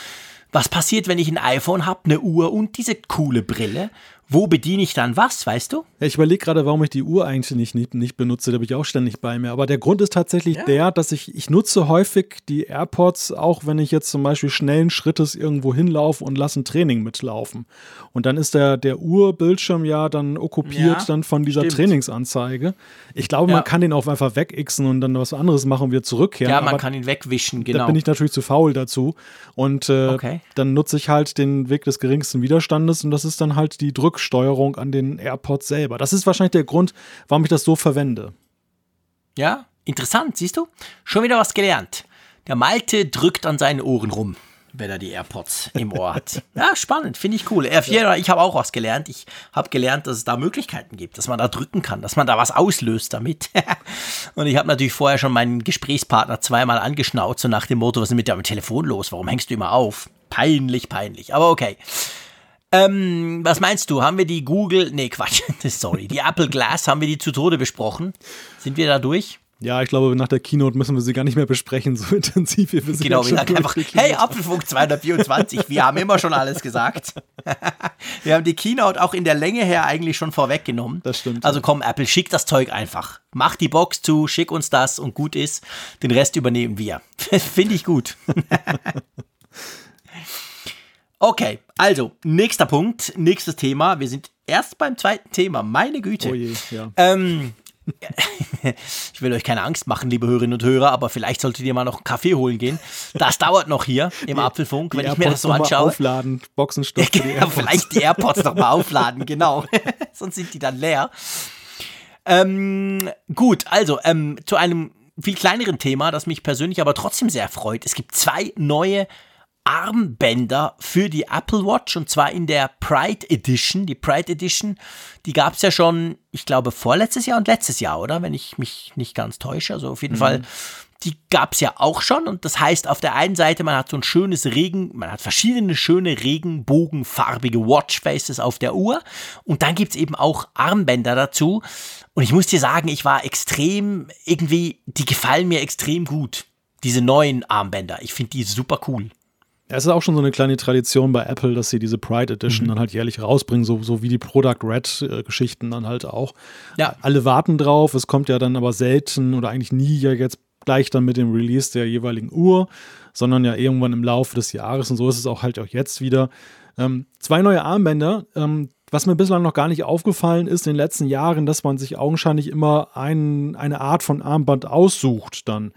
was passiert, wenn ich ein iPhone habe, eine Uhr und diese coole Brille? Wo bediene ich dann was, weißt du? Ja, ich überlege gerade, warum ich die Uhr eigentlich nicht, nicht, nicht benutze. Die habe ich auch ständig bei mir. Aber der Grund ist tatsächlich der, dass ich, ich nutze häufig die AirPods, auch wenn ich jetzt zum Beispiel schnellen Schrittes irgendwo hinlaufe und lasse ein Training mitlaufen. Und dann ist der, der Uhrbildschirm ja dann okkupiert Ja, dann von dieser stimmt. Trainingsanzeige. Ich glaube, Ja. man kann den auch einfach wegixen und dann was anderes machen und wieder zurückkehren. Ja, man Aber kann ihn wegwischen, Da genau. bin ich natürlich zu faul dazu. Und äh, Okay. dann nutze ich halt den Weg des geringsten Widerstandes und das ist dann halt die Drücksteuerung an den AirPods selber. Das ist wahrscheinlich der Grund, warum ich das so verwende. Ja, interessant, siehst du? Schon wieder was gelernt. Der Malte drückt an seinen Ohren rum, wenn er die AirPods im Ohr hat. Ja, spannend, finde ich cool. R4, ich habe auch was gelernt. Ich habe gelernt, dass es da Möglichkeiten gibt, dass man da drücken kann, dass man da was auslöst damit. Und ich habe natürlich vorher schon meinen Gesprächspartner zweimal angeschnauzt, so nach dem Motto, was ist mit deinem Telefon los? Warum hängst du immer auf? Peinlich, peinlich. Aber okay. Ähm, was meinst du? Haben wir die Google, nee, Quatsch, sorry, die Apple Glass, haben wir die zu Tode besprochen? Sind wir da durch? Ja, ich glaube, nach der Keynote müssen wir sie gar nicht mehr besprechen, so intensiv wie wir sie Genau, wir sagen einfach, hey, Apfelfunk 224, wir haben immer schon alles gesagt. wir haben die Keynote auch in der Länge her eigentlich schon vorweggenommen. Das stimmt. Also komm, Apple, schick das Zeug einfach. Mach die Box zu, schick uns das und gut ist. Den Rest übernehmen wir. Finde ich gut. Okay, also, nächster Punkt, nächstes Thema. Wir sind erst beim zweiten Thema. Meine Güte. Oh je, ja. Ähm, ich will euch keine Angst machen, liebe Hörerinnen und Hörer, aber vielleicht solltet ihr mal noch einen Kaffee holen gehen. Das dauert noch hier im Apfelfunk, wenn Die ich mir das so anschaue. aufladen, Boxenstoff die Ja, AirPods. vielleicht die AirPods noch mal aufladen, genau. Sonst sind die dann leer. Ähm, gut, also ähm, zu einem viel kleineren Thema, das mich persönlich aber trotzdem sehr freut. Es gibt zwei neue Armbänder für die Apple Watch und zwar in der Pride Edition. Die Pride Edition, die gab es ja schon, ich glaube, vorletztes Jahr und letztes Jahr, oder? Wenn ich mich nicht ganz täusche. Also auf jeden Fall, die gab es ja auch schon. Und das heißt, auf der einen Seite, man hat so ein schönes Regen, man hat verschiedene schöne regenbogenfarbige Watchfaces auf der Uhr. Und dann gibt es eben auch Armbänder dazu. Und ich muss dir sagen, ich war extrem, irgendwie, die gefallen mir extrem gut. Diese neuen Armbänder. Ich finde die super cool. Es ist auch schon so eine kleine Tradition bei Apple, dass sie diese Pride Edition mhm. dann halt jährlich rausbringen, so, so wie die Product Red-Geschichten dann halt auch. Ja. Alle warten drauf, es kommt ja dann aber selten oder eigentlich nie ja jetzt gleich dann mit dem Release der jeweiligen Uhr, sondern ja irgendwann im Laufe des Jahres und so ist es auch halt auch jetzt wieder. Ähm, zwei neue Armbänder. Ähm, was mir bislang noch gar nicht aufgefallen ist in den letzten Jahren, dass man sich augenscheinlich immer ein, eine Art von Armband aussucht dann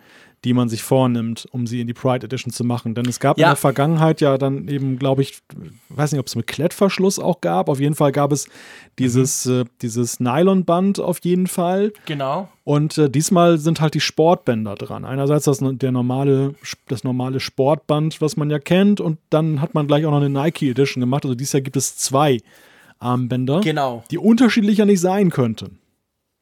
die man sich vornimmt, um sie in die Pride Edition zu machen. Denn es gab ja. in der Vergangenheit ja dann eben, glaube ich, weiß nicht, ob es mit Klettverschluss auch gab. Auf jeden Fall gab es dieses, mhm. äh, dieses Nylonband auf jeden Fall. Genau. Und äh, diesmal sind halt die Sportbänder dran. Einerseits das, der normale, das normale Sportband, was man ja kennt, und dann hat man gleich auch noch eine Nike Edition gemacht. Also dieses Jahr gibt es zwei Armbänder, genau. die unterschiedlicher nicht sein könnten.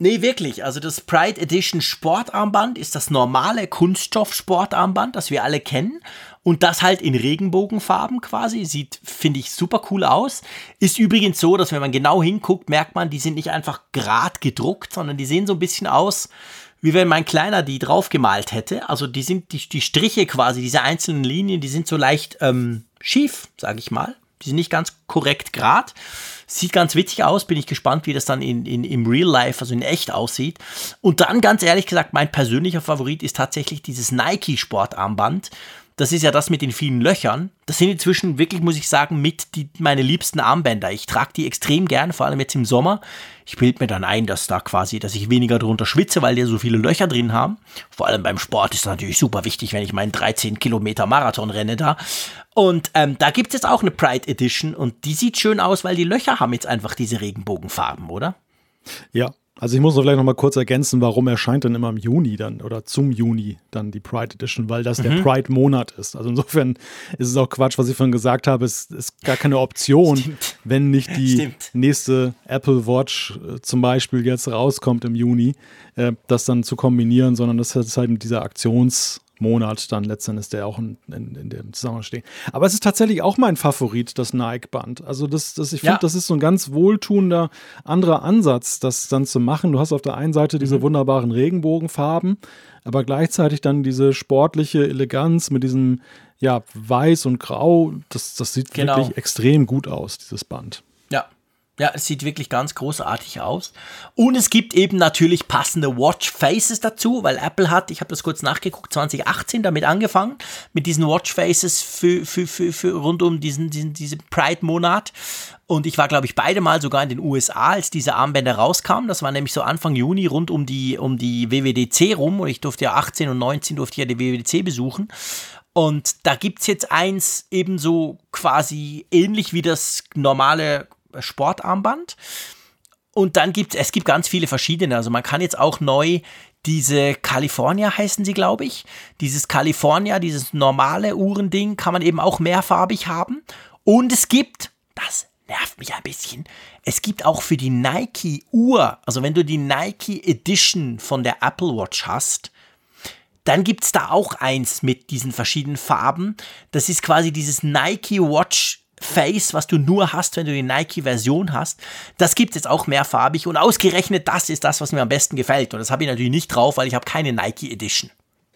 Nee, wirklich. Also das Pride Edition Sportarmband ist das normale Kunststoff-Sportarmband, das wir alle kennen. Und das halt in Regenbogenfarben quasi. Sieht, finde ich, super cool aus. Ist übrigens so, dass wenn man genau hinguckt, merkt man, die sind nicht einfach grad gedruckt, sondern die sehen so ein bisschen aus, wie wenn mein Kleiner die draufgemalt hätte. Also die sind, die, die Striche quasi, diese einzelnen Linien, die sind so leicht ähm, schief, sage ich mal. Die sind nicht ganz korrekt grad. Sieht ganz witzig aus, bin ich gespannt, wie das dann in, in, im Real Life, also in echt aussieht. Und dann ganz ehrlich gesagt, mein persönlicher Favorit ist tatsächlich dieses Nike Sportarmband. Das ist ja das mit den vielen Löchern. Das sind inzwischen wirklich, muss ich sagen, mit die, meine liebsten Armbänder. Ich trage die extrem gern, vor allem jetzt im Sommer. Ich bilde mir dann ein, dass da quasi, dass ich weniger drunter schwitze, weil die so viele Löcher drin haben. Vor allem beim Sport ist das natürlich super wichtig, wenn ich meinen 13 Kilometer Marathon renne da. Und ähm, da gibt es jetzt auch eine Pride Edition und die sieht schön aus, weil die Löcher haben jetzt einfach diese Regenbogenfarben, oder? Ja, also ich muss noch vielleicht noch mal kurz ergänzen, warum erscheint denn immer im Juni dann oder zum Juni dann die Pride Edition, weil das mhm. der Pride-Monat ist. Also insofern ist es auch Quatsch, was ich vorhin gesagt habe. Es ist gar keine Option, Stimmt. wenn nicht die Stimmt. nächste Apple Watch äh, zum Beispiel jetzt rauskommt im Juni, äh, das dann zu kombinieren, sondern das ist halt mit dieser Aktions- Monat dann letztendlich der auch in, in, in, dem Zusammenhang stehen. Aber es ist tatsächlich auch mein Favorit, das Nike-Band. Also das, das, ich finde, ja. das ist so ein ganz wohltuender anderer Ansatz, das dann zu machen. Du hast auf der einen Seite diese mhm. wunderbaren Regenbogenfarben, aber gleichzeitig dann diese sportliche Eleganz mit diesem ja, Weiß und Grau. Das, das sieht genau. wirklich extrem gut aus, dieses Band. Ja, es sieht wirklich ganz großartig aus. Und es gibt eben natürlich passende Watch Faces dazu, weil Apple hat, ich habe das kurz nachgeguckt, 2018 damit angefangen, mit diesen Watch Faces für, für, für, für rund um diesen, diesen, diesen Pride-Monat. Und ich war, glaube ich, beide Mal sogar in den USA, als diese Armbänder rauskamen. Das war nämlich so Anfang Juni rund um die, um die WWDC rum. Und ich durfte ja 18 und 19 durfte ja die WWDC besuchen. Und da gibt es jetzt eins ebenso quasi ähnlich wie das normale Sportarmband. Und dann gibt es gibt ganz viele verschiedene. Also man kann jetzt auch neu diese California heißen sie, glaube ich. Dieses California, dieses normale Uhrending kann man eben auch mehrfarbig haben. Und es gibt, das nervt mich ein bisschen, es gibt auch für die Nike Uhr, also wenn du die Nike Edition von der Apple Watch hast, dann gibt es da auch eins mit diesen verschiedenen Farben. Das ist quasi dieses Nike Watch Face, was du nur hast, wenn du die Nike-Version hast. Das gibt es jetzt auch mehrfarbig und ausgerechnet das ist das, was mir am besten gefällt. Und das habe ich natürlich nicht drauf, weil ich habe keine Nike Edition.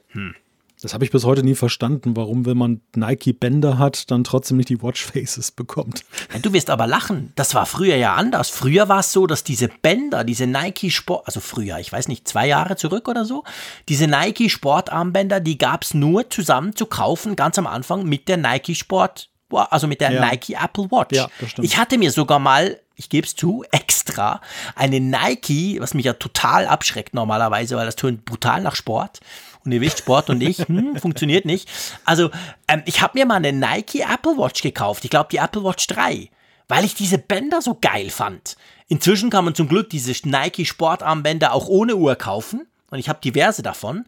Hm. Das habe ich bis heute nie verstanden, warum, wenn man Nike-Bänder hat, dann trotzdem nicht die Watchfaces bekommt. du wirst aber lachen. Das war früher ja anders. Früher war es so, dass diese Bänder, diese Nike-Sport, also früher, ich weiß nicht, zwei Jahre zurück oder so, diese Nike-Sportarmbänder, die gab es nur zusammen zu kaufen, ganz am Anfang mit der Nike-Sport also mit der ja. Nike Apple Watch. Ja, ich hatte mir sogar mal, ich gebe es zu, extra eine Nike, was mich ja total abschreckt normalerweise, weil das tönt brutal nach Sport. Und ihr wisst, Sport und ich, hm, funktioniert nicht. Also, ähm, ich habe mir mal eine Nike Apple Watch gekauft. Ich glaube, die Apple Watch 3, weil ich diese Bänder so geil fand. Inzwischen kann man zum Glück diese Nike Sportarmbänder auch ohne Uhr kaufen. Und ich habe diverse davon.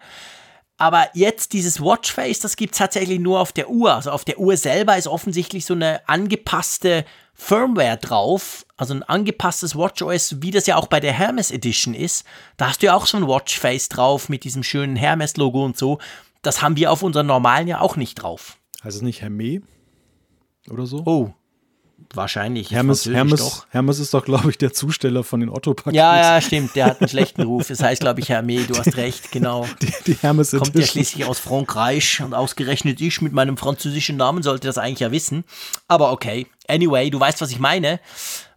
Aber jetzt dieses Watchface, das gibt es tatsächlich nur auf der Uhr. Also auf der Uhr selber ist offensichtlich so eine angepasste Firmware drauf, also ein angepasstes WatchOS, wie das ja auch bei der Hermes Edition ist. Da hast du ja auch so ein Watchface drauf mit diesem schönen Hermes-Logo und so. Das haben wir auf unseren normalen ja auch nicht drauf. Heißt es nicht Hermes oder so? Oh. Wahrscheinlich. Hermes, Hermes, doch. Hermes ist doch, glaube ich, der Zusteller von den Otto-Paketen. Ja, ja, stimmt. Der hat einen schlechten Ruf. Das heißt, glaube ich, Hermes, du hast recht, genau. Die, die Hermes Kommt ja schließlich aus Frankreich und ausgerechnet ich mit meinem französischen Namen sollte das eigentlich ja wissen. Aber okay. Anyway, du weißt, was ich meine.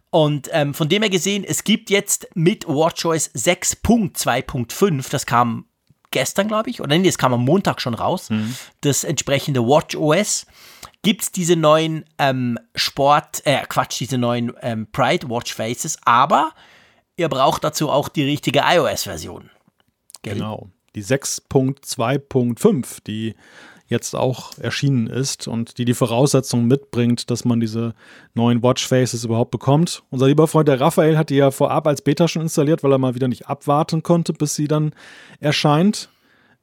Und ähm, von dem her gesehen, es gibt jetzt mit WatchOS 6.2.5, das kam gestern, glaube ich, oder nee, das kam am Montag schon raus, mhm. das entsprechende WatchOS, gibt es diese neuen ähm, Sport, äh, Quatsch, diese neuen ähm, Pride Watch Faces, aber ihr braucht dazu auch die richtige iOS-Version. Genau, die 6.2.5, die jetzt auch erschienen ist und die die Voraussetzungen mitbringt, dass man diese neuen Watchfaces überhaupt bekommt. Unser lieber Freund der Raphael hat die ja vorab als Beta schon installiert, weil er mal wieder nicht abwarten konnte, bis sie dann erscheint.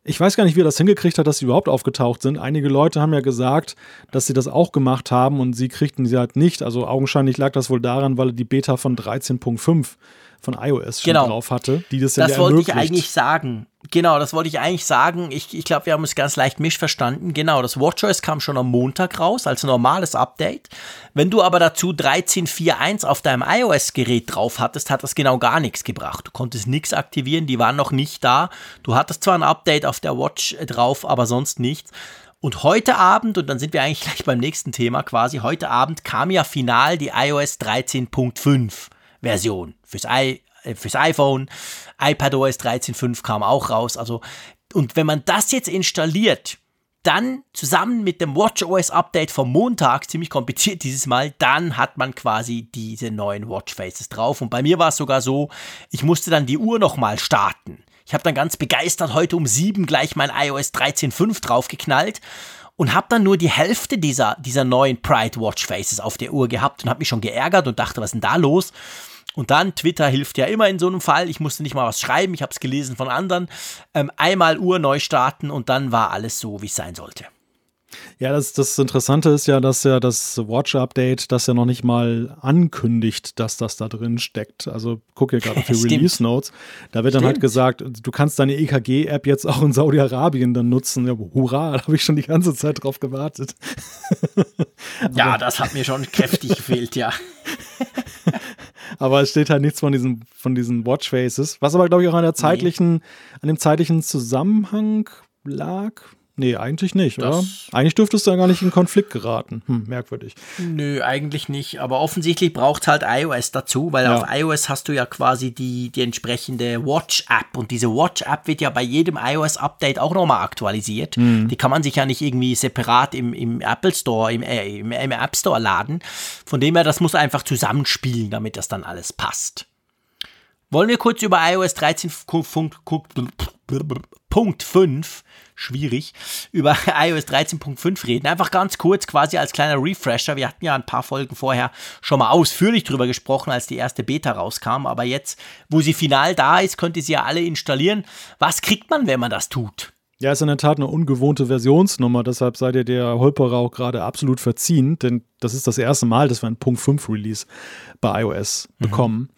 Ich weiß gar nicht, wie er das hingekriegt hat, dass sie überhaupt aufgetaucht sind. Einige Leute haben ja gesagt, dass sie das auch gemacht haben und sie kriegten sie halt nicht. Also augenscheinlich lag das wohl daran, weil die Beta von 13.5 von iOS schon genau. drauf hatte, die das ja Das wollte ich eigentlich sagen. Genau, das wollte ich eigentlich sagen. Ich, ich glaube, wir haben es ganz leicht missverstanden. Genau, das WatchOS kam schon am Montag raus als normales Update. Wenn du aber dazu 13.4.1 auf deinem iOS-Gerät drauf hattest, hat das genau gar nichts gebracht. Du konntest nichts aktivieren, die waren noch nicht da. Du hattest zwar ein Update auf der Watch drauf, aber sonst nichts. Und heute Abend, und dann sind wir eigentlich gleich beim nächsten Thema quasi, heute Abend kam ja final die iOS 13.5 Version fürs, I, äh, fürs iPhone. iPadOS 13.5 kam auch raus. Also, und wenn man das jetzt installiert, dann zusammen mit dem WatchOS Update vom Montag, ziemlich kompliziert dieses Mal, dann hat man quasi diese neuen Watchfaces drauf. Und bei mir war es sogar so, ich musste dann die Uhr nochmal starten. Ich habe dann ganz begeistert heute um 7 gleich mein iOS 13.5 draufgeknallt und habe dann nur die Hälfte dieser, dieser neuen Pride Watchfaces auf der Uhr gehabt und habe mich schon geärgert und dachte, was ist denn da los? Und dann, Twitter hilft ja immer in so einem Fall. Ich musste nicht mal was schreiben, ich habe es gelesen von anderen. Ähm, einmal Uhr neu starten und dann war alles so, wie es sein sollte. Ja, das, das Interessante ist ja, dass ja das Watch-Update das ja noch nicht mal ankündigt, dass das da drin steckt. Also guck hier gerade für Release Notes. Da wird Stimmt. dann halt gesagt, du kannst deine EKG-App jetzt auch in Saudi-Arabien dann nutzen. Ja, hurra, da habe ich schon die ganze Zeit drauf gewartet. ja, das hat mir schon kräftig gefehlt, ja. aber es steht halt nichts von diesen, von diesen Watchfaces, was aber, glaube ich, auch an der zeitlichen, nee. an dem zeitlichen Zusammenhang lag. Nee, eigentlich nicht, das oder? Eigentlich dürftest du ja gar nicht in Konflikt geraten. Hm, merkwürdig. Nö, eigentlich nicht. Aber offensichtlich braucht halt iOS dazu, weil ja. auf iOS hast du ja quasi die, die entsprechende Watch-App. Und diese Watch-App wird ja bei jedem iOS-Update auch nochmal aktualisiert. Mhm. Die kann man sich ja nicht irgendwie separat im, im Apple Store, im, äh, im, im App Store laden. Von dem her, das muss einfach zusammenspielen, damit das dann alles passt. Wollen wir kurz über iOS 13.5 schwierig, über iOS 13.5 reden. Einfach ganz kurz, quasi als kleiner Refresher. Wir hatten ja ein paar Folgen vorher schon mal ausführlich drüber gesprochen, als die erste Beta rauskam. Aber jetzt, wo sie final da ist, könnt ihr sie ja alle installieren. Was kriegt man, wenn man das tut? Ja, ist in der Tat eine ungewohnte Versionsnummer, deshalb seid ihr der Holperer auch gerade absolut verziehen, denn das ist das erste Mal, dass wir einen Punkt 5 Release bei iOS mhm. bekommen.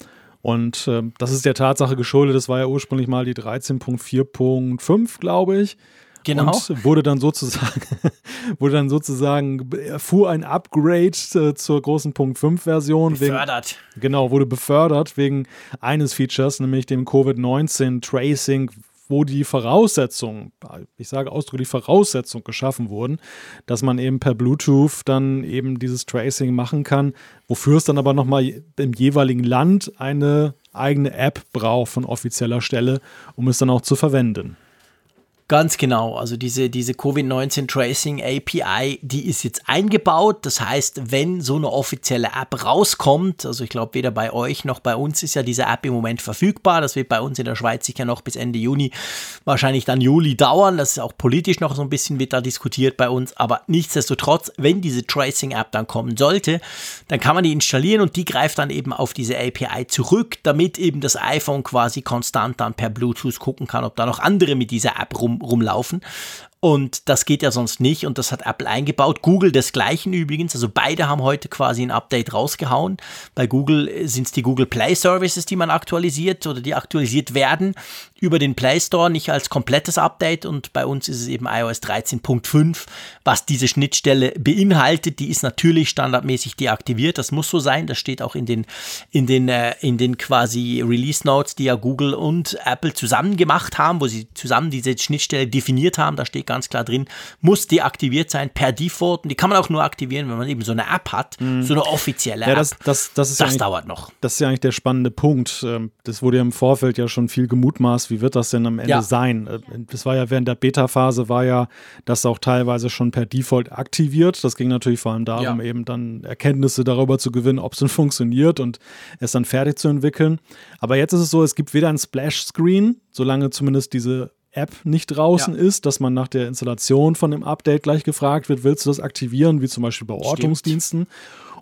Und äh, das ist der Tatsache geschuldet, das war ja ursprünglich mal die 13.4.5, glaube ich. Genau. Und wurde dann sozusagen, wurde dann sozusagen, erfuhr ein Upgrade äh, zur großen Punkt 5 Version. Befördert. Wegen, genau, wurde befördert wegen eines Features, nämlich dem Covid-19 Tracing, wo die Voraussetzungen, ich sage ausdrücklich Voraussetzungen geschaffen wurden, dass man eben per Bluetooth dann eben dieses Tracing machen kann, wofür es dann aber nochmal im jeweiligen Land eine eigene App braucht von offizieller Stelle, um es dann auch zu verwenden. Ganz genau. Also diese, diese Covid-19 Tracing API, die ist jetzt eingebaut. Das heißt, wenn so eine offizielle App rauskommt, also ich glaube, weder bei euch noch bei uns ist ja diese App im Moment verfügbar. Das wird bei uns in der Schweiz sicher noch bis Ende Juni, wahrscheinlich dann Juli dauern. Das ist auch politisch noch so ein bisschen wird da diskutiert bei uns. Aber nichtsdestotrotz, wenn diese Tracing-App dann kommen sollte, dann kann man die installieren und die greift dann eben auf diese API zurück, damit eben das iPhone quasi konstant dann per Bluetooth gucken kann, ob da noch andere mit dieser App rum rumlaufen. Und das geht ja sonst nicht und das hat Apple eingebaut. Google desgleichen übrigens. Also beide haben heute quasi ein Update rausgehauen. Bei Google sind es die Google Play Services, die man aktualisiert oder die aktualisiert werden über den Play Store, nicht als komplettes Update. Und bei uns ist es eben iOS 13.5, was diese Schnittstelle beinhaltet. Die ist natürlich standardmäßig deaktiviert. Das muss so sein. Das steht auch in den, in den, äh, in den quasi Release Notes, die ja Google und Apple zusammen gemacht haben, wo sie zusammen diese Schnittstelle definiert haben. Da steht ganz klar drin, muss deaktiviert sein per Default. Und die kann man auch nur aktivieren, wenn man eben so eine App hat, mhm. so eine offizielle ja, das, App. Das, das, ist das ja dauert noch. Das ist ja eigentlich der spannende Punkt. Ähm, das wurde ja im Vorfeld ja schon viel gemutmaßt, wie wird das denn am Ende ja. sein? Äh, das war ja während der Beta-Phase war ja das auch teilweise schon per Default aktiviert. Das ging natürlich vor allem darum, ja. eben dann Erkenntnisse darüber zu gewinnen, ob es denn funktioniert und es dann fertig zu entwickeln. Aber jetzt ist es so, es gibt weder ein Splash-Screen, solange zumindest diese App nicht draußen ja. ist, dass man nach der Installation von dem Update gleich gefragt wird, willst du das aktivieren, wie zum Beispiel bei Ortungsdiensten.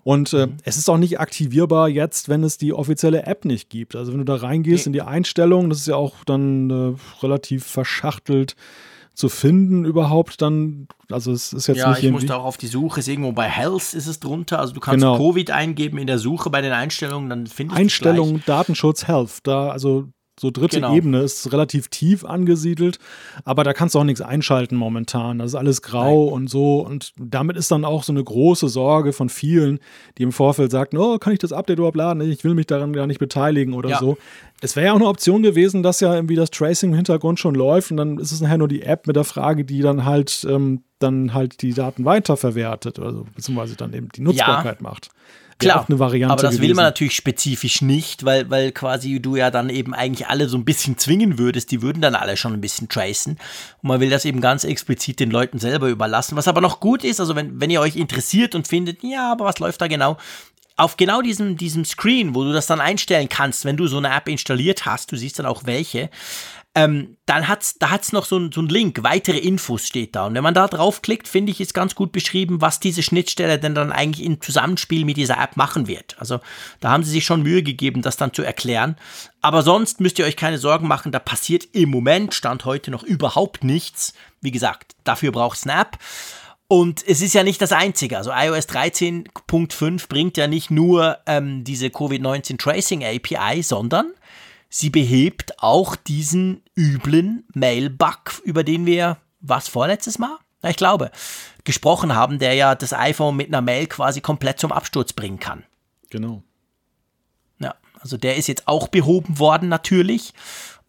Und äh, mhm. es ist auch nicht aktivierbar jetzt, wenn es die offizielle App nicht gibt. Also wenn du da reingehst nee. in die Einstellungen, das ist ja auch dann äh, relativ verschachtelt zu finden überhaupt dann, also es ist jetzt ja, nicht ich musste auch auf die Suche, ist irgendwo bei Health ist es drunter, also du kannst genau. Covid eingeben in der Suche bei den Einstellungen, dann findest du Einstellungen, Datenschutz, Health, da also so dritte genau. Ebene ist relativ tief angesiedelt, aber da kannst du auch nichts einschalten momentan. Das ist alles grau Nein. und so. Und damit ist dann auch so eine große Sorge von vielen, die im Vorfeld sagten, oh, kann ich das Update überhaupt laden? Ich will mich daran gar nicht beteiligen oder ja. so. Es wäre ja auch eine Option gewesen, dass ja irgendwie das Tracing im Hintergrund schon läuft und dann ist es nachher nur die App mit der Frage, die dann halt ähm, dann halt die Daten weiterverwertet, also beziehungsweise dann eben die Nutzbarkeit ja. macht. Klar, eine Variante aber das gewesen. will man natürlich spezifisch nicht, weil, weil quasi du ja dann eben eigentlich alle so ein bisschen zwingen würdest. Die würden dann alle schon ein bisschen tracen. Und man will das eben ganz explizit den Leuten selber überlassen. Was aber noch gut ist, also wenn, wenn ihr euch interessiert und findet, ja, aber was läuft da genau? Auf genau diesem, diesem Screen, wo du das dann einstellen kannst, wenn du so eine App installiert hast, du siehst dann auch welche, ähm, dann hat's, da hat's noch so, ein, so ein Link, weitere Infos steht da. Und wenn man da draufklickt, finde ich, ist ganz gut beschrieben, was diese Schnittstelle denn dann eigentlich im Zusammenspiel mit dieser App machen wird. Also da haben sie sich schon Mühe gegeben, das dann zu erklären. Aber sonst müsst ihr euch keine Sorgen machen, da passiert im Moment, Stand heute noch überhaupt nichts. Wie gesagt, dafür braucht Snap. Und es ist ja nicht das Einzige. Also iOS 13.5 bringt ja nicht nur ähm, diese Covid-19 Tracing API, sondern sie behebt auch diesen üblen Mail-Bug, über den wir, was vorletztes Mal? Ja, ich glaube, gesprochen haben, der ja das iPhone mit einer Mail quasi komplett zum Absturz bringen kann. Genau. Ja, also der ist jetzt auch behoben worden natürlich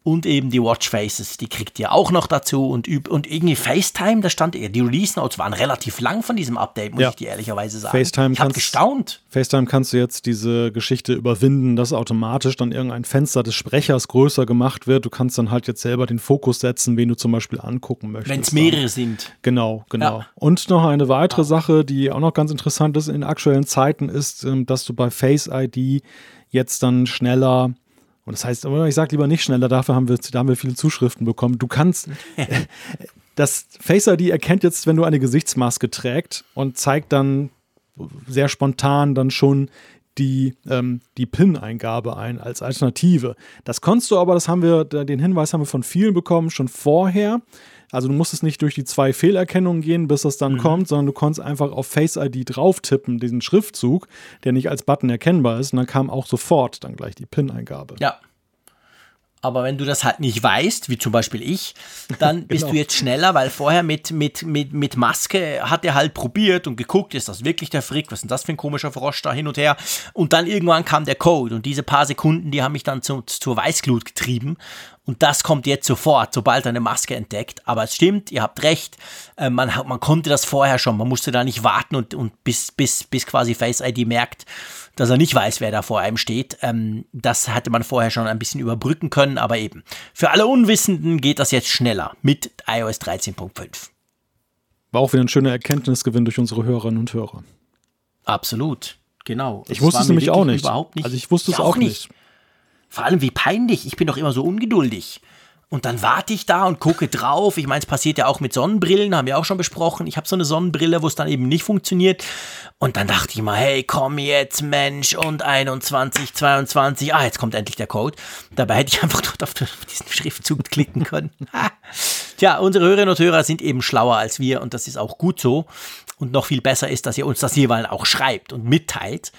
und eben die Watchfaces, die kriegt ihr auch noch dazu und, und irgendwie FaceTime, da stand die Release Notes waren relativ lang von diesem Update, muss ja. ich dir ehrlicherweise sagen. FaceTime ich habe gestaunt. FaceTime kannst du jetzt diese Geschichte überwinden, dass automatisch dann irgendein Fenster des Sprechers größer gemacht wird. Du kannst dann halt jetzt selber den Fokus setzen, wen du zum Beispiel angucken möchtest. Wenn es mehrere sind. Genau, genau. Ja. Und noch eine weitere ja. Sache, die auch noch ganz interessant ist in aktuellen Zeiten, ist, ähm, dass du bei Face ID jetzt dann schneller und das heißt, ich sage lieber nicht schneller, dafür haben wir, da haben wir viele Zuschriften bekommen. Du kannst, das Face ID erkennt jetzt, wenn du eine Gesichtsmaske trägst und zeigt dann sehr spontan dann schon die, ähm, die PIN-Eingabe ein als Alternative. Das konntest du aber, das haben wir, den Hinweis haben wir von vielen bekommen, schon vorher. Also du musstest nicht durch die zwei Fehlerkennungen gehen, bis das dann mhm. kommt, sondern du konntest einfach auf Face ID drauf tippen, diesen Schriftzug, der nicht als Button erkennbar ist. Und dann kam auch sofort dann gleich die PIN-Eingabe. Ja, aber wenn du das halt nicht weißt, wie zum Beispiel ich, dann bist genau. du jetzt schneller, weil vorher mit, mit, mit, mit Maske hat er halt probiert und geguckt, ist das wirklich der Frick, was ist denn das für ein komischer Frosch da hin und her. Und dann irgendwann kam der Code und diese paar Sekunden, die haben mich dann zu, zur Weißglut getrieben. Und das kommt jetzt sofort, sobald er eine Maske entdeckt. Aber es stimmt, ihr habt recht, äh, man, man konnte das vorher schon, man musste da nicht warten und, und bis, bis, bis quasi Face ID merkt, dass er nicht weiß, wer da vor einem steht. Ähm, das hätte man vorher schon ein bisschen überbrücken können, aber eben. Für alle Unwissenden geht das jetzt schneller mit iOS 13.5. War auch wieder ein schöner Erkenntnisgewinn durch unsere Hörerinnen und Hörer. Absolut, genau. Ich wusste es nämlich auch nicht. Überhaupt nicht. Also ich wusste es auch, auch nicht. nicht. Vor allem wie peinlich. Ich bin doch immer so ungeduldig. Und dann warte ich da und gucke drauf. Ich meine, es passiert ja auch mit Sonnenbrillen, haben wir auch schon besprochen. Ich habe so eine Sonnenbrille, wo es dann eben nicht funktioniert. Und dann dachte ich mal, hey, komm jetzt, Mensch, und 21, 22. Ah, jetzt kommt endlich der Code. Dabei hätte ich einfach dort auf diesen Schriftzug klicken können. Tja, unsere Hörerinnen und Hörer sind eben schlauer als wir und das ist auch gut so. Und noch viel besser ist, dass ihr uns das jeweils auch schreibt und mitteilt.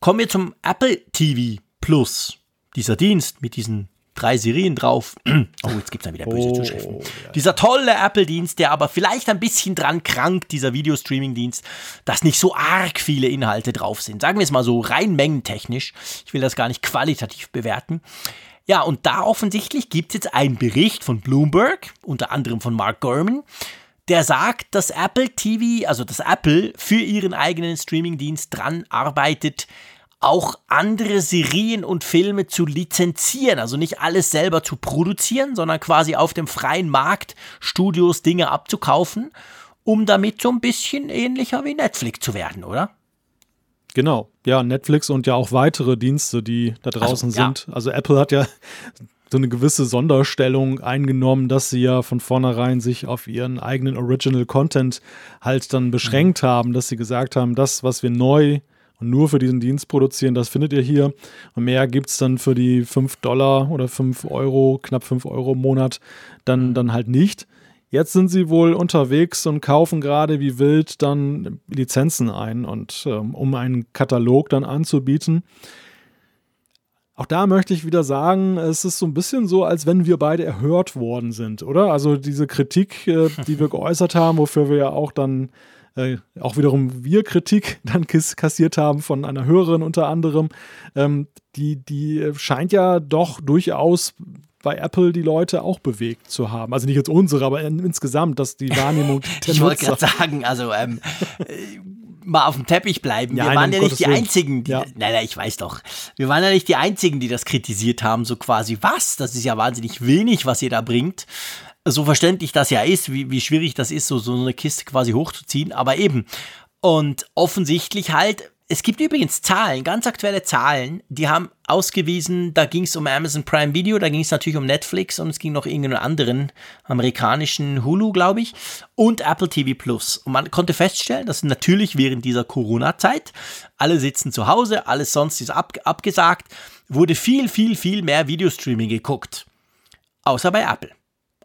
Kommen wir zum Apple TV Plus. Dieser Dienst mit diesen drei Serien drauf. Oh, jetzt gibt es dann wieder böse oh, Zuschriften. Ja. Dieser tolle Apple-Dienst, der aber vielleicht ein bisschen dran krankt, dieser Videostreaming-Dienst, dass nicht so arg viele Inhalte drauf sind. Sagen wir es mal so, rein mengentechnisch. Ich will das gar nicht qualitativ bewerten. Ja, und da offensichtlich gibt es jetzt einen Bericht von Bloomberg, unter anderem von Mark Gurman, der sagt, dass Apple TV, also dass Apple für ihren eigenen Streamingdienst dran arbeitet, auch andere Serien und Filme zu lizenzieren, also nicht alles selber zu produzieren, sondern quasi auf dem freien Markt Studios Dinge abzukaufen, um damit so ein bisschen ähnlicher wie Netflix zu werden, oder? Genau, ja, Netflix und ja auch weitere Dienste, die da draußen also, ja. sind. Also Apple hat ja so eine gewisse Sonderstellung eingenommen, dass sie ja von vornherein sich auf ihren eigenen Original Content halt dann beschränkt mhm. haben, dass sie gesagt haben, das, was wir neu und nur für diesen Dienst produzieren, das findet ihr hier. Und mehr gibt es dann für die 5 Dollar oder 5 Euro, knapp 5 Euro im Monat, dann, mhm. dann halt nicht. Jetzt sind sie wohl unterwegs und kaufen gerade wie wild dann Lizenzen ein und ähm, um einen Katalog dann anzubieten. Auch da möchte ich wieder sagen, es ist so ein bisschen so, als wenn wir beide erhört worden sind, oder? Also diese Kritik, äh, die wir geäußert haben, wofür wir ja auch dann äh, auch wiederum wir Kritik dann kassiert haben von einer Hörerin unter anderem, ähm, die, die scheint ja doch durchaus bei Apple die Leute auch bewegt zu haben. Also nicht jetzt unsere, aber insgesamt, dass die Wahrnehmung der Ich wollte gerade sagen, also ähm, äh, mal auf dem Teppich bleiben. Wir waren ja nicht die Einzigen, die, ja. nein, nein, ich weiß doch. Wir waren ja nicht die Einzigen, die das kritisiert haben, so quasi, was? Das ist ja wahnsinnig wenig, was ihr da bringt. So verständlich das ja ist, wie, wie schwierig das ist, so, so eine Kiste quasi hochzuziehen, aber eben. Und offensichtlich halt es gibt übrigens Zahlen, ganz aktuelle Zahlen, die haben ausgewiesen, da ging es um Amazon Prime Video, da ging es natürlich um Netflix und es ging noch irgendeinen anderen amerikanischen Hulu, glaube ich, und Apple TV Plus. Und man konnte feststellen, dass natürlich während dieser Corona-Zeit, alle sitzen zu Hause, alles sonst ist ab, abgesagt, wurde viel, viel, viel mehr Videostreaming geguckt. Außer bei Apple.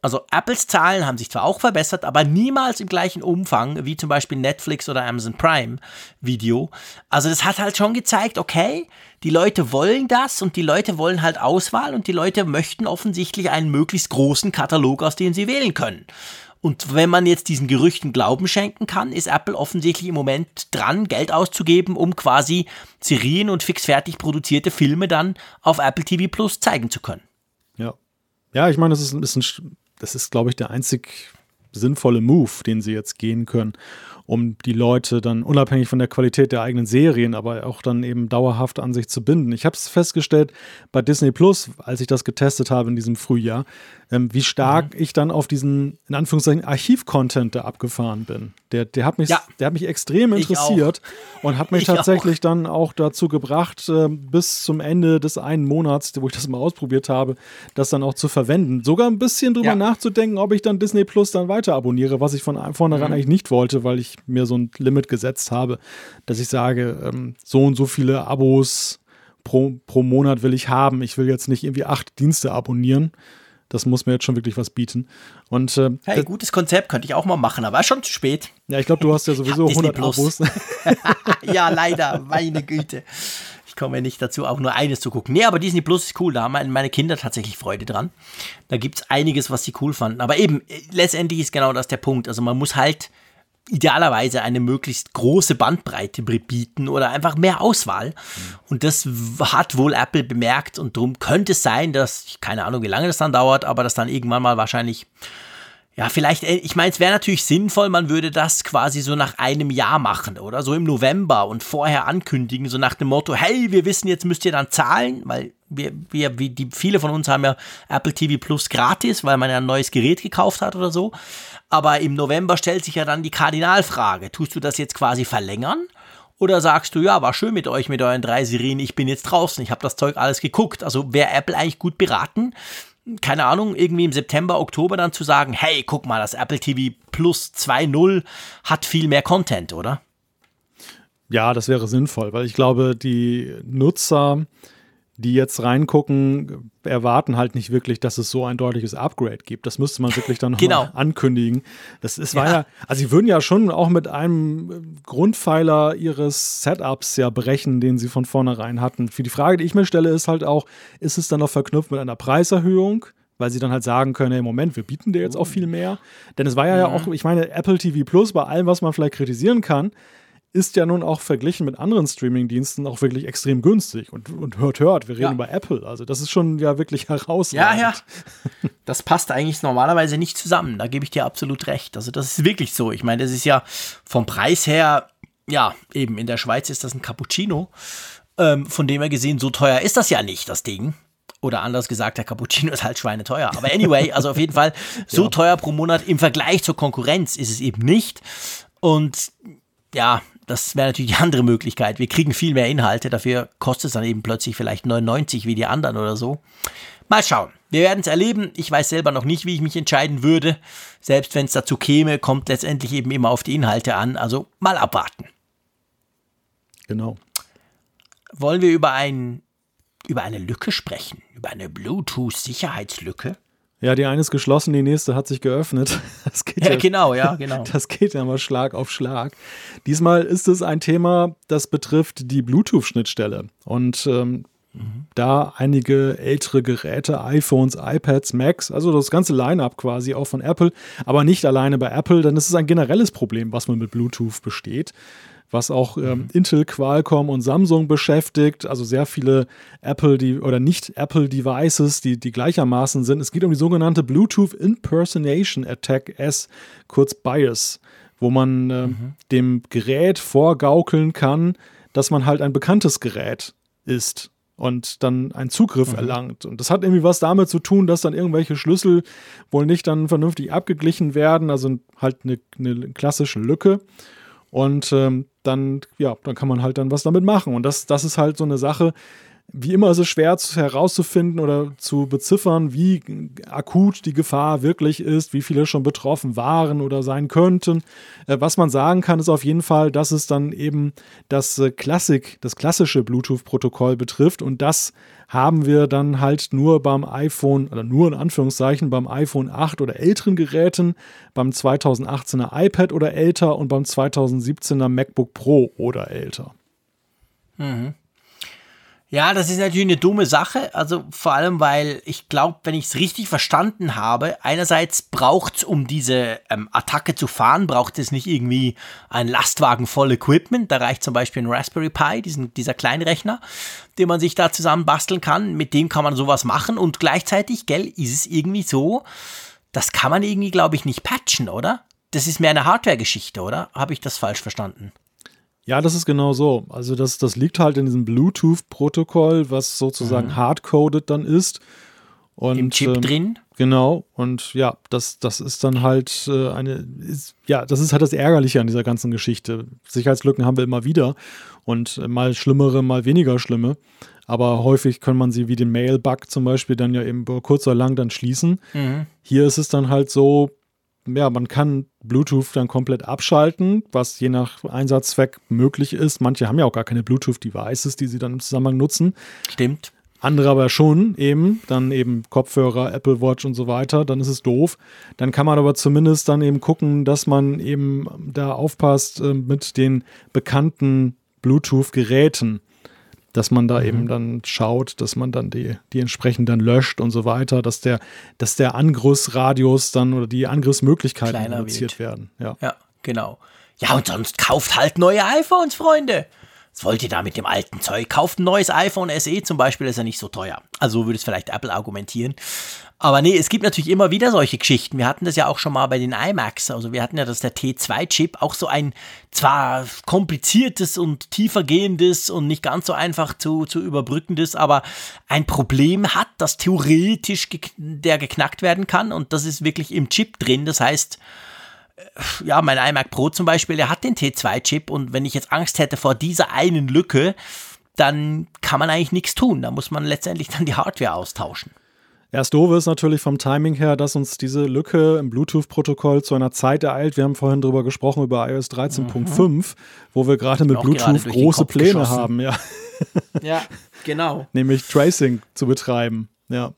Also Apples Zahlen haben sich zwar auch verbessert, aber niemals im gleichen Umfang wie zum Beispiel Netflix oder Amazon Prime Video. Also das hat halt schon gezeigt, okay, die Leute wollen das und die Leute wollen halt Auswahl und die Leute möchten offensichtlich einen möglichst großen Katalog, aus dem sie wählen können. Und wenn man jetzt diesen Gerüchten Glauben schenken kann, ist Apple offensichtlich im Moment dran, Geld auszugeben, um quasi Serien und fixfertig produzierte Filme dann auf Apple TV Plus zeigen zu können. Ja. Ja, ich meine, das ist ein bisschen das ist, glaube ich, der einzig sinnvolle Move, den sie jetzt gehen können um die Leute dann unabhängig von der Qualität der eigenen Serien, aber auch dann eben dauerhaft an sich zu binden. Ich habe es festgestellt bei Disney Plus, als ich das getestet habe in diesem Frühjahr, ähm, wie stark mhm. ich dann auf diesen, in Anführungszeichen, Archiv-Content da abgefahren bin. Der, der, hat mich, ja. der hat mich extrem interessiert und hat mich ich tatsächlich auch. dann auch dazu gebracht, äh, bis zum Ende des einen Monats, wo ich das mal ausprobiert habe, das dann auch zu verwenden. Sogar ein bisschen drüber ja. nachzudenken, ob ich dann Disney Plus dann weiter abonniere, was ich von vornherein mhm. eigentlich nicht wollte, weil ich mir so ein Limit gesetzt habe, dass ich sage, ähm, so und so viele Abos pro, pro Monat will ich haben. Ich will jetzt nicht irgendwie acht Dienste abonnieren. Das muss mir jetzt schon wirklich was bieten. Und, äh, hey, gutes Konzept, könnte ich auch mal machen, aber schon zu spät. Ja, ich glaube, du hast ja sowieso 100 Abos. ja, leider, meine Güte. Ich komme ja nicht dazu, auch nur eines zu gucken. Nee, aber Disney Plus ist cool. Da haben meine Kinder tatsächlich Freude dran. Da gibt es einiges, was sie cool fanden. Aber eben, äh, letztendlich ist genau das der Punkt. Also man muss halt idealerweise eine möglichst große Bandbreite bieten oder einfach mehr Auswahl. Mhm. Und das hat wohl Apple bemerkt und darum könnte es sein, dass, keine Ahnung, wie lange das dann dauert, aber dass dann irgendwann mal wahrscheinlich ja, vielleicht, äh, ich meine, es wäre natürlich sinnvoll, man würde das quasi so nach einem Jahr machen, oder? So im November und vorher ankündigen, so nach dem Motto, hey, wir wissen, jetzt müsst ihr dann zahlen, weil wir, wir, wie die, viele von uns haben ja Apple TV Plus gratis, weil man ja ein neues Gerät gekauft hat oder so. Aber im November stellt sich ja dann die Kardinalfrage, tust du das jetzt quasi verlängern? Oder sagst du, ja, war schön mit euch, mit euren drei Serien, ich bin jetzt draußen, ich habe das Zeug alles geguckt. Also wäre Apple eigentlich gut beraten, keine Ahnung, irgendwie im September, Oktober dann zu sagen, hey, guck mal, das Apple TV Plus 2.0 hat viel mehr Content, oder? Ja, das wäre sinnvoll, weil ich glaube, die Nutzer, die jetzt reingucken, erwarten halt nicht wirklich, dass es so ein deutliches Upgrade gibt. Das müsste man wirklich dann genau. ankündigen. Das ist, war ja. ja, also sie würden ja schon auch mit einem Grundpfeiler ihres Setups ja brechen, den sie von vornherein hatten. Für die Frage, die ich mir stelle, ist halt auch, ist es dann noch verknüpft mit einer Preiserhöhung? weil sie dann halt sagen können, im Moment, wir bieten dir jetzt auch viel mehr. Denn es war ja, ja auch, ich meine, Apple TV Plus, bei allem, was man vielleicht kritisieren kann, ist ja nun auch verglichen mit anderen Streaming-Diensten auch wirklich extrem günstig. Und, und hört, hört, wir reden ja. über Apple. Also das ist schon ja wirklich herausragend. Ja, ja. Das passt eigentlich normalerweise nicht zusammen. Da gebe ich dir absolut recht. Also das ist wirklich so. Ich meine, das ist ja vom Preis her, ja, eben in der Schweiz ist das ein Cappuccino. Ähm, von dem her gesehen, so teuer ist das ja nicht, das Ding. Oder anders gesagt, der Cappuccino ist halt schweineteuer. Aber anyway, also auf jeden Fall, so ja. teuer pro Monat im Vergleich zur Konkurrenz ist es eben nicht. Und ja, das wäre natürlich die andere Möglichkeit. Wir kriegen viel mehr Inhalte, dafür kostet es dann eben plötzlich vielleicht 99 wie die anderen oder so. Mal schauen. Wir werden es erleben. Ich weiß selber noch nicht, wie ich mich entscheiden würde. Selbst wenn es dazu käme, kommt letztendlich eben immer auf die Inhalte an. Also mal abwarten. Genau. Wollen wir über, ein, über eine Lücke sprechen? Über eine Bluetooth-Sicherheitslücke? Ja, die eine ist geschlossen, die nächste hat sich geöffnet. Das geht ja, ja, genau, ja, genau. Das geht ja mal Schlag auf Schlag. Diesmal ist es ein Thema, das betrifft die Bluetooth-Schnittstelle. Und ähm, mhm. da einige ältere Geräte, iPhones, iPads, Macs, also das ganze Line-up quasi auch von Apple, aber nicht alleine bei Apple, dann ist es ein generelles Problem, was man mit Bluetooth besteht was auch ähm, mhm. Intel, Qualcomm und Samsung beschäftigt. Also sehr viele Apple die oder nicht Apple Devices, die, die gleichermaßen sind. Es geht um die sogenannte Bluetooth Impersonation Attack S, kurz BIAS, wo man äh, mhm. dem Gerät vorgaukeln kann, dass man halt ein bekanntes Gerät ist und dann einen Zugriff mhm. erlangt. Und das hat irgendwie was damit zu tun, dass dann irgendwelche Schlüssel wohl nicht dann vernünftig abgeglichen werden, also halt eine, eine klassische Lücke. Und ähm, dann, ja, dann kann man halt dann was damit machen. Und das, das ist halt so eine Sache, wie immer ist es schwer herauszufinden oder zu beziffern, wie akut die Gefahr wirklich ist, wie viele schon betroffen waren oder sein könnten. Äh, was man sagen kann, ist auf jeden Fall, dass es dann eben das äh, Klassik, das klassische Bluetooth-Protokoll betrifft und das haben wir dann halt nur beim iPhone, oder nur in Anführungszeichen, beim iPhone 8 oder älteren Geräten, beim 2018er iPad oder älter und beim 2017er MacBook Pro oder älter. Mhm. Ja, das ist natürlich eine dumme Sache. Also vor allem, weil ich glaube, wenn ich es richtig verstanden habe, einerseits braucht es, um diese ähm, Attacke zu fahren, braucht es nicht irgendwie ein Lastwagen voll Equipment. Da reicht zum Beispiel ein Raspberry Pi, diesen, dieser Kleinrechner, den man sich da zusammen basteln kann. Mit dem kann man sowas machen. Und gleichzeitig, gell, ist es irgendwie so, das kann man irgendwie, glaube ich, nicht patchen, oder? Das ist mehr eine Hardware-Geschichte, oder? Habe ich das falsch verstanden? Ja, das ist genau so. Also das, das liegt halt in diesem Bluetooth-Protokoll, was sozusagen mhm. hardcoded dann ist. Und, Im Chip ähm, drin? Genau. Und ja, das, das ist dann halt äh, eine, ist, ja, das ist halt das Ärgerliche an dieser ganzen Geschichte. Sicherheitslücken haben wir immer wieder und äh, mal schlimmere, mal weniger schlimme. Aber häufig kann man sie wie den Mail-Bug zum Beispiel dann ja eben kurz oder lang dann schließen. Mhm. Hier ist es dann halt so, ja, man kann Bluetooth dann komplett abschalten, was je nach Einsatzzweck möglich ist. Manche haben ja auch gar keine Bluetooth-Devices, die sie dann im Zusammenhang nutzen. Stimmt. Andere aber schon eben, dann eben Kopfhörer, Apple Watch und so weiter, dann ist es doof. Dann kann man aber zumindest dann eben gucken, dass man eben da aufpasst äh, mit den bekannten Bluetooth-Geräten dass man da mhm. eben dann schaut, dass man dann die, die entsprechend dann löscht und so weiter, dass der, dass der Angriffsradius dann oder die Angriffsmöglichkeiten Kleiner reduziert wird. werden. Ja. ja, genau. Ja, und sonst kauft halt neue iPhones, Freunde. Was wollt ihr da mit dem alten Zeug? Kauft ein neues iPhone SE zum Beispiel, ist ja nicht so teuer. Also so würde es vielleicht Apple argumentieren. Aber nee, es gibt natürlich immer wieder solche Geschichten. Wir hatten das ja auch schon mal bei den iMacs. Also wir hatten ja, dass der T2-Chip auch so ein zwar kompliziertes und tiefergehendes und nicht ganz so einfach zu, zu überbrückendes, aber ein Problem hat, das theoretisch ge der geknackt werden kann. Und das ist wirklich im Chip drin. Das heißt, ja, mein iMac Pro zum Beispiel, der hat den T2-Chip und wenn ich jetzt Angst hätte vor dieser einen Lücke, dann kann man eigentlich nichts tun. Da muss man letztendlich dann die Hardware austauschen. Erst doof ist natürlich vom Timing her, dass uns diese Lücke im Bluetooth-Protokoll zu einer Zeit ereilt. Wir haben vorhin darüber gesprochen, über iOS 13.5, mhm. wo wir gerade mit Bluetooth große Pläne geschossen. haben. Ja. ja, genau. Nämlich Tracing zu betreiben. Ja.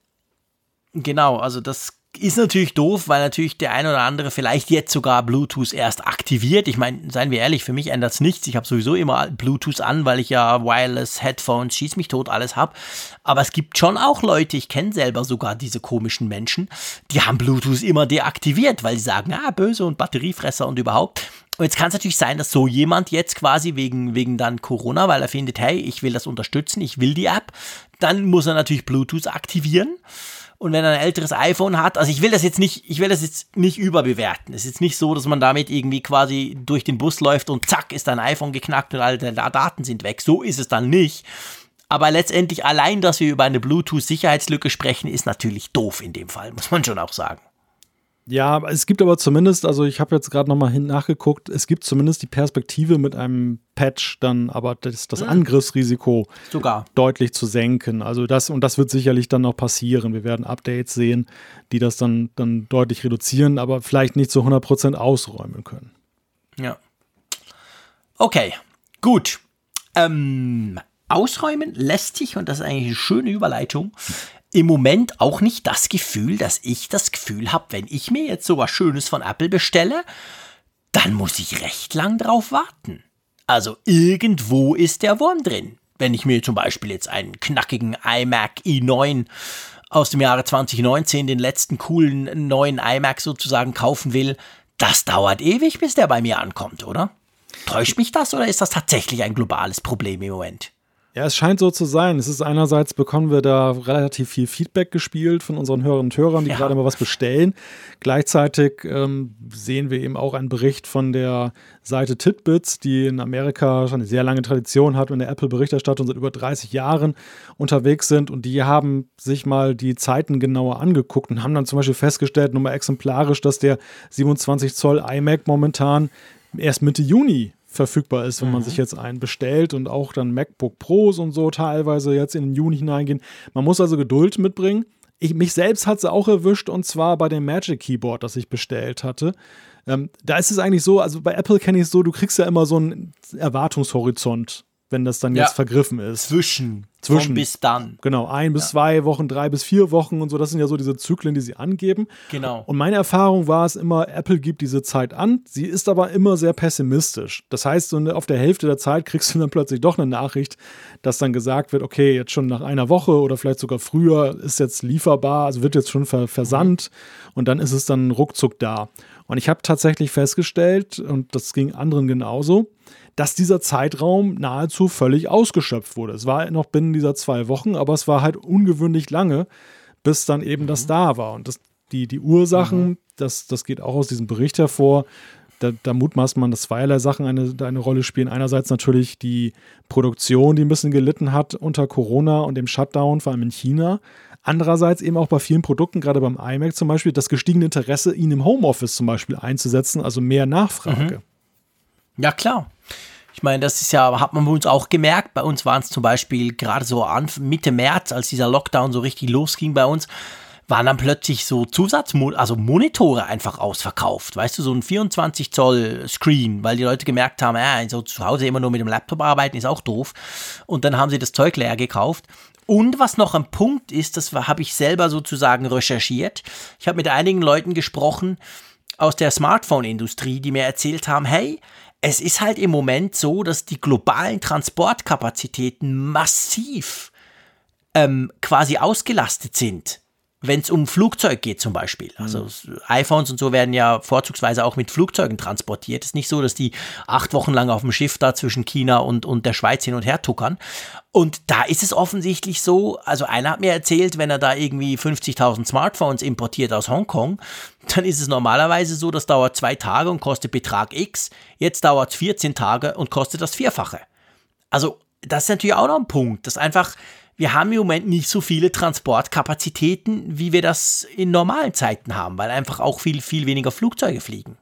Genau, also das ist natürlich doof, weil natürlich der ein oder andere vielleicht jetzt sogar Bluetooth erst aktiviert. Ich meine, seien wir ehrlich, für mich ändert es nichts. Ich habe sowieso immer Bluetooth an, weil ich ja Wireless, Headphones, schieß mich tot, alles habe. Aber es gibt schon auch Leute, ich kenne selber sogar diese komischen Menschen, die haben Bluetooth immer deaktiviert, weil sie sagen, ah, böse und Batteriefresser und überhaupt. Und jetzt kann es natürlich sein, dass so jemand jetzt quasi wegen, wegen dann Corona, weil er findet, hey, ich will das unterstützen, ich will die App, dann muss er natürlich Bluetooth aktivieren. Und wenn er ein älteres iPhone hat, also ich will das jetzt nicht, ich will das jetzt nicht überbewerten. Es ist jetzt nicht so, dass man damit irgendwie quasi durch den Bus läuft und zack ist dein iPhone geknackt und alle Daten sind weg. So ist es dann nicht. Aber letztendlich allein, dass wir über eine Bluetooth-Sicherheitslücke sprechen, ist natürlich doof in dem Fall, muss man schon auch sagen. Ja, es gibt aber zumindest, also ich habe jetzt gerade nochmal hin nachgeguckt, es gibt zumindest die Perspektive mit einem Patch dann aber das, das hm. Angriffsrisiko Sogar. deutlich zu senken. Also das, und das wird sicherlich dann noch passieren. Wir werden Updates sehen, die das dann, dann deutlich reduzieren, aber vielleicht nicht zu 100% ausräumen können. Ja. Okay, gut. Ähm, ausräumen lässt sich, und das ist eigentlich eine schöne Überleitung, im Moment auch nicht das Gefühl, dass ich das Gefühl habe, wenn ich mir jetzt so was Schönes von Apple bestelle, dann muss ich recht lang drauf warten. Also irgendwo ist der Wurm drin. Wenn ich mir zum Beispiel jetzt einen knackigen iMac i9 aus dem Jahre 2019, den letzten coolen neuen iMac sozusagen kaufen will, das dauert ewig, bis der bei mir ankommt, oder? Täuscht mich das oder ist das tatsächlich ein globales Problem im Moment? Ja, es scheint so zu sein. Es ist einerseits bekommen wir da relativ viel Feedback gespielt von unseren Hörerinnen und Hörern, die ja. gerade mal was bestellen. Gleichzeitig ähm, sehen wir eben auch einen Bericht von der Seite Titbits, die in Amerika schon eine sehr lange Tradition hat und in der Apple-Berichterstattung seit über 30 Jahren unterwegs sind. Und die haben sich mal die Zeiten genauer angeguckt und haben dann zum Beispiel festgestellt, nur mal exemplarisch, dass der 27 Zoll iMac momentan erst Mitte Juni verfügbar ist, wenn mhm. man sich jetzt einen bestellt und auch dann MacBook Pros und so teilweise jetzt in den Juni hineingehen. Man muss also Geduld mitbringen. Ich, mich selbst hat sie auch erwischt und zwar bei dem Magic Keyboard, das ich bestellt hatte. Ähm, da ist es eigentlich so, also bei Apple kenne ich es so, du kriegst ja immer so einen Erwartungshorizont wenn das dann ja. jetzt vergriffen ist. Zwischen. Zwischen. Von bis dann. Genau, ein bis ja. zwei Wochen, drei bis vier Wochen und so. Das sind ja so diese Zyklen, die sie angeben. Genau. Und meine Erfahrung war es immer, Apple gibt diese Zeit an. Sie ist aber immer sehr pessimistisch. Das heißt, so auf der Hälfte der Zeit kriegst du dann plötzlich doch eine Nachricht, dass dann gesagt wird, okay, jetzt schon nach einer Woche oder vielleicht sogar früher ist jetzt lieferbar, also wird jetzt schon versandt mhm. und dann ist es dann ruckzuck da. Und ich habe tatsächlich festgestellt, und das ging anderen genauso, dass dieser Zeitraum nahezu völlig ausgeschöpft wurde. Es war noch binnen dieser zwei Wochen, aber es war halt ungewöhnlich lange, bis dann eben mhm. das da war. Und das, die, die Ursachen, mhm. das, das geht auch aus diesem Bericht hervor, da, da, mutmaßt man, dass zweierlei Sachen eine, eine Rolle spielen. Einerseits natürlich die Produktion, die ein bisschen gelitten hat unter Corona und dem Shutdown, vor allem in China. Andererseits eben auch bei vielen Produkten, gerade beim iMac zum Beispiel, das gestiegene Interesse, ihn im Homeoffice zum Beispiel einzusetzen, also mehr Nachfrage. Mhm. Ja, klar. Ich meine, das ist ja, hat man bei uns auch gemerkt. Bei uns waren es zum Beispiel gerade so Mitte März, als dieser Lockdown so richtig losging bei uns, waren dann plötzlich so Zusatz, also Monitore einfach ausverkauft. Weißt du, so ein 24 Zoll Screen, weil die Leute gemerkt haben, äh, so zu Hause immer nur mit dem Laptop arbeiten ist auch doof. Und dann haben sie das Zeug leer gekauft. Und was noch ein Punkt ist, das habe ich selber sozusagen recherchiert. Ich habe mit einigen Leuten gesprochen aus der Smartphone-Industrie, die mir erzählt haben, hey, es ist halt im Moment so, dass die globalen Transportkapazitäten massiv ähm, quasi ausgelastet sind wenn es um Flugzeug geht zum Beispiel. Also mhm. iPhones und so werden ja vorzugsweise auch mit Flugzeugen transportiert. Es ist nicht so, dass die acht Wochen lang auf dem Schiff da zwischen China und, und der Schweiz hin und her tuckern. Und da ist es offensichtlich so, also einer hat mir erzählt, wenn er da irgendwie 50.000 Smartphones importiert aus Hongkong, dann ist es normalerweise so, das dauert zwei Tage und kostet Betrag X. Jetzt dauert es 14 Tage und kostet das Vierfache. Also das ist natürlich auch noch ein Punkt, dass einfach wir haben im Moment nicht so viele Transportkapazitäten, wie wir das in normalen Zeiten haben, weil einfach auch viel, viel weniger Flugzeuge fliegen.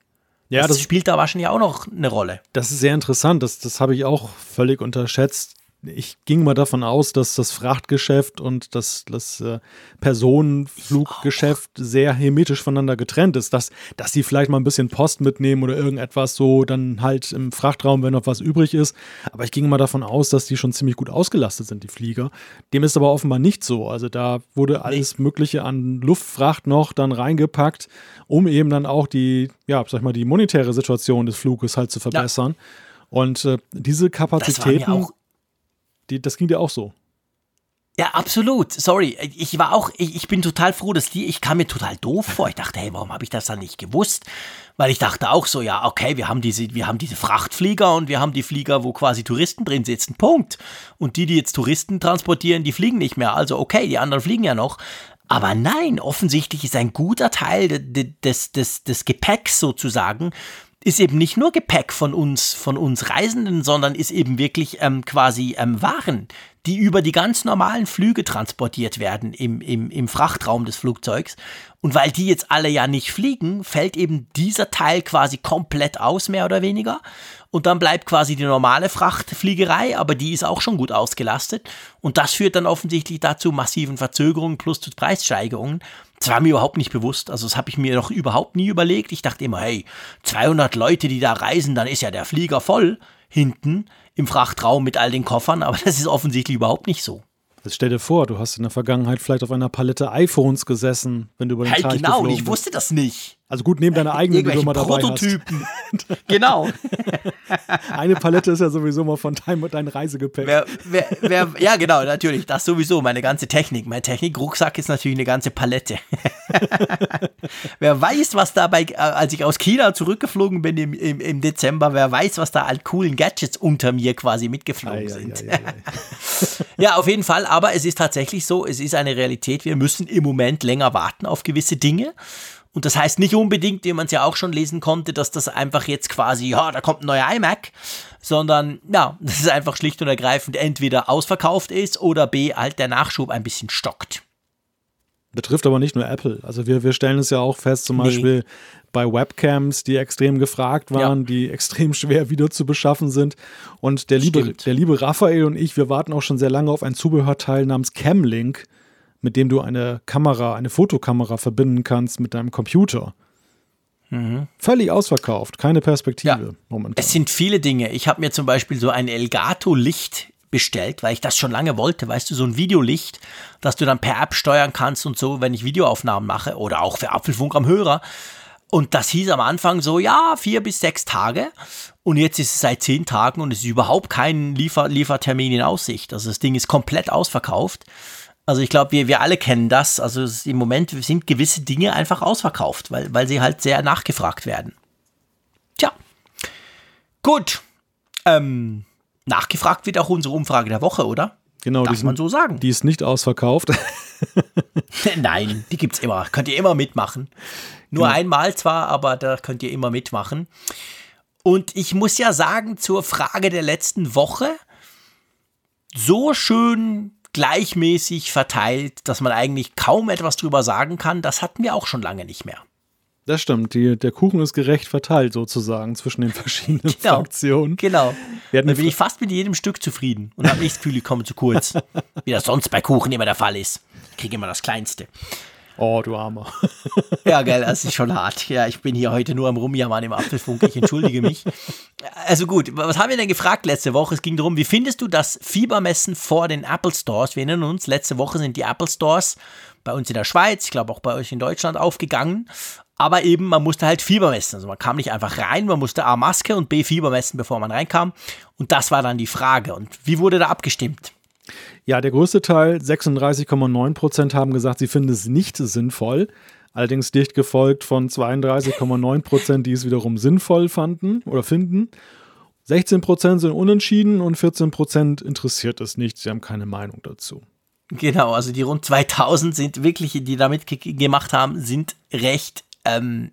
Ja, das, das spielt da wahrscheinlich auch noch eine Rolle. Das ist sehr interessant. Das, das habe ich auch völlig unterschätzt. Ich ging mal davon aus, dass das Frachtgeschäft und das, das äh, Personenfluggeschäft sehr hermetisch voneinander getrennt ist, dass, dass die vielleicht mal ein bisschen Post mitnehmen oder irgendetwas so dann halt im Frachtraum, wenn noch was übrig ist. Aber ich ging mal davon aus, dass die schon ziemlich gut ausgelastet sind, die Flieger. Dem ist aber offenbar nicht so. Also da wurde alles Mögliche an Luftfracht noch dann reingepackt, um eben dann auch die, ja, sag ich mal, die monetäre Situation des Fluges halt zu verbessern. Ja. Und äh, diese Kapazitäten, das, die, das ging dir auch so. Ja, absolut. Sorry, ich war auch, ich, ich, bin total froh, dass die, ich kam mir total doof vor. Ich dachte, hey, warum habe ich das dann nicht gewusst? Weil ich dachte auch so, ja, okay, wir haben diese, wir haben diese Frachtflieger und wir haben die Flieger, wo quasi Touristen drin sitzen. Punkt. Und die, die jetzt Touristen transportieren, die fliegen nicht mehr. Also okay, die anderen fliegen ja noch. Aber nein, offensichtlich ist ein guter Teil des, des, des Gepäcks sozusagen ist eben nicht nur Gepäck von uns, von uns Reisenden, sondern ist eben wirklich ähm, quasi ähm, Waren, die über die ganz normalen Flüge transportiert werden im, im, im Frachtraum des Flugzeugs. Und weil die jetzt alle ja nicht fliegen, fällt eben dieser Teil quasi komplett aus, mehr oder weniger. Und dann bleibt quasi die normale Frachtfliegerei, aber die ist auch schon gut ausgelastet. Und das führt dann offensichtlich dazu massiven Verzögerungen plus zu Preissteigerungen. Das war mir überhaupt nicht bewusst. Also das habe ich mir noch überhaupt nie überlegt. Ich dachte immer, hey, 200 Leute, die da reisen, dann ist ja der Flieger voll hinten im Frachtraum mit all den Koffern. Aber das ist offensichtlich überhaupt nicht so. Jetzt stell dir vor, du hast in der Vergangenheit vielleicht auf einer Palette iPhones gesessen, wenn du über den hey, Teich genau, ich wusste das nicht. Also gut, neben deiner eigenen, die du mal dabei Prototypen. hast. genau. Eine Palette ist ja sowieso mal von deinem, deinem Reisegepäck. Wer, wer, wer, ja, genau, natürlich. Das sowieso, meine ganze Technik. Mein Technikrucksack ist natürlich eine ganze Palette. wer weiß, was dabei, äh, als ich aus China zurückgeflogen bin im, im, im, Dezember, wer weiß, was da an coolen Gadgets unter mir quasi mitgeflogen ah, sind. Ja, ja, ja, auf jeden Fall. Aber es ist tatsächlich so, es ist eine Realität. Wir müssen im Moment länger warten auf gewisse Dinge. Und das heißt nicht unbedingt, wie man es ja auch schon lesen konnte, dass das einfach jetzt quasi, ja, da kommt ein neuer iMac, sondern ja, dass es einfach schlicht und ergreifend entweder ausverkauft ist oder B, halt der Nachschub ein bisschen stockt. Betrifft aber nicht nur Apple. Also wir, wir stellen es ja auch fest, zum nee. Beispiel bei Webcams, die extrem gefragt waren, ja. die extrem schwer wieder zu beschaffen sind. Und der liebe, der liebe Raphael und ich, wir warten auch schon sehr lange auf ein Zubehörteil namens Camlink mit dem du eine Kamera, eine Fotokamera verbinden kannst mit deinem Computer. Mhm. Völlig ausverkauft, keine Perspektive ja, momentan. Es sind viele Dinge. Ich habe mir zum Beispiel so ein Elgato-Licht bestellt, weil ich das schon lange wollte. Weißt du, so ein Videolicht, das du dann per App steuern kannst und so, wenn ich Videoaufnahmen mache oder auch für Apfelfunk am Hörer. Und das hieß am Anfang so, ja, vier bis sechs Tage. Und jetzt ist es seit zehn Tagen und es ist überhaupt kein Liefer Liefertermin in Aussicht. Also das Ding ist komplett ausverkauft. Also ich glaube, wir, wir alle kennen das. Also im Moment sind gewisse Dinge einfach ausverkauft, weil, weil sie halt sehr nachgefragt werden. Tja. Gut. Ähm, nachgefragt wird auch unsere Umfrage der Woche, oder? Genau, Darf die man so sagen. Die ist nicht ausverkauft. Nein, die gibt es immer. Könnt ihr immer mitmachen. Nur genau. einmal zwar, aber da könnt ihr immer mitmachen. Und ich muss ja sagen, zur Frage der letzten Woche, so schön gleichmäßig verteilt, dass man eigentlich kaum etwas drüber sagen kann. Das hatten wir auch schon lange nicht mehr. Das stimmt, die, der Kuchen ist gerecht verteilt sozusagen zwischen den verschiedenen genau, Fraktionen. Genau. Da bin ich fast mit jedem Stück zufrieden und habe nicht das Gefühl, ich komme zu kurz. Wie das sonst bei Kuchen immer der Fall ist. Ich kriege immer das Kleinste. Oh, du Armer. ja, geil, das ist schon hart. Ja, ich bin hier heute nur am Rumjammern im Apfelfunk. Ich entschuldige mich. Also gut, was haben wir denn gefragt letzte Woche? Es ging darum, wie findest du das Fiebermessen vor den Apple Stores? Wir erinnern uns, letzte Woche sind die Apple Stores bei uns in der Schweiz, ich glaube auch bei euch in Deutschland aufgegangen. Aber eben, man musste halt Fieber messen. Also man kam nicht einfach rein, man musste A Maske und B Fieber messen, bevor man reinkam. Und das war dann die Frage. Und wie wurde da abgestimmt? Ja, der größte Teil, 36,9 Prozent, haben gesagt, sie finden es nicht sinnvoll. Allerdings dicht gefolgt von 32,9 Prozent, die es wiederum sinnvoll fanden oder finden. 16 Prozent sind unentschieden und 14 Prozent interessiert es nicht. Sie haben keine Meinung dazu. Genau, also die rund 2000 sind wirklich, die damit gemacht haben, sind recht, ähm,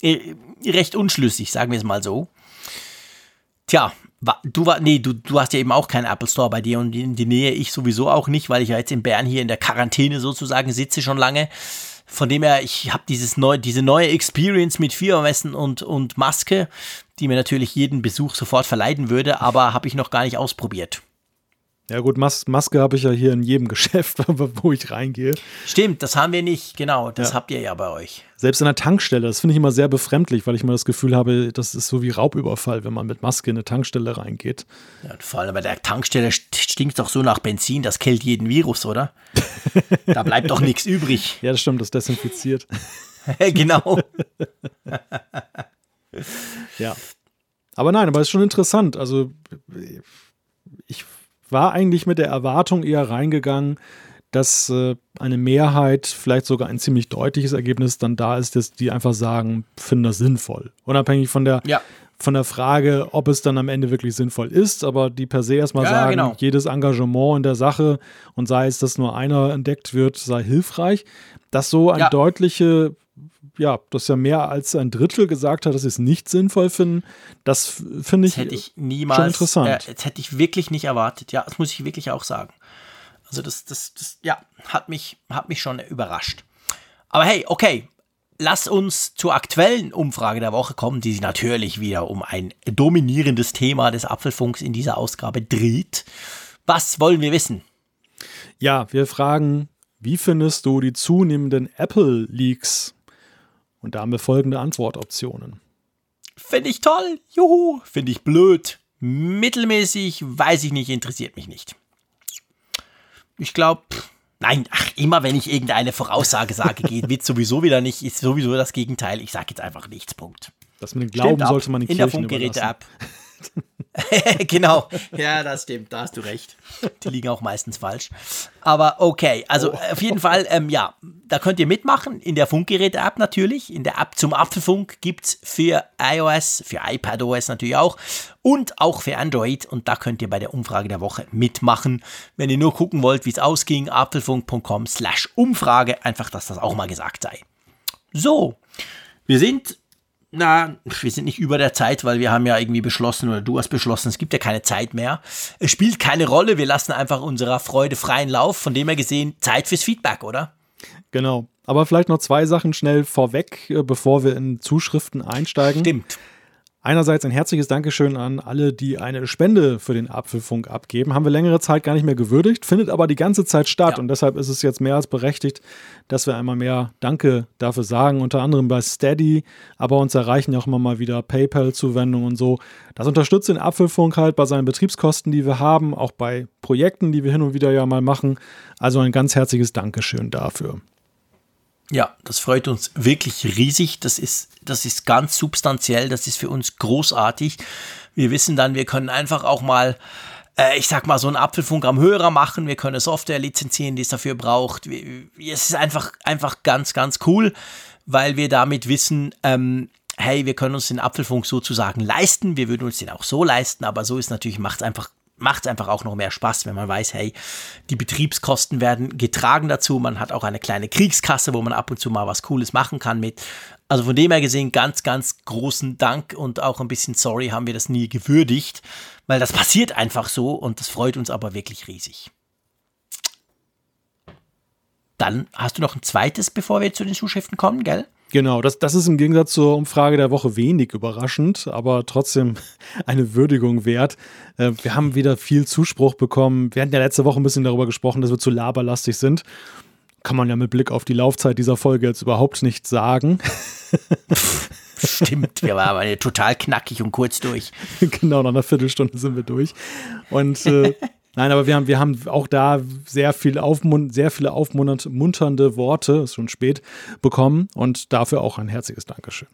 äh, recht unschlüssig, sagen wir es mal so. Tja, Du war, nee, du, du hast ja eben auch keinen Apple Store bei dir und in die Nähe ich sowieso auch nicht, weil ich ja jetzt in Bern hier in der Quarantäne sozusagen sitze schon lange. Von dem her, ich habe dieses neu, diese neue Experience mit Fiebermessen und, und Maske, die mir natürlich jeden Besuch sofort verleiden würde, aber habe ich noch gar nicht ausprobiert. Ja gut, Mas Maske habe ich ja hier in jedem Geschäft, wo ich reingehe. Stimmt, das haben wir nicht, genau. Das ja. habt ihr ja bei euch. Selbst in der Tankstelle, das finde ich immer sehr befremdlich, weil ich immer das Gefühl habe, das ist so wie Raubüberfall, wenn man mit Maske in eine Tankstelle reingeht. Ja, vor allem bei der Tankstelle stinkt doch so nach Benzin, das killt jeden Virus, oder? da bleibt doch nichts übrig. Ja, das stimmt, das desinfiziert. genau. ja. Aber nein, aber es ist schon interessant. Also war eigentlich mit der Erwartung eher reingegangen, dass äh, eine Mehrheit, vielleicht sogar ein ziemlich deutliches Ergebnis dann da ist, dass die einfach sagen, finden das sinnvoll. Unabhängig von der, ja. von der Frage, ob es dann am Ende wirklich sinnvoll ist, aber die per se erstmal ja, sagen, genau. jedes Engagement in der Sache und sei es, dass nur einer entdeckt wird, sei hilfreich. Dass so eine ja. deutliche ja, dass ja mehr als ein Drittel gesagt hat, dass sie es nicht sinnvoll finden. Das finde ich, hätte ich niemals, schon interessant. Äh, das hätte ich wirklich nicht erwartet. Ja, das muss ich wirklich auch sagen. Also das, das, das, ja, hat mich, hat mich schon überrascht. Aber hey, okay, lass uns zur aktuellen Umfrage der Woche kommen, die sich natürlich wieder um ein dominierendes Thema des Apfelfunks in dieser Ausgabe dreht. Was wollen wir wissen? Ja, wir fragen, wie findest du die zunehmenden Apple-Leaks? Und da haben wir folgende Antwortoptionen. Finde ich toll, juhu, finde ich blöd, mittelmäßig, weiß ich nicht, interessiert mich nicht. Ich glaube, nein, ach, immer wenn ich irgendeine Voraussage sage, geht wird sowieso wieder nicht, ist sowieso das Gegenteil. Ich sage jetzt einfach nichts, Punkt. Das mit dem Glauben Stimmt sollte man in, in der Funkgeräte-App. genau, ja, das stimmt, da hast du recht. Die liegen auch meistens falsch. Aber okay, also oh. auf jeden Fall, ähm, ja, da könnt ihr mitmachen in der Funkgeräte-App natürlich. In der App zum Apfelfunk gibt es für iOS, für iPadOS natürlich auch und auch für Android. Und da könnt ihr bei der Umfrage der Woche mitmachen. Wenn ihr nur gucken wollt, wie es ausging, apfelfunk.com slash Umfrage, einfach, dass das auch mal gesagt sei. So, wir sind na, wir sind nicht über der Zeit, weil wir haben ja irgendwie beschlossen oder du hast beschlossen, es gibt ja keine Zeit mehr. Es spielt keine Rolle, wir lassen einfach unserer Freude freien Lauf. Von dem her gesehen, Zeit fürs Feedback, oder? Genau. Aber vielleicht noch zwei Sachen schnell vorweg, äh, bevor wir in Zuschriften einsteigen. Stimmt. Einerseits ein herzliches Dankeschön an alle, die eine Spende für den Apfelfunk abgeben. Haben wir längere Zeit gar nicht mehr gewürdigt, findet aber die ganze Zeit statt. Ja. Und deshalb ist es jetzt mehr als berechtigt, dass wir einmal mehr Danke dafür sagen. Unter anderem bei Steady, aber uns erreichen ja auch immer mal wieder PayPal-Zuwendungen und so. Das unterstützt den Apfelfunk halt bei seinen Betriebskosten, die wir haben, auch bei Projekten, die wir hin und wieder ja mal machen. Also ein ganz herzliches Dankeschön dafür. Ja, das freut uns wirklich riesig. Das ist, das ist ganz substanziell. Das ist für uns großartig. Wir wissen dann, wir können einfach auch mal, äh, ich sag mal, so einen Apfelfunk am Hörer machen. Wir können Software lizenzieren, die es dafür braucht. Es ist einfach, einfach ganz, ganz cool, weil wir damit wissen, ähm, hey, wir können uns den Apfelfunk sozusagen leisten. Wir würden uns den auch so leisten, aber so ist natürlich, macht es einfach macht es einfach auch noch mehr Spaß, wenn man weiß, hey, die Betriebskosten werden getragen dazu. Man hat auch eine kleine Kriegskasse, wo man ab und zu mal was Cooles machen kann mit. Also von dem her gesehen, ganz, ganz großen Dank und auch ein bisschen sorry haben wir das nie gewürdigt, weil das passiert einfach so und das freut uns aber wirklich riesig. Dann hast du noch ein zweites, bevor wir zu den Zuschriften kommen, gell? Genau, das, das ist im Gegensatz zur Umfrage der Woche wenig überraschend, aber trotzdem eine Würdigung wert. Äh, wir haben wieder viel Zuspruch bekommen. Wir hatten ja letzte Woche ein bisschen darüber gesprochen, dass wir zu laberlastig sind. Kann man ja mit Blick auf die Laufzeit dieser Folge jetzt überhaupt nicht sagen. Stimmt, wir waren aber total knackig und kurz durch. genau, nach einer Viertelstunde sind wir durch. Und äh, Nein, aber wir haben, wir haben auch da sehr, viel aufmun sehr viele aufmunternde Worte, ist schon spät, bekommen und dafür auch ein herzliches Dankeschön.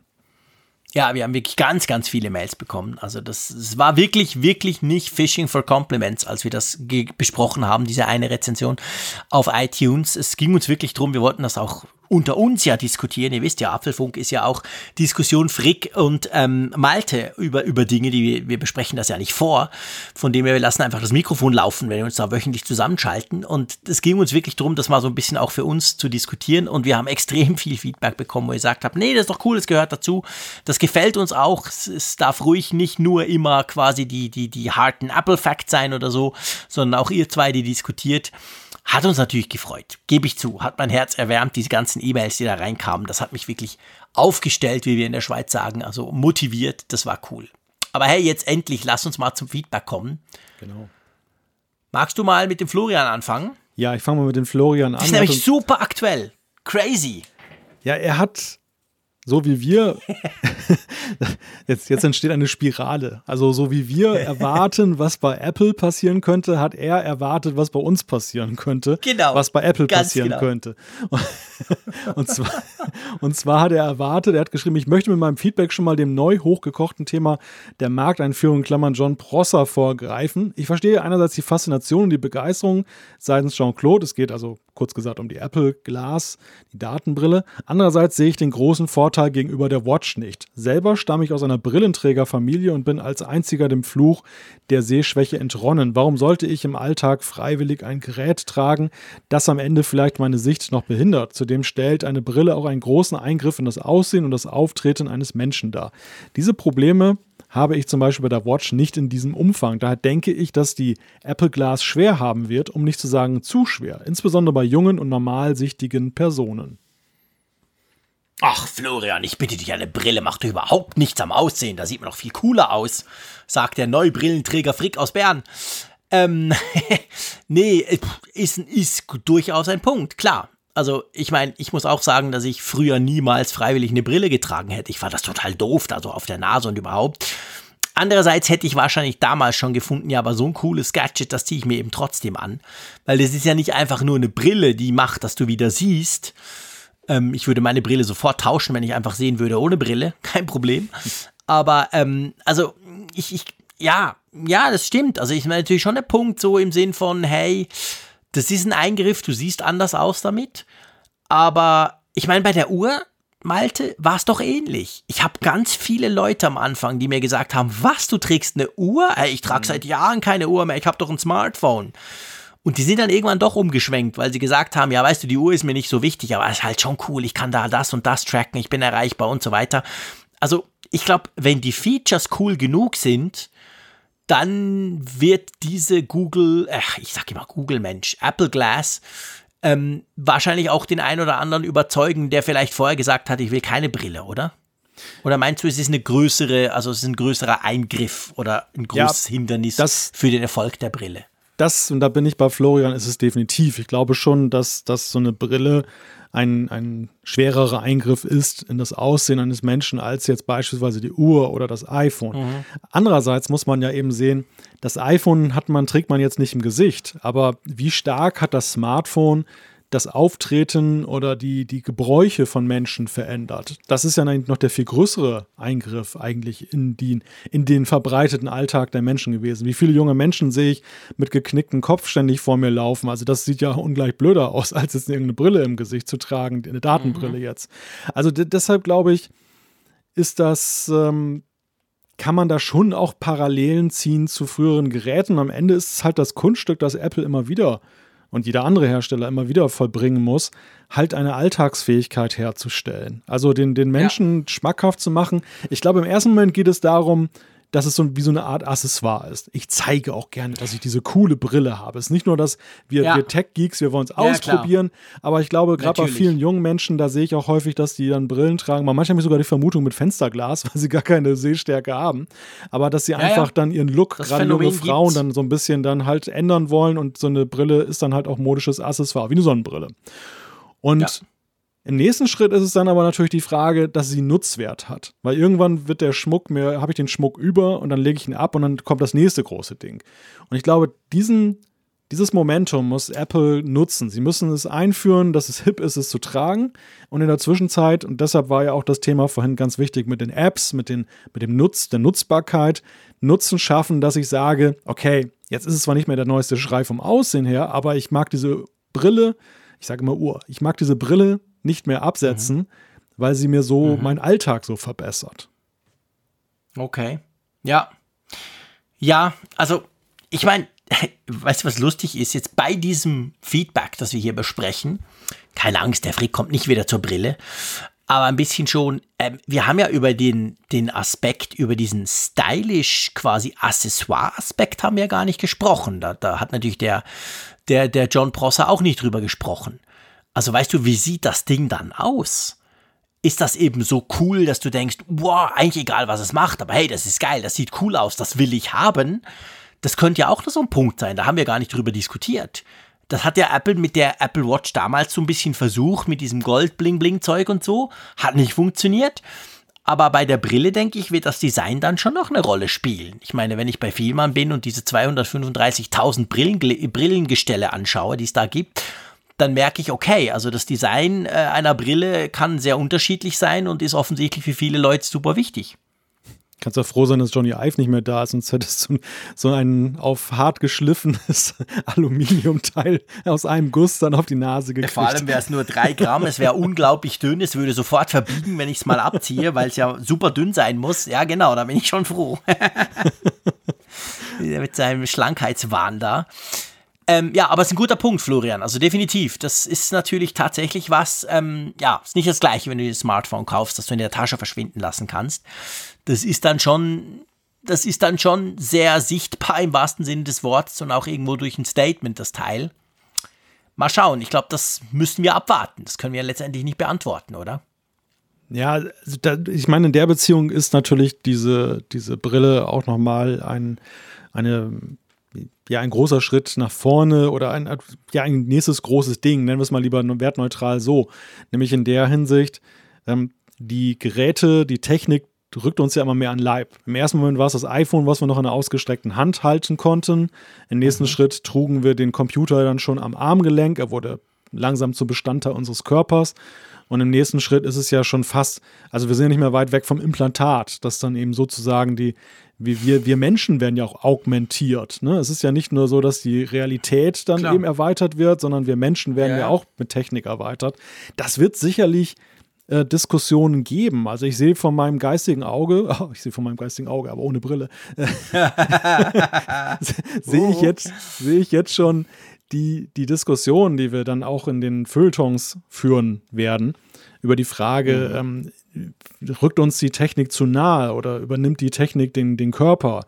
Ja, wir haben wirklich ganz, ganz viele Mails bekommen. Also das, das war wirklich, wirklich nicht Fishing for Compliments, als wir das besprochen haben, diese eine Rezension auf iTunes. Es ging uns wirklich drum, wir wollten das auch unter uns ja diskutieren. Ihr wisst ja, Apfelfunk ist ja auch Diskussion Frick und ähm, Malte über, über Dinge, die wir, wir besprechen das ja nicht vor. Von dem her, wir lassen einfach das Mikrofon laufen, wenn wir uns da wöchentlich zusammenschalten. Und es ging uns wirklich darum, das mal so ein bisschen auch für uns zu diskutieren. Und wir haben extrem viel Feedback bekommen, wo ihr gesagt habt, nee, das ist doch cool, das gehört dazu. Das gefällt uns auch. Es, es darf ruhig nicht nur immer quasi die, die, die harten Apple Facts sein oder so, sondern auch ihr zwei, die diskutiert. Hat uns natürlich gefreut, gebe ich zu. Hat mein Herz erwärmt, diese ganzen E-Mails, die da reinkamen. Das hat mich wirklich aufgestellt, wie wir in der Schweiz sagen. Also motiviert, das war cool. Aber hey, jetzt endlich, lass uns mal zum Feedback kommen. Genau. Magst du mal mit dem Florian anfangen? Ja, ich fange mal mit dem Florian an. Das ist nämlich super aktuell. Crazy. Ja, er hat so wie wir, jetzt, jetzt entsteht eine Spirale. Also so wie wir erwarten, was bei Apple passieren könnte, hat er erwartet, was bei uns passieren könnte. Genau. Was bei Apple passieren genau. könnte. Und zwar, und zwar hat er erwartet, er hat geschrieben, ich möchte mit meinem Feedback schon mal dem neu hochgekochten Thema der Markteinführung Klammern John Prosser vorgreifen. Ich verstehe einerseits die Faszination und die Begeisterung seitens Jean-Claude. Es geht also kurz gesagt um die Apple Glass, die Datenbrille. Andererseits sehe ich den großen Vorteil gegenüber der Watch nicht. Selber stamme ich aus einer Brillenträgerfamilie und bin als einziger dem Fluch der Sehschwäche entronnen. Warum sollte ich im Alltag freiwillig ein Gerät tragen, das am Ende vielleicht meine Sicht noch behindert? Zudem stellt eine Brille auch einen großen Eingriff in das Aussehen und das Auftreten eines Menschen dar. Diese Probleme habe ich zum Beispiel bei der Watch nicht in diesem Umfang. Daher denke ich, dass die Apple Glass schwer haben wird, um nicht zu sagen zu schwer, insbesondere bei jungen und normalsichtigen Personen. Ach, Florian, ich bitte dich, eine Brille macht überhaupt nichts am Aussehen. Da sieht man noch viel cooler aus, sagt der Neubrillenträger Frick aus Bern. Ähm, nee, ist, ist durchaus ein Punkt, klar. Also, ich meine, ich muss auch sagen, dass ich früher niemals freiwillig eine Brille getragen hätte. Ich fand das total doof, da so auf der Nase und überhaupt. Andererseits hätte ich wahrscheinlich damals schon gefunden, ja, aber so ein cooles Gadget, das ziehe ich mir eben trotzdem an. Weil das ist ja nicht einfach nur eine Brille, die macht, dass du wieder siehst. Ähm, ich würde meine Brille sofort tauschen, wenn ich einfach sehen würde ohne Brille. Kein Problem. Aber, ähm, also, ich, ich, ja, ja, das stimmt. Also, ich meine natürlich schon der Punkt so im Sinn von, hey, das ist ein Eingriff, du siehst anders aus damit. Aber ich meine, bei der Uhr, Malte, war es doch ähnlich. Ich habe ganz viele Leute am Anfang, die mir gesagt haben, was, du trägst eine Uhr? Ey, ich trage mhm. seit Jahren keine Uhr mehr, ich habe doch ein Smartphone. Und die sind dann irgendwann doch umgeschwenkt, weil sie gesagt haben, ja, weißt du, die Uhr ist mir nicht so wichtig, aber es ist halt schon cool, ich kann da das und das tracken, ich bin erreichbar und so weiter. Also, ich glaube, wenn die Features cool genug sind, dann wird diese Google, ach, ich sag immer Google Mensch, Apple Glass, ähm, wahrscheinlich auch den einen oder anderen überzeugen, der vielleicht vorher gesagt hat, ich will keine Brille, oder? Oder meinst du, es ist eine größere, also es ist ein größerer Eingriff oder ein großes ja, Hindernis das, für den Erfolg der Brille? Das, und da bin ich bei Florian, ist es definitiv. Ich glaube schon, dass, dass so eine Brille ein, ein schwererer Eingriff ist in das Aussehen eines Menschen als jetzt beispielsweise die Uhr oder das iPhone. Mhm. Andererseits muss man ja eben sehen, das iPhone hat man, trägt man jetzt nicht im Gesicht, aber wie stark hat das Smartphone das Auftreten oder die, die Gebräuche von Menschen verändert. Das ist ja noch der viel größere Eingriff eigentlich in, die, in den verbreiteten Alltag der Menschen gewesen. Wie viele junge Menschen sehe ich mit geknicktem Kopf ständig vor mir laufen? Also das sieht ja ungleich blöder aus, als jetzt irgendeine Brille im Gesicht zu tragen, eine Datenbrille mhm. jetzt. Also deshalb glaube ich, ist das ähm, kann man da schon auch Parallelen ziehen zu früheren Geräten. Am Ende ist es halt das Kunststück, das Apple immer wieder und jeder andere Hersteller immer wieder vollbringen muss, halt eine Alltagsfähigkeit herzustellen. Also den, den Menschen ja. schmackhaft zu machen. Ich glaube, im ersten Moment geht es darum, dass es so wie so eine Art Accessoire ist. Ich zeige auch gerne, dass ich diese coole Brille habe. Es ist nicht nur, dass wir, ja. wir Tech-Geeks, wir wollen es ja, ausprobieren, klar. aber ich glaube, gerade bei vielen jungen Menschen, da sehe ich auch häufig, dass die dann Brillen tragen. Manchmal habe ich sogar die Vermutung mit Fensterglas, weil sie gar keine Sehstärke haben. Aber dass sie ja, einfach dann ihren Look, gerade junge Frauen, gibt's. dann so ein bisschen dann halt ändern wollen und so eine Brille ist dann halt auch modisches Accessoire, wie eine Sonnenbrille. Und im nächsten Schritt ist es dann aber natürlich die Frage, dass sie Nutzwert hat. Weil irgendwann wird der Schmuck mir, habe ich den Schmuck über und dann lege ich ihn ab und dann kommt das nächste große Ding. Und ich glaube, diesen, dieses Momentum muss Apple nutzen. Sie müssen es einführen, dass es hip ist, es zu tragen. Und in der Zwischenzeit, und deshalb war ja auch das Thema vorhin ganz wichtig mit den Apps, mit, den, mit dem Nutz, der Nutzbarkeit, Nutzen schaffen, dass ich sage, okay, jetzt ist es zwar nicht mehr der neueste Schrei vom Aussehen her, aber ich mag diese Brille, ich sage immer Uhr, ich mag diese Brille nicht mehr absetzen, mhm. weil sie mir so mhm. meinen Alltag so verbessert. Okay. Ja. Ja, also ich meine, weißt du, was lustig ist? Jetzt bei diesem Feedback, das wir hier besprechen, keine Angst, der Frick kommt nicht wieder zur Brille, aber ein bisschen schon, ähm, wir haben ja über den, den Aspekt, über diesen stylisch quasi Accessoire-Aspekt haben wir gar nicht gesprochen. Da, da hat natürlich der, der, der John Prosser auch nicht drüber gesprochen. Also weißt du, wie sieht das Ding dann aus? Ist das eben so cool, dass du denkst, wow, eigentlich egal, was es macht, aber hey, das ist geil, das sieht cool aus, das will ich haben? das könnte ja auch so ein Punkt sein, da haben wir gar nicht drüber diskutiert. Das hat ja Apple mit der Apple Watch damals so ein bisschen versucht, mit diesem Gold-Bling-Bling-Zeug und so. Hat nicht funktioniert. Aber bei der Brille, denke ich, wird das Design dann schon noch eine Rolle spielen. Ich meine, wenn ich bei Vielmann bin und diese 235.000 Brillen, Brillengestelle anschaue, die es da gibt, dann merke ich, okay, also das Design äh, einer Brille kann sehr unterschiedlich sein und ist offensichtlich für viele Leute super wichtig. Kannst ja froh sein, dass Johnny Ive nicht mehr da ist, sonst hättest du so ein auf hart geschliffenes Aluminiumteil aus einem Guss dann auf die Nase gekriegt. Vor allem wäre es nur drei Gramm, es wäre unglaublich dünn, es würde sofort verbiegen, wenn ich es mal abziehe, weil es ja super dünn sein muss. Ja, genau, da bin ich schon froh. Mit seinem Schlankheitswahn da. Ähm, ja, aber es ist ein guter Punkt, Florian. Also definitiv. Das ist natürlich tatsächlich was, ähm, ja, ist nicht das gleiche, wenn du dir ein Smartphone kaufst, das du in der Tasche verschwinden lassen kannst. Das ist dann schon, das ist dann schon sehr sichtbar im wahrsten Sinne des Wortes und auch irgendwo durch ein Statement, das Teil. Mal schauen. Ich glaube, das müssen wir abwarten. Das können wir letztendlich nicht beantworten, oder? Ja, also ich meine, in der Beziehung ist natürlich diese, diese Brille auch nochmal ein, eine ja ein großer Schritt nach vorne oder ein, ja, ein nächstes großes Ding, nennen wir es mal lieber wertneutral so. Nämlich in der Hinsicht, ähm, die Geräte, die Technik rückt uns ja immer mehr an Leib. Im ersten Moment war es das iPhone, was wir noch in einer ausgestreckten Hand halten konnten. Im nächsten mhm. Schritt trugen wir den Computer dann schon am Armgelenk. Er wurde langsam zu Bestandteil unseres Körpers. Und im nächsten Schritt ist es ja schon fast, also wir sind ja nicht mehr weit weg vom Implantat, das dann eben sozusagen die, wie wir, wir Menschen werden ja auch augmentiert. Ne? Es ist ja nicht nur so, dass die Realität dann Klar. eben erweitert wird, sondern wir Menschen werden ja. ja auch mit Technik erweitert. Das wird sicherlich äh, Diskussionen geben. Also ich sehe von meinem geistigen Auge, oh, ich sehe von meinem geistigen Auge, aber ohne Brille, sehe ich jetzt, sehe ich jetzt schon die, die Diskussion, die wir dann auch in den Feuilletons führen werden, über die Frage, mhm. ähm, rückt uns die Technik zu nahe oder übernimmt die Technik den, den Körper?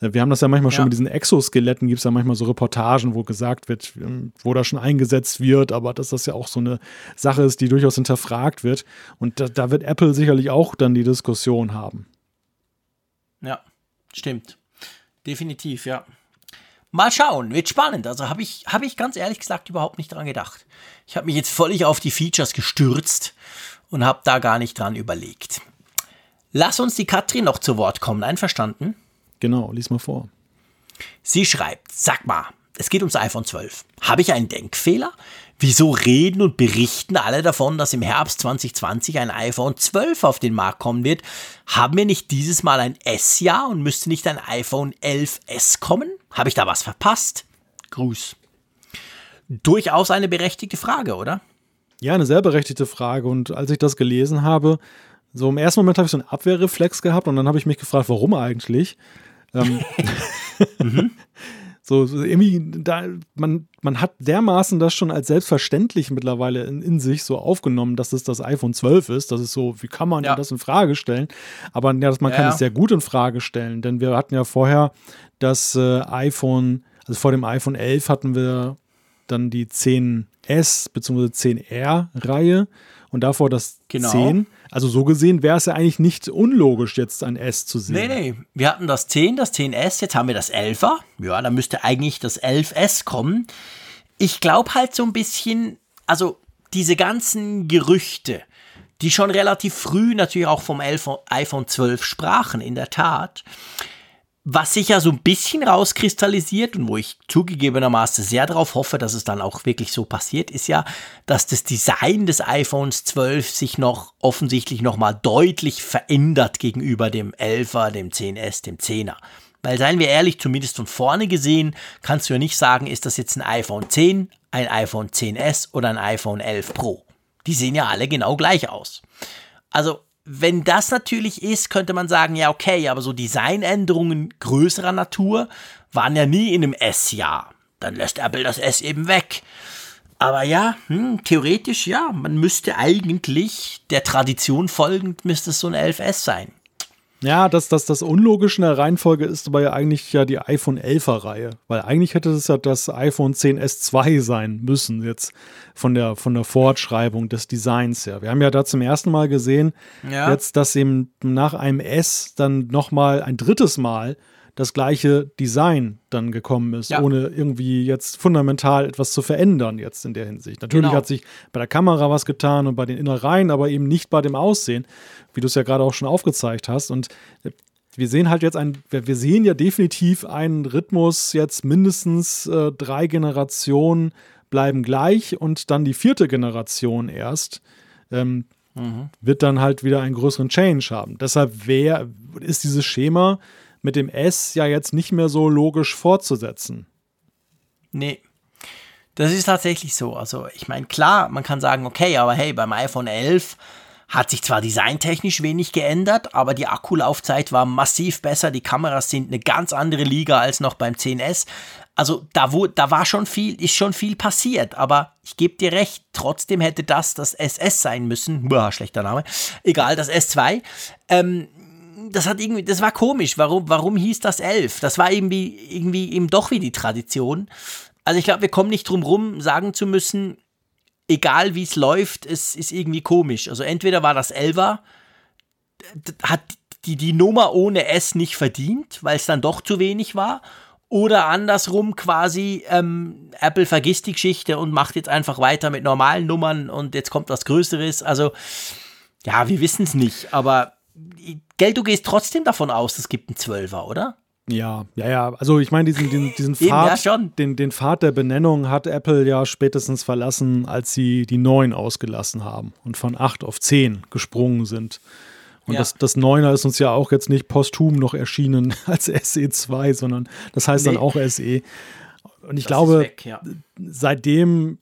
Äh, wir haben das ja manchmal ja. schon mit diesen Exoskeletten, gibt es ja manchmal so Reportagen, wo gesagt wird, ähm, wo da schon eingesetzt wird, aber dass das ja auch so eine Sache ist, die durchaus hinterfragt wird. Und da, da wird Apple sicherlich auch dann die Diskussion haben. Ja, stimmt. Definitiv, ja. Mal schauen, wird spannend. Also habe ich, hab ich ganz ehrlich gesagt überhaupt nicht dran gedacht. Ich habe mich jetzt völlig auf die Features gestürzt und habe da gar nicht dran überlegt. Lass uns die Katrin noch zu Wort kommen, einverstanden? Genau, lies mal vor. Sie schreibt, sag mal, es geht ums iPhone 12. Habe ich einen Denkfehler? Wieso reden und berichten alle davon, dass im Herbst 2020 ein iPhone 12 auf den Markt kommen wird? Haben wir nicht dieses Mal ein S-Jahr und müsste nicht ein iPhone 11S kommen? Habe ich da was verpasst? Gruß. Durchaus eine berechtigte Frage, oder? Ja, eine sehr berechtigte Frage. Und als ich das gelesen habe, so im ersten Moment habe ich so einen Abwehrreflex gehabt und dann habe ich mich gefragt, warum eigentlich? Ähm, mhm. So, so irgendwie, da, man, man hat dermaßen das schon als selbstverständlich mittlerweile in, in, sich so aufgenommen, dass es das iPhone 12 ist. Das ist so, wie kann man ja. das in Frage stellen? Aber ja, man ja, kann es sehr gut in Frage stellen, denn wir hatten ja vorher das äh, iPhone, also vor dem iPhone 11 hatten wir dann die 10S bzw. 10R-Reihe und davor das genau. 10. Also so gesehen wäre es ja eigentlich nicht unlogisch, jetzt ein S zu sehen. Nee, nee. Wir hatten das 10, das 10S, jetzt haben wir das 11er. Ja, dann müsste eigentlich das 11S kommen. Ich glaube halt so ein bisschen, also diese ganzen Gerüchte, die schon relativ früh natürlich auch vom iPhone 12 sprachen, in der Tat, was sich ja so ein bisschen rauskristallisiert und wo ich zugegebenermaßen sehr darauf hoffe, dass es dann auch wirklich so passiert, ist ja, dass das Design des iPhones 12 sich noch offensichtlich nochmal deutlich verändert gegenüber dem 11er, dem 10S, dem 10er. Weil seien wir ehrlich, zumindest von vorne gesehen, kannst du ja nicht sagen, ist das jetzt ein iPhone 10, ein iPhone 10S oder ein iPhone 11 Pro. Die sehen ja alle genau gleich aus. Also wenn das natürlich ist, könnte man sagen, ja, okay, aber so Designänderungen größerer Natur waren ja nie in einem S-Jahr. Dann lässt Apple das S eben weg. Aber ja, hm, theoretisch ja, man müsste eigentlich der Tradition folgend, müsste es so ein 11S sein. Ja, das, das, das Unlogische in der Reihenfolge ist aber ja eigentlich ja die iPhone 11er Reihe. Weil eigentlich hätte es ja das iPhone 10S2 sein müssen, jetzt von der, von der Fortschreibung des Designs her. Wir haben ja da zum ersten Mal gesehen, ja. jetzt, dass eben nach einem S dann nochmal ein drittes Mal das gleiche Design dann gekommen ist, ja. ohne irgendwie jetzt fundamental etwas zu verändern jetzt in der Hinsicht. Natürlich genau. hat sich bei der Kamera was getan und bei den Innereien, aber eben nicht bei dem Aussehen, wie du es ja gerade auch schon aufgezeigt hast. Und wir sehen halt jetzt ein, wir sehen ja definitiv einen Rhythmus jetzt mindestens äh, drei Generationen bleiben gleich und dann die vierte Generation erst. Ähm, mhm. wird dann halt wieder einen größeren Change haben. Deshalb wär, ist dieses Schema mit dem S ja jetzt nicht mehr so logisch fortzusetzen. Nee. Das ist tatsächlich so. Also, ich meine, klar, man kann sagen, okay, aber hey, beim iPhone 11 hat sich zwar designtechnisch wenig geändert, aber die Akkulaufzeit war massiv besser. Die Kameras sind eine ganz andere Liga als noch beim 10S. Also da, wo, da war schon viel, ist schon viel passiert, aber ich gebe dir recht, trotzdem hätte das das SS sein müssen. Boah, schlechter Name. Egal, das S2. Ähm, das hat irgendwie, das war komisch. Warum, warum hieß das 11? Das war irgendwie, irgendwie eben doch wie die Tradition. Also ich glaube, wir kommen nicht drum rum, sagen zu müssen, egal wie es läuft, es ist irgendwie komisch. Also entweder war das 11er, hat die, die Nummer ohne S nicht verdient, weil es dann doch zu wenig war. Oder andersrum quasi, ähm, Apple vergisst die Geschichte und macht jetzt einfach weiter mit normalen Nummern und jetzt kommt was Größeres. Also, ja, wir wissen es nicht. Aber Geld, du gehst trotzdem davon aus, es gibt einen Zwölfer, oder? Ja, ja, ja. Also ich meine, diesen, diesen, diesen Pfad, ja den, den Pfad der Benennung hat Apple ja spätestens verlassen, als sie die 9 ausgelassen haben und von 8 auf 10 gesprungen sind. Und ja. das, das 9er ist uns ja auch jetzt nicht posthum noch erschienen als SE2, sondern das heißt nee. dann auch SE. Und ich das glaube, weg, ja. seitdem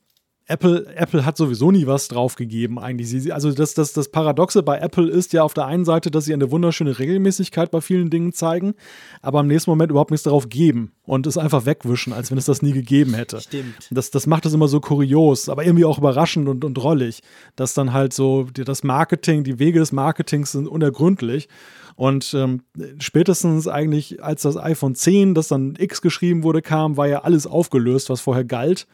Apple, Apple hat sowieso nie was draufgegeben eigentlich. also das, das, das Paradoxe bei Apple ist ja auf der einen Seite, dass sie eine wunderschöne Regelmäßigkeit bei vielen Dingen zeigen, aber im nächsten Moment überhaupt nichts darauf geben und es einfach wegwischen, als wenn es das nie gegeben hätte. Stimmt. Das, das macht es immer so kurios, aber irgendwie auch überraschend und, und rollig, dass dann halt so das Marketing, die Wege des Marketings sind unergründlich. Und ähm, spätestens eigentlich, als das iPhone 10, das dann X geschrieben wurde, kam, war ja alles aufgelöst, was vorher galt.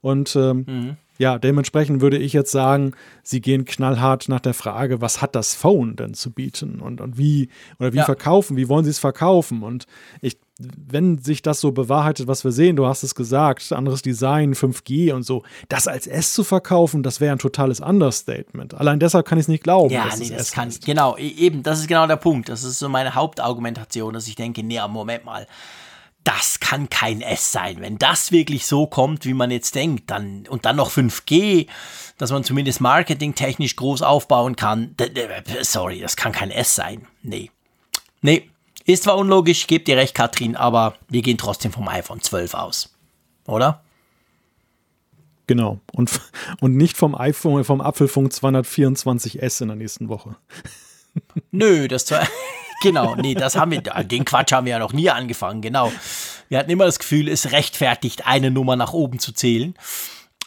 Und ähm, mhm. ja, dementsprechend würde ich jetzt sagen, sie gehen knallhart nach der Frage, was hat das Phone denn zu bieten und, und wie oder wie ja. verkaufen, wie wollen sie es verkaufen? Und ich, wenn sich das so bewahrheitet, was wir sehen, du hast es gesagt, anderes Design, 5G und so, das als S zu verkaufen, das wäre ein totales Understatement. Allein deshalb kann ich es nicht glauben. Ja, nee, das S kann ich, genau, e-, eben, das ist genau der Punkt. Das ist so meine Hauptargumentation, dass ich denke, nee, Moment mal das kann kein S sein. Wenn das wirklich so kommt, wie man jetzt denkt, dann und dann noch 5G, dass man zumindest marketingtechnisch groß aufbauen kann. Sorry, das kann kein S sein. Nee. Nee. Ist zwar unlogisch, gebt dir recht, Katrin, aber wir gehen trotzdem vom iPhone 12 aus. Oder? Genau. Und, und nicht vom iPhone, vom Apfelfunk 224S in der nächsten Woche. Nö, das zwar. Genau, nee, das haben wir, den Quatsch haben wir ja noch nie angefangen, genau. Wir hatten immer das Gefühl, es rechtfertigt, eine Nummer nach oben zu zählen.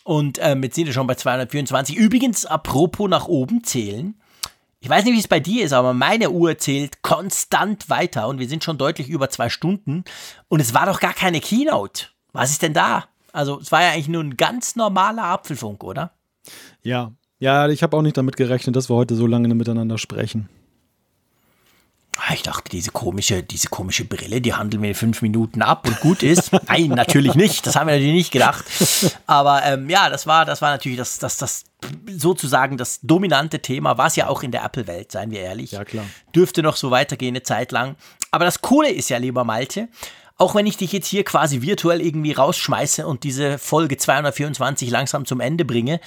Und ähm, jetzt sind wir schon bei 224. Übrigens, apropos nach oben zählen. Ich weiß nicht, wie es bei dir ist, aber meine Uhr zählt konstant weiter und wir sind schon deutlich über zwei Stunden. Und es war doch gar keine Keynote. Was ist denn da? Also, es war ja eigentlich nur ein ganz normaler Apfelfunk, oder? Ja, ja, ich habe auch nicht damit gerechnet, dass wir heute so lange miteinander sprechen. Ah, ich dachte, diese komische, diese komische Brille, die handeln wir in fünf Minuten ab und gut ist. Nein, natürlich nicht. Das haben wir natürlich nicht gedacht. Aber ähm, ja, das war, das war natürlich das, das, das sozusagen das dominante Thema, was ja auch in der Apple-Welt, seien wir ehrlich. Ja, klar. Dürfte noch so weitergehen eine Zeit lang. Aber das Coole ist ja, lieber Malte, auch wenn ich dich jetzt hier quasi virtuell irgendwie rausschmeiße und diese Folge 224 langsam zum Ende bringe,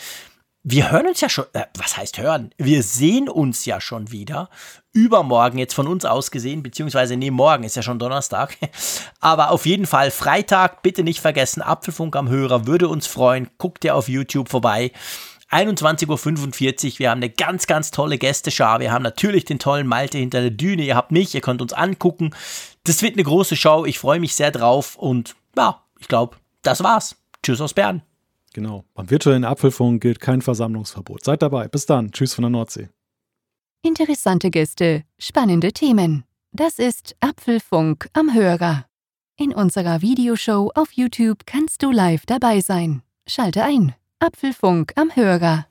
wir hören uns ja schon, äh, was heißt hören? Wir sehen uns ja schon wieder. Übermorgen jetzt von uns aus gesehen, beziehungsweise nee, morgen ist ja schon Donnerstag. Aber auf jeden Fall Freitag, bitte nicht vergessen, Apfelfunk am Hörer, würde uns freuen. Guckt ihr auf YouTube vorbei. 21.45 Uhr. Wir haben eine ganz, ganz tolle Gästeschar. Wir haben natürlich den tollen Malte hinter der Düne. Ihr habt mich, ihr könnt uns angucken. Das wird eine große Show. Ich freue mich sehr drauf. Und ja, ich glaube, das war's. Tschüss aus Bern. Genau. Beim virtuellen Apfelfunk gilt kein Versammlungsverbot. Seid dabei. Bis dann. Tschüss von der Nordsee. Interessante Gäste, spannende Themen. Das ist Apfelfunk am Hörer. In unserer Videoshow auf YouTube kannst du live dabei sein. Schalte ein. Apfelfunk am Hörer.